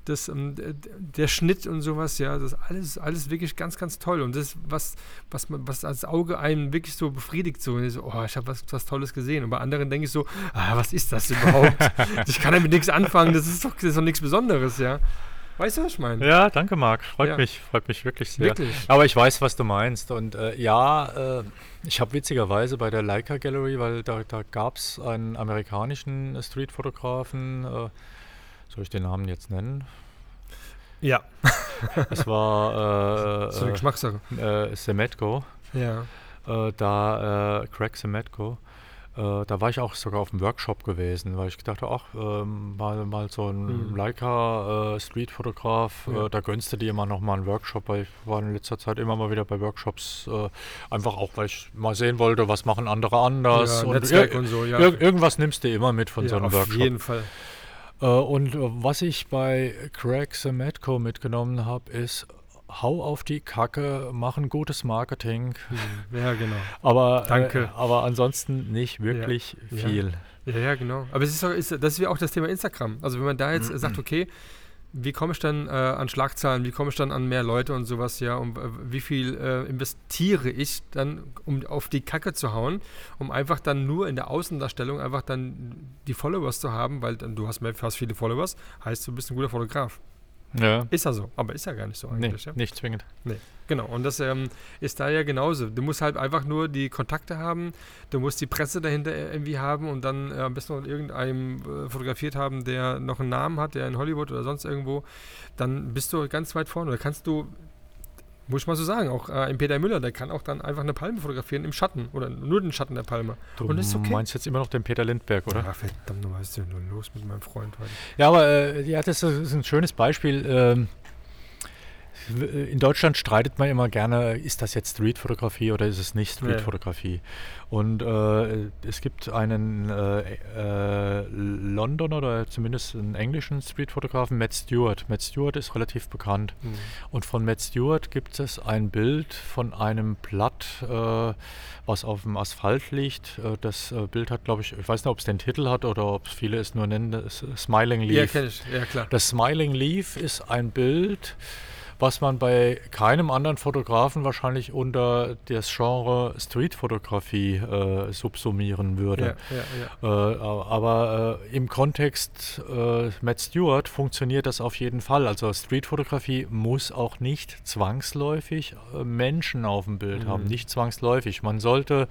das, ähm, der Schnitt und sowas, ja, das ist alles, alles wirklich ganz, ganz toll. Und das, was, was, man, was als Auge einen wirklich so befriedigt, so, so oh, ich habe was, was Tolles gesehen. Und bei anderen denke ich so, ah, was ist das überhaupt? [LAUGHS] ich kann damit nichts anfangen, das ist doch, das ist doch nichts Besonderes, ja. Weißt du, was ich meine? Ja, danke Marc. Freut Ja. mich, freut mich wirklich sehr. Wirklich. Aber ich weiß, was du meinst. Und äh, ja, äh, ich habe witzigerweise bei der Leica Gallery, weil da, da gab es einen amerikanischen Streetfotografen, äh, soll ich den Namen jetzt nennen? Ja, [LAUGHS] Es war ist eine äh, Geschmackssache. äh, äh, Semetko, Ja. äh, da äh, Craig Semetko. Äh, da war ich auch sogar auf dem Workshop gewesen, weil ich gedacht habe, ach, ähm, mal, mal so ein Hm. Leica äh, Street-Fotograf, Ja. äh, da gönnst du dir immer noch mal einen Workshop, weil ich war in letzter Zeit immer mal wieder bei Workshops, äh, einfach auch, weil ich mal sehen wollte, was machen andere anders. ja und Netzwerk und so, ja. ir- irgendwas nimmst du immer mit von so ja einem auf Workshop. jeden Fall. Äh, und äh, was ich bei Craig Semetko mitgenommen habe, ist hau auf die Kacke, mach ein gutes Marketing. Ja, genau. Aber, Danke. Äh, aber ansonsten nicht wirklich Ja. viel. Ja, ja, genau. Aber es ist, auch, ist das ist wie auch das Thema Instagram. Also wenn man da jetzt äh, sagt, okay, wie komme ich dann äh, an Schlagzahlen, wie komme ich dann an mehr Leute und sowas, ja, und äh, wie viel äh, investiere ich dann, um auf die Kacke zu hauen, um einfach dann nur in der Außendarstellung einfach dann die Followers zu haben, weil dann du hast mehr, hast viele Followers, heißt du bist ein guter Fotograf. Ja. Ist ja so, aber ist ja gar nicht so Nee, eigentlich. ja? nicht zwingend. Genau, und das ähm, ist da ja genauso. Du musst halt einfach nur die Kontakte haben, du musst die Presse dahinter irgendwie haben und dann äh, am besten noch irgendeinem äh, fotografiert haben, der noch einen Namen hat, der in Hollywood oder sonst irgendwo, dann bist du ganz weit vorne. Da kannst du, muss ich mal so sagen, auch äh, ein Peter Müller, der kann auch dann einfach eine Palme fotografieren im Schatten oder nur den Schatten der Palme. Du Und ist okay. meinst jetzt immer noch den Peter Lindberg, oder? Ach, verdammt, was ist denn nun los mit meinem Freund heute? Ja, aber äh, ja, das ist, ein schönes Beispiel. Ähm, in Deutschland streitet man immer gerne, ist das jetzt Streetfotografie oder ist es nicht Ja. Streetfotografie? Und äh, es gibt einen äh, äh, Londoner oder zumindest einen englischen Streetfotografen, Matt Stewart. Matt Stewart ist relativ bekannt. Hm. Und von Matt Stewart gibt es ein Bild von einem Blatt, äh, was auf dem Asphalt liegt. Äh, das äh, Bild hat, glaube ich, ich weiß nicht, ob es den Titel hat oder ob es viele es nur nennen, Smiling Ja, Leaf. kenne ich, ja klar. das Smiling Leaf ist ein Bild, was man bei keinem anderen Fotografen wahrscheinlich unter das Genre Streetfotografie äh, subsumieren würde. Ja, ja, ja. Äh, aber äh, im Kontext äh, Matt Stewart funktioniert das auf jeden Fall. Also Streetfotografie muss auch nicht zwangsläufig äh, Menschen auf dem Bild Mhm. haben. Nicht zwangsläufig. Man sollte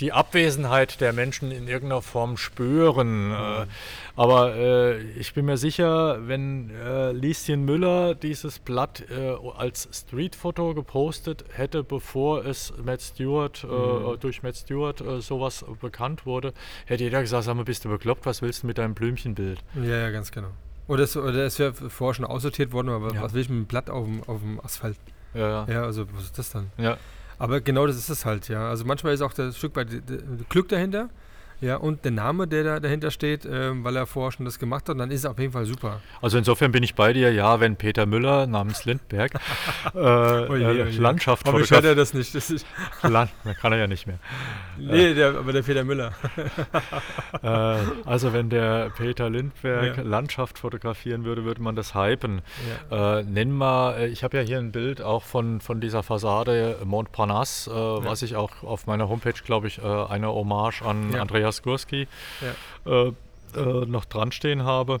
die Abwesenheit der Menschen in irgendeiner Form spüren. Äh, aber äh, ich bin mir sicher, wenn äh, Lieschen Müller dieses Blatt äh, als Streetfoto gepostet hätte, bevor es Matt Stewart, Mhm. äh, durch Matt Stewart sowas bekannt wurde, hätte jeder gesagt, sag mal, bist du bekloppt, was willst du mit deinem Blümchenbild? Ja, ja, ganz genau. Oder es, oder es wäre vorher schon aussortiert worden, aber Ja. was will ich mit einem Blatt auf dem, auf dem Asphalt? Ja, Ja, also was ist das dann? ja. Aber genau das ist es halt, ja. Also manchmal ist auch das Stück weit Glück dahinter, ja, und der Name, der da dahinter steht, ähm, weil er vorher schon das gemacht hat, dann ist es auf jeden Fall super. Also insofern bin ich bei dir, ja, wenn Peter Müller namens Lindberg [LAUGHS] äh, äh, oje. Landschaft Aber ich hört fotografiert. er das nicht. Das ist, Land, kann er ja nicht mehr. [LAUGHS] nee, der, aber der Peter Müller. [LAUGHS] Äh, also wenn der Peter Lindberg Ja. Landschaft fotografieren würde, würde man das hypen. Ja. Äh, nenn mal, äh, ich habe ja hier ein Bild auch von, von dieser Fassade Montparnasse, äh, was ich auch auf meiner Homepage, glaube ich, äh, eine Hommage an Ja. Andreas Gurski äh, äh, noch dran stehen habe.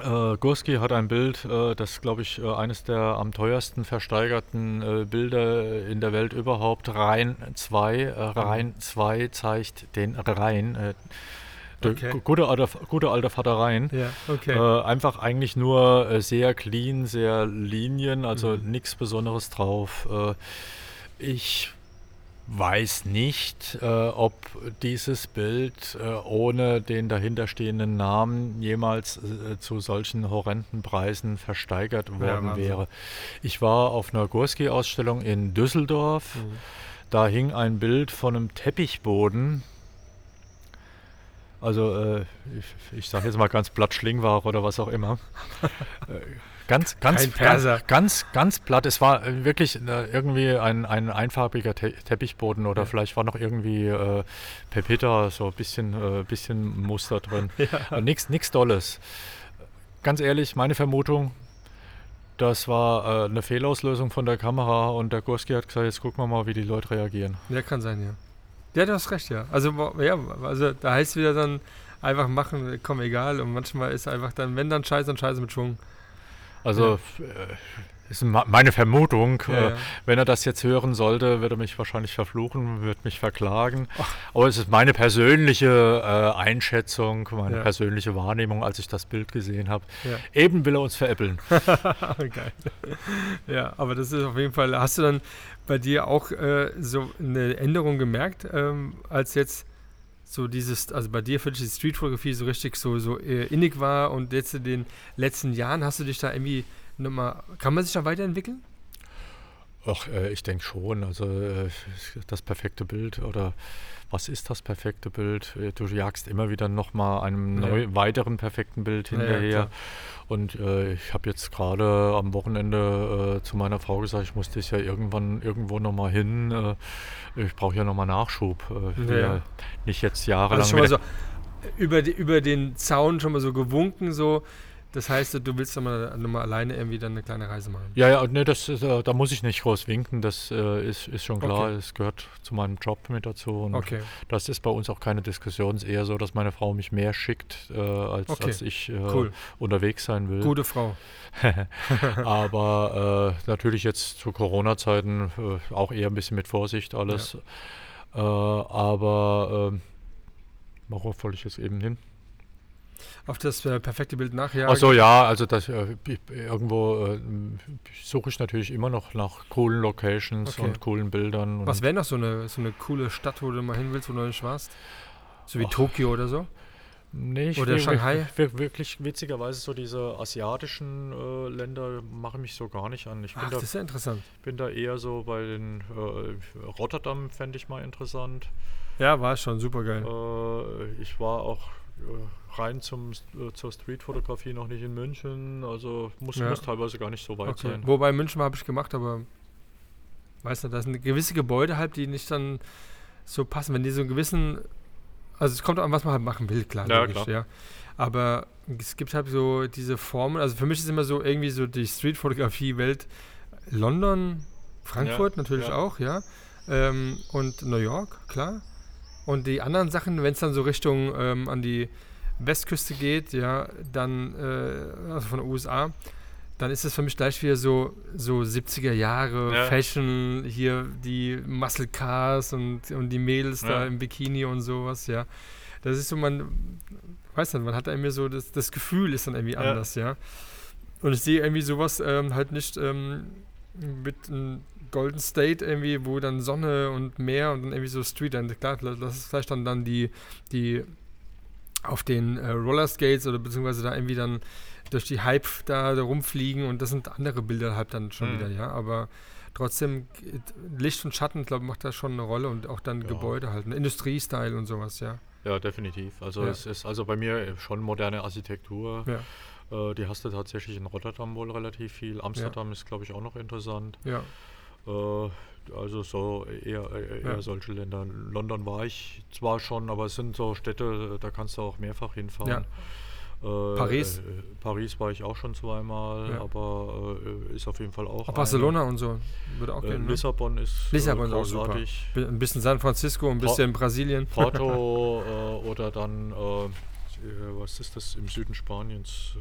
Äh, Gurski hat ein Bild, äh, das glaube ich äh, eines der am teuersten versteigerten äh, Bilder in der Welt überhaupt. Rhein 2. Äh, Rhein 2 zeigt den Rhein. Okay. gu- gute, alter, gute alte Vater Rhein. ja, okay. Einfach eigentlich nur sehr clean, sehr Linien, also Mhm. nichts Besonderes drauf. Ich weiß nicht, äh, ob dieses Bild äh, ohne den dahinterstehenden Namen jemals äh, zu solchen horrenden Preisen versteigert worden Wahnsinn. wäre. Ich war auf einer Gurski-Ausstellung in Düsseldorf. Mhm. Da hing ein Bild von einem Teppichboden. Also, äh, ich, ich sage jetzt mal ganz platt Schlingware oder was auch immer. [LAUGHS] Ganz, ganz, Kein Perser. ganz, ganz, ganz platt. Es war äh, wirklich äh, irgendwie ein, ein einfarbiger Te Teppichboden oder Ja. vielleicht war noch irgendwie äh, Pepita, so ein bisschen, äh, bisschen Muster drin. [LAUGHS] ja. Nichts nix Dolles. Ganz ehrlich, meine Vermutung, das war äh, eine Fehlauslösung von der Kamera und der Gurski hat gesagt, jetzt gucken wir mal, wie die Leute reagieren. ja, kann sein, ja. Ja, du hast recht, ja. Also, ja, also da heißt wieder dann einfach machen, komm, egal. Und manchmal ist einfach dann, wenn dann Scheiße, dann Scheiße mit Schwung. Also f- äh, ist meine Vermutung. Ja, äh, ja. Wenn er das jetzt hören sollte, wird er mich wahrscheinlich verfluchen, wird mich verklagen. Aber es ist meine persönliche äh, Einschätzung, meine Ja. persönliche Wahrnehmung, als ich das Bild gesehen habe. Ja. Eben will er uns veräppeln. [LAUGHS] Geil. Ja, aber das ist auf jeden Fall. Hast du dann bei dir auch äh, so eine Änderung gemerkt, ähm, als jetzt so dieses, also bei dir für dich die Streetfotografie so richtig so, so äh, innig war und jetzt in den letzten Jahren hast du dich da irgendwie nochmal, kann man sich da weiterentwickeln? Ach, äh, ich denke schon. Also äh, das perfekte Bild oder was ist das perfekte Bild? Äh, du jagst immer wieder nochmal einem Ja. neu, weiteren perfekten Bild Ja, ja, hinterher. klar. Und äh, ich habe jetzt gerade am Wochenende zu meiner Frau gesagt, ich muss das ja irgendwann irgendwo nochmal hin. Ich brauche ja nochmal Nachschub. Ja. ja nicht jetzt jahrelang. Also schon mal wieder- so über, die, über den Zaun schon mal so gewunken, so. Das heißt, du willst dann mal, mal alleine irgendwie dann eine kleine Reise machen. Ja, ja, nee, das ist, äh, da muss ich nicht groß winken, das äh, ist, ist schon klar, Okay. das gehört zu meinem Job mit dazu. Und Okay. Das ist bei uns auch keine Diskussion, es ist eher so, dass meine Frau mich mehr schickt, äh, als, Okay. als ich äh, Cool. unterwegs sein will. Gute Frau. [LAUGHS] Aber äh, natürlich jetzt zu Corona-Zeiten äh, auch eher ein bisschen mit Vorsicht alles. Äh, aber ähm, worauf wollte ich jetzt eben hin? Auf das äh, perfekte Bild nachher. Achso, ja, also das, äh, ich- irgendwo äh, suche ich natürlich immer noch nach coolen Locations Okay. und coolen Bildern. Und Was wäre noch so eine, so eine coole Stadt, wo du mal hin willst, wo du nicht warst? So wie Ach. Tokio oder so? Nee, ich Oder wir- Shanghai? wir- Wirklich witzigerweise so diese asiatischen äh, Länder machen mich so gar nicht an. Ich bin, Ach, da, das ist ja interessant. bin da eher so bei den äh, Rotterdam fände ich mal interessant. Ja, war schon super geil. Äh, ich war auch rein zum, äh, zur Streetfotografie noch nicht in München. Also muss, Ja. muss teilweise gar nicht so weit Okay. sein. Wobei München habe ich gemacht, aber weiß nicht, da sind gewisse Gebäude halt, die nicht dann so passen, wenn die so einen gewissen, also es kommt an, was man halt machen will, klar, Ja, logisch, klar. ja. Aber es gibt halt so diese Formen, also für mich ist immer so irgendwie so die Streetfotografie-Welt London, Frankfurt natürlich ja. auch, ja. Ähm, und New York, klar. Und die anderen Sachen, wenn es dann so Richtung ähm, an die Westküste geht, ja, dann, äh, also von den USA, dann ist es für mich gleich wieder so, so 70er Jahre Ja. Fashion, hier die Muscle Cars und, und die Mädels da Ja. im Bikini und sowas, ja. Das ist so, man, weiß nicht, man hat da irgendwie so, das, das Gefühl ist dann irgendwie Ja. anders, ja. Und ich sehe irgendwie sowas ähm, halt nicht ähm, mit einem Golden State irgendwie, wo dann Sonne und Meer und dann irgendwie so Street, dann klar, das ist vielleicht dann, dann die, die auf den äh, Rollerskates oder beziehungsweise da irgendwie dann durch die Hype da, da rumfliegen und das sind andere Bilder halt dann schon Mhm. wieder, ja, aber trotzdem g- Licht und Schatten, glaube ich, macht da schon eine Rolle und auch dann Ja. Gebäude halt, ein Industriestyle und sowas, ja. Ja, definitiv. Also Ja. es ist also bei mir schon moderne Architektur. Ja, Äh, die hast du tatsächlich in Rotterdam wohl relativ viel. Amsterdam ist, glaube ich, auch noch interessant. ja, Äh, also so eher, eher, eher Ja. solche Länder. London war ich zwar schon, aber es sind so Städte, da kannst du auch mehrfach hinfahren. Äh, Paris? Äh, Paris war ich auch schon zweimal, Ja. aber äh, ist auf jeden Fall auch. auch Barcelona und so würde auch. Äh, gehen, ne? Lissabon ist Lissabon äh, ist auch super. großartig. Bi- Ein bisschen San Francisco, ein bisschen Brasilien. Porto [LAUGHS] äh, oder dann, äh, äh, was ist das im Süden Spaniens?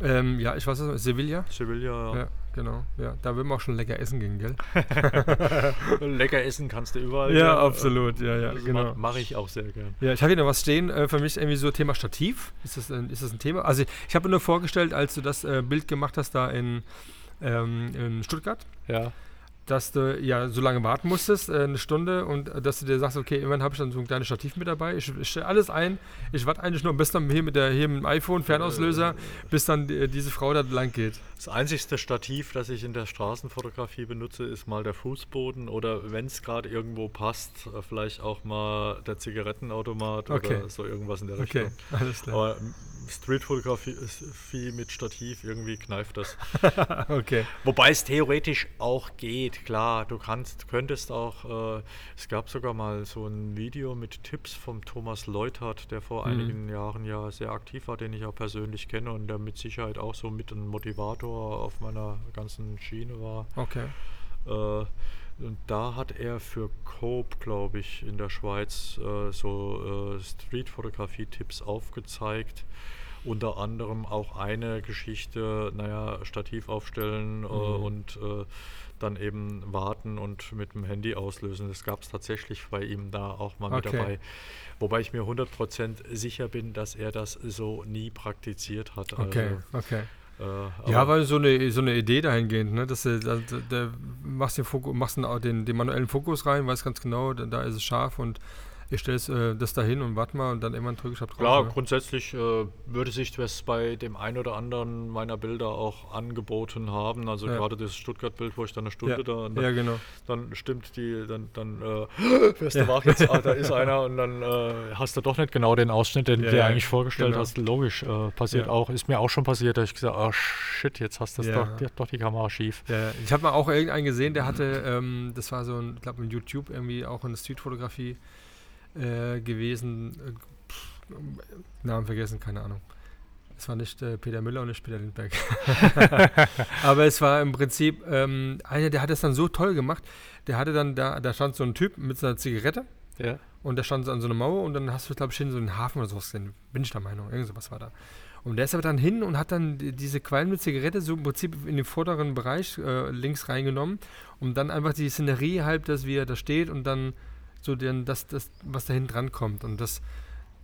Äh, Ähm, ja, ich weiß es, Sevilla. Sevilla. Ja, genau. Ja, da würden wir auch schon lecker essen gehen, gell? [LAUGHS] Lecker essen kannst du überall. Ja, gell? absolut, ja, ja, Das genau. Mache ich auch sehr gern. Ja, ich habe hier noch was stehen. Äh, für mich irgendwie so Thema Stativ. Ist das ein, ist das ein Thema? Also ich habe mir nur vorgestellt, als du das äh, Bild gemacht hast da in, ähm, in Stuttgart, Ja. Dass du ja so lange warten musstest, äh, eine Stunde, und äh, dass du dir sagst, okay, immerhin habe ich dann so ein kleines Stativ mit dabei. Ich, ich stelle alles ein. Ich warte eigentlich nur bis dann hier mit, der, hier mit dem iPhone, Fernauslöser, bis dann die, diese Frau da lang geht. Das einzigste Stativ, das ich in der Straßenfotografie benutze, ist mal der Fußboden oder wenn es gerade irgendwo passt, äh, vielleicht auch mal der Zigarettenautomat Okay. oder so irgendwas in der Okay, Richtung. alles klar. Aber Streetfotografie mit Stativ, irgendwie kneift das. [LAUGHS] Okay. Wobei es theoretisch auch geht, klar. Du kannst, könntest auch, äh, es gab sogar mal so ein Video mit Tipps vom Thomas Leutert, der vor Mhm. einigen Jahren ja sehr aktiv war, den ich auch persönlich kenne und der mit Sicherheit auch so mit ein Motivator auf meiner ganzen Schiene war. Okay. Äh, und da hat er für Cope, glaube ich, in der Schweiz äh, so äh, Streetfotografie-Tipps aufgezeigt. Unter anderem auch eine Geschichte, naja, Stativ aufstellen äh, Mhm. und äh, dann eben warten und mit dem Handy auslösen. Das gab es tatsächlich bei ihm da auch mal mit Okay. dabei. Wobei ich mir 100% sicher bin, dass er das so nie praktiziert hat. Okay, okay. Also, äh, Ja, weil so eine, so eine Idee dahingehend, ne? Dass du da, da, da machst, den, Fokus, machst den, den manuellen Fokus rein, weißt ganz genau, da, da ist es scharf und ich stelle äh, das da hin und warte mal und dann irgendwann drücke ich ab drauf. Klar, oder? grundsätzlich äh, würde sich das bei dem einen oder anderen meiner Bilder auch angeboten haben. Also Ja. gerade das Stuttgart-Bild, wo ich dann eine Stunde ja. da und ja, dann, genau. dann stimmt die, dann, dann äh, [GASPS] wirst du wach, jetzt, ah, da ist [LAUGHS] einer und dann äh, hast du doch nicht genau den Ausschnitt, den du dir eigentlich vorgestellt genau. hast. Logisch, äh, passiert auch, ist mir auch schon passiert, dass ich gesagt habe, oh shit, jetzt hast du doch, die, doch die Kamera schief. Ich habe mal auch irgendeinen gesehen, der hatte, ähm, das war so ein, ich glaube, in YouTube irgendwie auch eine Streetfotografie äh, gewesen. Äh, pff, Namen vergessen, keine Ahnung. Es war nicht äh, Peter Müller und nicht Peter Lindbergh. [LAUGHS] Aber es war im Prinzip ähm, einer, der hat das dann so toll gemacht. Der hatte dann da, da stand so ein Typ mit seiner Zigarette Ja. und der stand so an so einer Mauer und dann hast du, glaube ich, hin so einen Hafen oder sowas gesehen. Bin ich der Meinung, irgend sowas war da. Und der ist aber dann hin und hat dann die- diese qualmende Zigarette so im Prinzip in den vorderen Bereich äh, links reingenommen, um dann einfach die Szenerie halb, dass wie er da steht und dann so den, das, das, was da hinten dran kommt. Und das,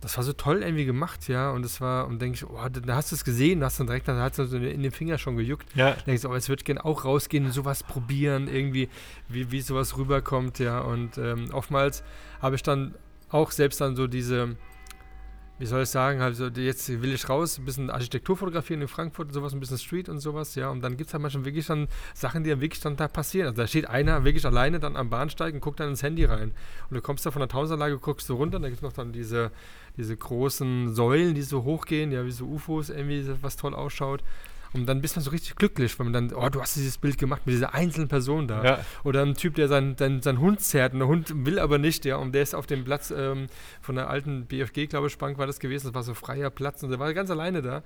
das war so toll irgendwie gemacht, ja. Und das war, und denke ich, oh, da- hast du es gesehen, hast du dann direkt, da hat es so in den Finger schon gejuckt. Ja. Da denkst du, oh, jetzt würde ich gerne auch rausgehen und sowas probieren, irgendwie, wie, wie sowas rüberkommt, ja. Und ähm, oftmals habe ich dann auch selbst dann so diese, wie soll ich sagen, also jetzt will ich raus, ein bisschen Architektur fotografieren in Frankfurt und sowas, ein bisschen Street und sowas, ja. Und dann gibt es halt manchmal wirklich dann Sachen, die dann wirklich dann da passieren. Also da steht einer wirklich alleine dann am Bahnsteig und guckt dann ins Handy rein. Und du kommst da von der Tausendanlage, guckst du runter, da gibt es noch dann diese, diese großen Säulen, die so hochgehen, ja, wie so UFOs irgendwie, was toll ausschaut. Und dann bist man so richtig glücklich, wenn man dann, oh, du hast dieses Bild gemacht mit dieser einzelnen Person da. Ja. Oder ein Typ, der seinen, seinen, seinen Hund zerrt und der Hund will aber nicht, ja, und der ist auf dem Platz ähm, von der alten BFG, glaube ich, Bank war das gewesen, das war so freier Platz und der war ganz alleine da.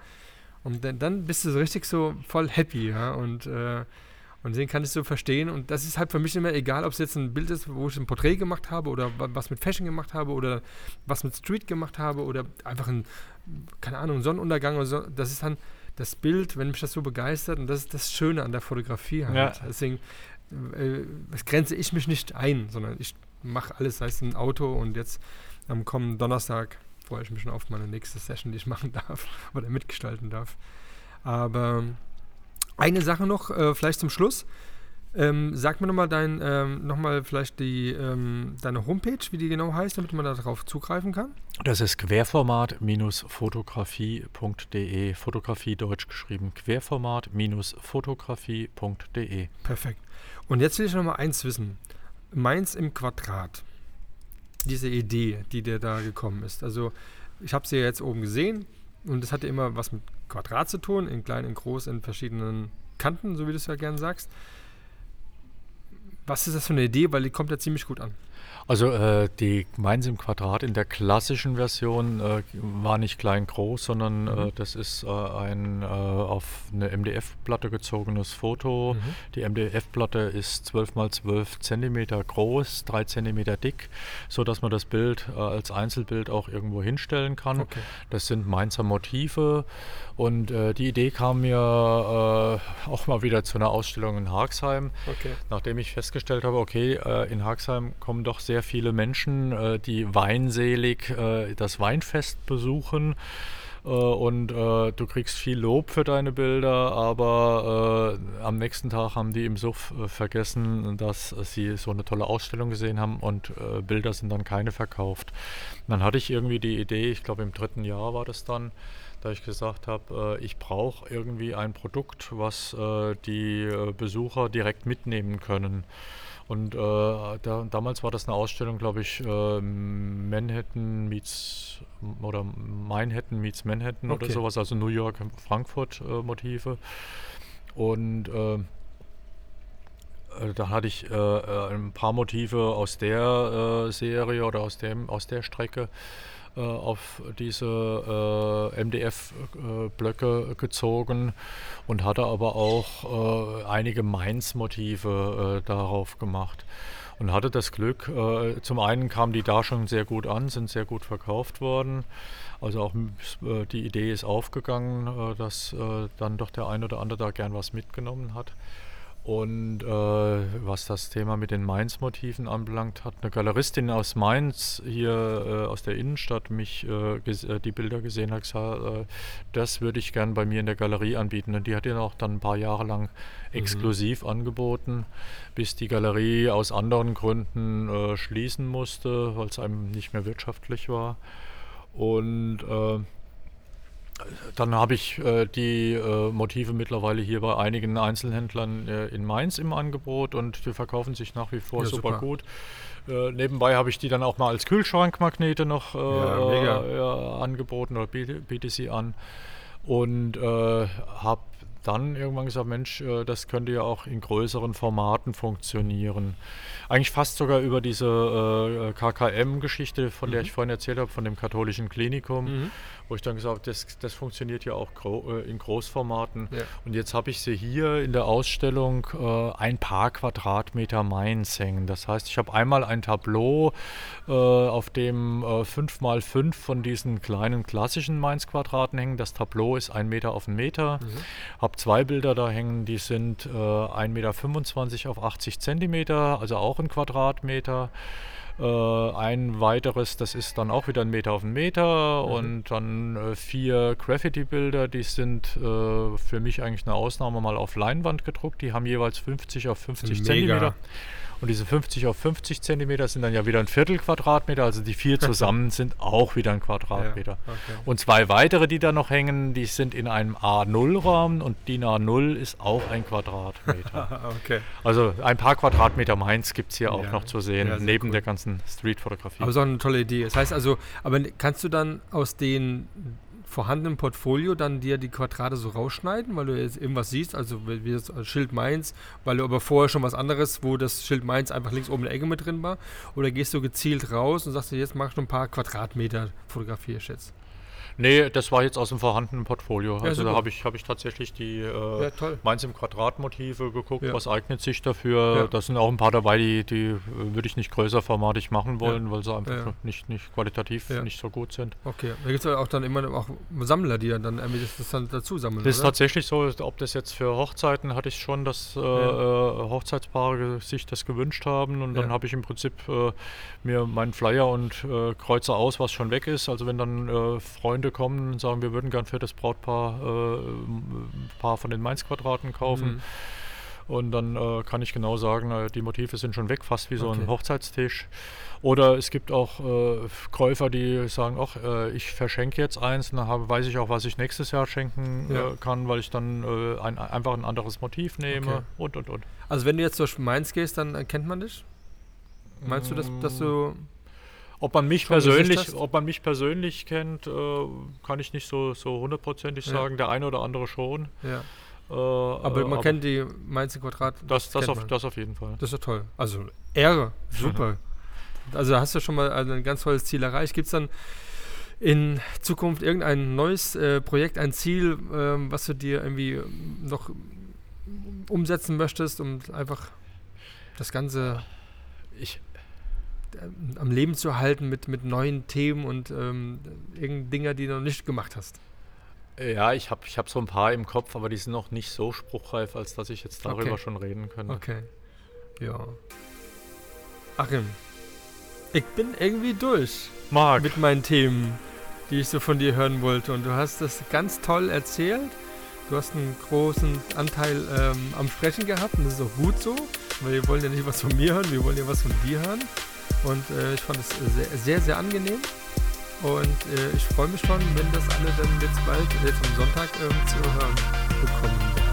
Und dann, dann bist du so richtig so voll happy, ja, und, äh, und den kann ich so verstehen und das ist halt für mich immer egal, ob es jetzt ein Bild ist, wo ich ein Porträt gemacht habe oder wa- was mit Fashion gemacht habe oder was mit Street gemacht habe oder einfach ein, keine Ahnung, Sonnenuntergang oder so, das ist dann das Bild, wenn mich das so begeistert und das ist das Schöne an der Fotografie halt. Ja. Deswegen äh, grenze ich mich nicht ein, sondern ich mache alles, sei es ein Auto und jetzt am kommenden Donnerstag freue ich mich schon auf meine nächste Session, die ich [LAUGHS] machen darf oder mitgestalten darf. Aber eine Sache noch, äh, vielleicht zum Schluss. Ähm, sag mir nochmal dein, ähm, noch mal vielleicht die, ähm, deine Homepage, wie die genau heißt, damit man darauf zugreifen kann. Das ist querformat-fotografie.de. Fotografie deutsch geschrieben. Querformat-fotografie.de. Perfekt. Und jetzt will ich noch mal eins wissen. Meins im Quadrat. Diese Idee, die dir da gekommen ist. Also, ich habe sie ja jetzt oben gesehen und es hatte immer was mit Quadrat zu tun, in klein, in groß, in verschiedenen Kanten, so wie du es ja gern sagst. Was ist das für eine Idee? Weil die kommt ja ziemlich gut an. Also äh, die Mainz im Quadrat in der klassischen Version äh, war nicht klein-groß, sondern Mhm. äh, das ist äh, ein äh, auf eine MDF-Platte gezogenes Foto. Mhm. Die MDF-Platte ist 12 mal 12 Zentimeter groß, 3 Zentimeter dick, sodass man das Bild äh, als Einzelbild auch irgendwo hinstellen kann. Okay. Das sind Mainzer Motive und äh, die Idee kam mir äh, auch mal wieder zu einer Ausstellung in Haagsheim. Okay. Nachdem ich festgestellt habe, okay, äh, in Haagsheim kommen doch sehr viele Menschen, äh, die weinselig äh, das Weinfest besuchen. Äh, und äh, du kriegst viel Lob für deine Bilder, aber äh, am nächsten Tag haben die im Suff äh, vergessen, dass sie so eine tolle Ausstellung gesehen haben und Bilder sind dann keine verkauft. Dann hatte ich irgendwie die Idee, ich glaube im dritten Jahr war das dann, da ich gesagt habe, ich brauche irgendwie ein Produkt, was die Besucher direkt mitnehmen können. Und äh, da, damals war das eine Ausstellung, glaube ich, äh, Manhattan meets oder Manhattan meets Manhattan oder Okay. sowas, also New York, Frankfurt äh, Motive. Und äh, äh, da hatte ich äh, ein paar Motive aus der Serie oder aus, dem, aus der Strecke auf diese äh, MDF-Blöcke gezogen und hatte aber auch äh, einige Mainz-Motive äh, darauf gemacht. Und hatte das Glück, äh, zum einen kamen die da schon sehr gut an, sind sehr gut verkauft worden. Also auch äh, die Idee ist aufgegangen, äh, dass äh, dann doch der ein oder andere da gern was mitgenommen hat. Und äh, was das Thema mit den Mainz-Motiven anbelangt, hat eine Galeristin aus Mainz hier äh, aus der Innenstadt mich äh, äh die Bilder gesehen, hat gesagt, äh, das würde ich gern bei mir in der Galerie anbieten. Und die hat ihn auch dann ein paar Jahre lang mhm. exklusiv mhm. angeboten, bis die Galerie aus anderen Gründen äh, schließen musste, weil es einem nicht mehr wirtschaftlich war. Und dann habe ich äh, die äh, Motive mittlerweile hier bei einigen Einzelhändlern äh, in Mainz im Angebot und die verkaufen sich nach wie vor ja, super, super, gut. Äh, nebenbei habe ich die dann auch mal als Kühlschrankmagnete noch äh, ja, angeboten oder biete, sie an und äh, habe dann irgendwann gesagt, Mensch, das könnte ja auch in größeren Formaten funktionieren. Eigentlich fast sogar über diese KKM-Geschichte, von mhm. der ich vorhin erzählt habe, von dem katholischen Klinikum. Mhm wo ich dann gesagt habe, das, das funktioniert ja auch gro äh, in Großformaten. Ja. Und jetzt habe ich sie hier in der Ausstellung äh, ein paar Quadratmeter Mainz hängen. Das heißt, ich habe einmal ein Tableau, äh, auf dem äh, 5 mal 5 von diesen kleinen klassischen Mainz-Quadraten hängen. Das Tableau ist ein Meter auf einen Meter. Mhm. Habe zwei Bilder da hängen, die sind äh, 1,25 Meter auf 80 Zentimeter, also auch ein Quadratmeter. Äh, ein weiteres, das ist dann auch wieder ein Meter auf einen Meter mhm. und dann äh, vier Graffiti-Bilder, die sind äh, für mich eigentlich eine Ausnahme mal auf Leinwand gedruckt. Die haben jeweils 50 auf 50 Zentimeter. Und diese 50 auf 50 Zentimeter sind dann ja wieder ein Viertel Quadratmeter, also die vier [LAUGHS] zusammen sind auch wieder ein Quadratmeter. Ja, okay. Und zwei weitere, die da noch hängen, die sind in einem A0-Rahmen und DIN A0 ist auch ein Quadratmeter. [LAUGHS] okay. Also ein paar Quadratmeter Mainz gibt es hier ja. auch noch zu sehen, ja, neben cool. der ganzen Street-Fotografie. Aber so eine tolle Idee. Das heißt also, aber kannst du dann aus den vorhandenen Portfolio dann dir die Quadrate so rausschneiden, weil du jetzt irgendwas siehst, also wie das Schild Mainz, weil du aber vorher schon was anderes, wo das Schild Mainz einfach links oben in der Ecke mit drin war? Oder gehst du gezielt raus und sagst dir, jetzt mach ich noch ein paar Quadratmeter fotografiere ich jetzt? Nee, das war jetzt aus dem vorhandenen Portfolio. Ja, also super. da habe ich, hab ich tatsächlich die äh, ja, Mainz im Quadratmotive geguckt, ja. was eignet sich dafür. Da sind auch ein paar dabei, die, die äh, würde ich nicht größer formatig machen wollen, weil sie einfach nicht, nicht qualitativ nicht so gut sind. Okay, da gibt es auch dann immer auch Sammler, die dann das, das dann dazu sammeln. Das ist tatsächlich so, ob das jetzt für Hochzeiten hatte ich schon, dass äh, äh, Hochzeitspaare sich das gewünscht haben und dann habe ich im Prinzip äh, mir meinen Flyer und äh, kreuze aus, was schon weg ist. Also wenn dann Freunde Leute kommen und sagen, wir würden gern für das Brautpaar äh, ein paar von den Mainz-Quadraten kaufen. Mhm. Und dann äh, kann ich genau sagen, äh, die Motive sind schon weg, fast wie so okay. ein Hochzeitstisch. Oder es gibt auch äh, Käufer, die sagen, ach, äh, ich verschenke jetzt eins, dann habe, weiß ich auch, was ich nächstes Jahr schenken äh, ja. kann, weil ich dann ein, einfach ein anderes Motiv nehme okay. und und und. Also wenn du jetzt durch Mainz gehst, dann erkennt man dich? Meinst du, dass, dass du. Ob man mich persönlich, ob man mich persönlich kennt, äh, kann ich nicht so so hundertprozentig ja. sagen. Der eine oder andere schon. Ja. Äh, aber man aber kennt die Mainz Quadrat. Das, das, auf, das auf jeden Fall. Das ist ja toll. Also Ehre, super. [LAUGHS] also hast du schon mal ein ganz tolles Ziel erreicht. Gibt es dann in Zukunft irgendein neues äh, Projekt, ein Ziel, ähm, was du dir irgendwie noch umsetzen möchtest, um einfach das Ganze. Ich, am Leben zu halten mit, mit neuen Themen und ähm, irgendeine Dinge, die du noch nicht gemacht hast? Ja, ich habe ich hab so ein paar im Kopf, aber die sind noch nicht so spruchreif, als dass ich jetzt darüber okay. schon reden könnte. Okay. Ja. Achim, ich bin irgendwie durch Marc. mit meinen Themen, die ich so von dir hören wollte. Und du hast das ganz toll erzählt. Du hast einen großen Anteil ähm, am Sprechen gehabt und das ist auch gut so, weil wir wollen ja nicht was von mir hören, wir wollen ja was von dir hören. Und äh, ich fand es sehr, sehr, sehr angenehm. Und äh, ich freue mich schon, wenn das alle dann jetzt bald, jetzt am Sonntag ähm, zu hören bekommen werden.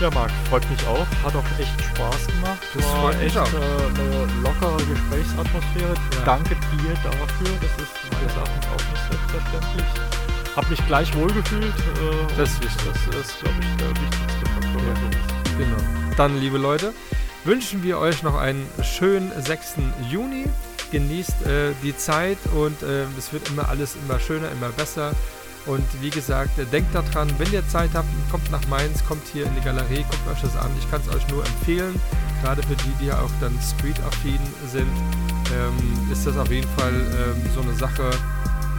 Ja, Marc, freut mich auch. Hat auch echt Spaß gemacht. Das war echt äh, eine lockere Gesprächsatmosphäre. Ja. Danke dir dafür. Das ist meines Erachtens auch nicht selbstverständlich. Hab mich gleich wohlgefühlt. Äh, das ist. Das ist, glaube ich, der wichtigste Faktor. Ja. Genau. Dann, liebe Leute, wünschen wir euch noch einen schönen 6. Juni. Genießt äh, die Zeit und äh, es wird immer alles immer schöner, immer besser. Und wie gesagt, äh, denkt daran, wenn ihr Zeit habt, kommt nach Mainz, kommt hier in die Galerie, guckt euch das an. Ich kann es euch nur empfehlen, gerade für die, die ja auch dann street-affin sind, ähm, ist das auf jeden Fall ähm, so eine Sache,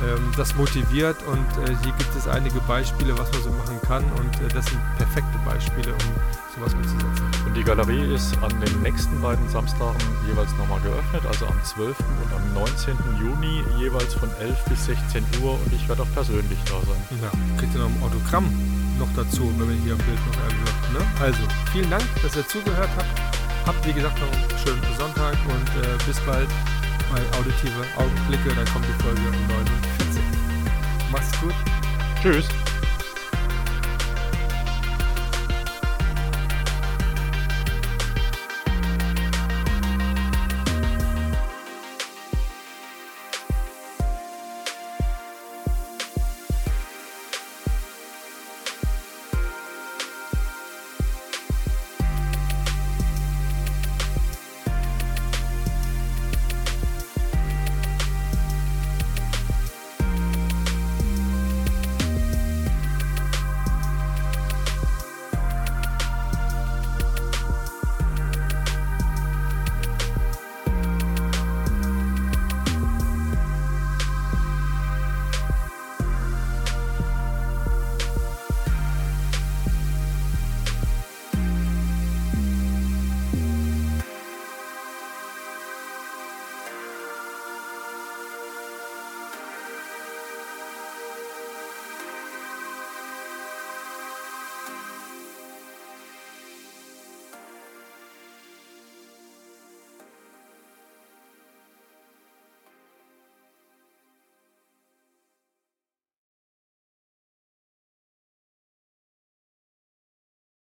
ähm, das motiviert und äh, hier gibt es einige Beispiele, was man so machen kann und äh, das sind perfekte Beispiele, um sowas umzusetzen. Die Galerie ist an den nächsten beiden Samstagen jeweils nochmal geöffnet, also am 12. und am 19. Juni jeweils von 11 bis 16 Uhr und ich werde auch persönlich da sein. Ja, kriegt ihr noch ein Autogramm noch dazu, wenn wir hier im Bild noch erwirkt. Ne? Also, vielen Dank, dass ihr zugehört habt. Habt, wie gesagt, noch einen schönen Sonntag und äh, bis bald bei Auditive Augenblicke. Dann kommt die Folge 49. Macht's gut. Tschüss.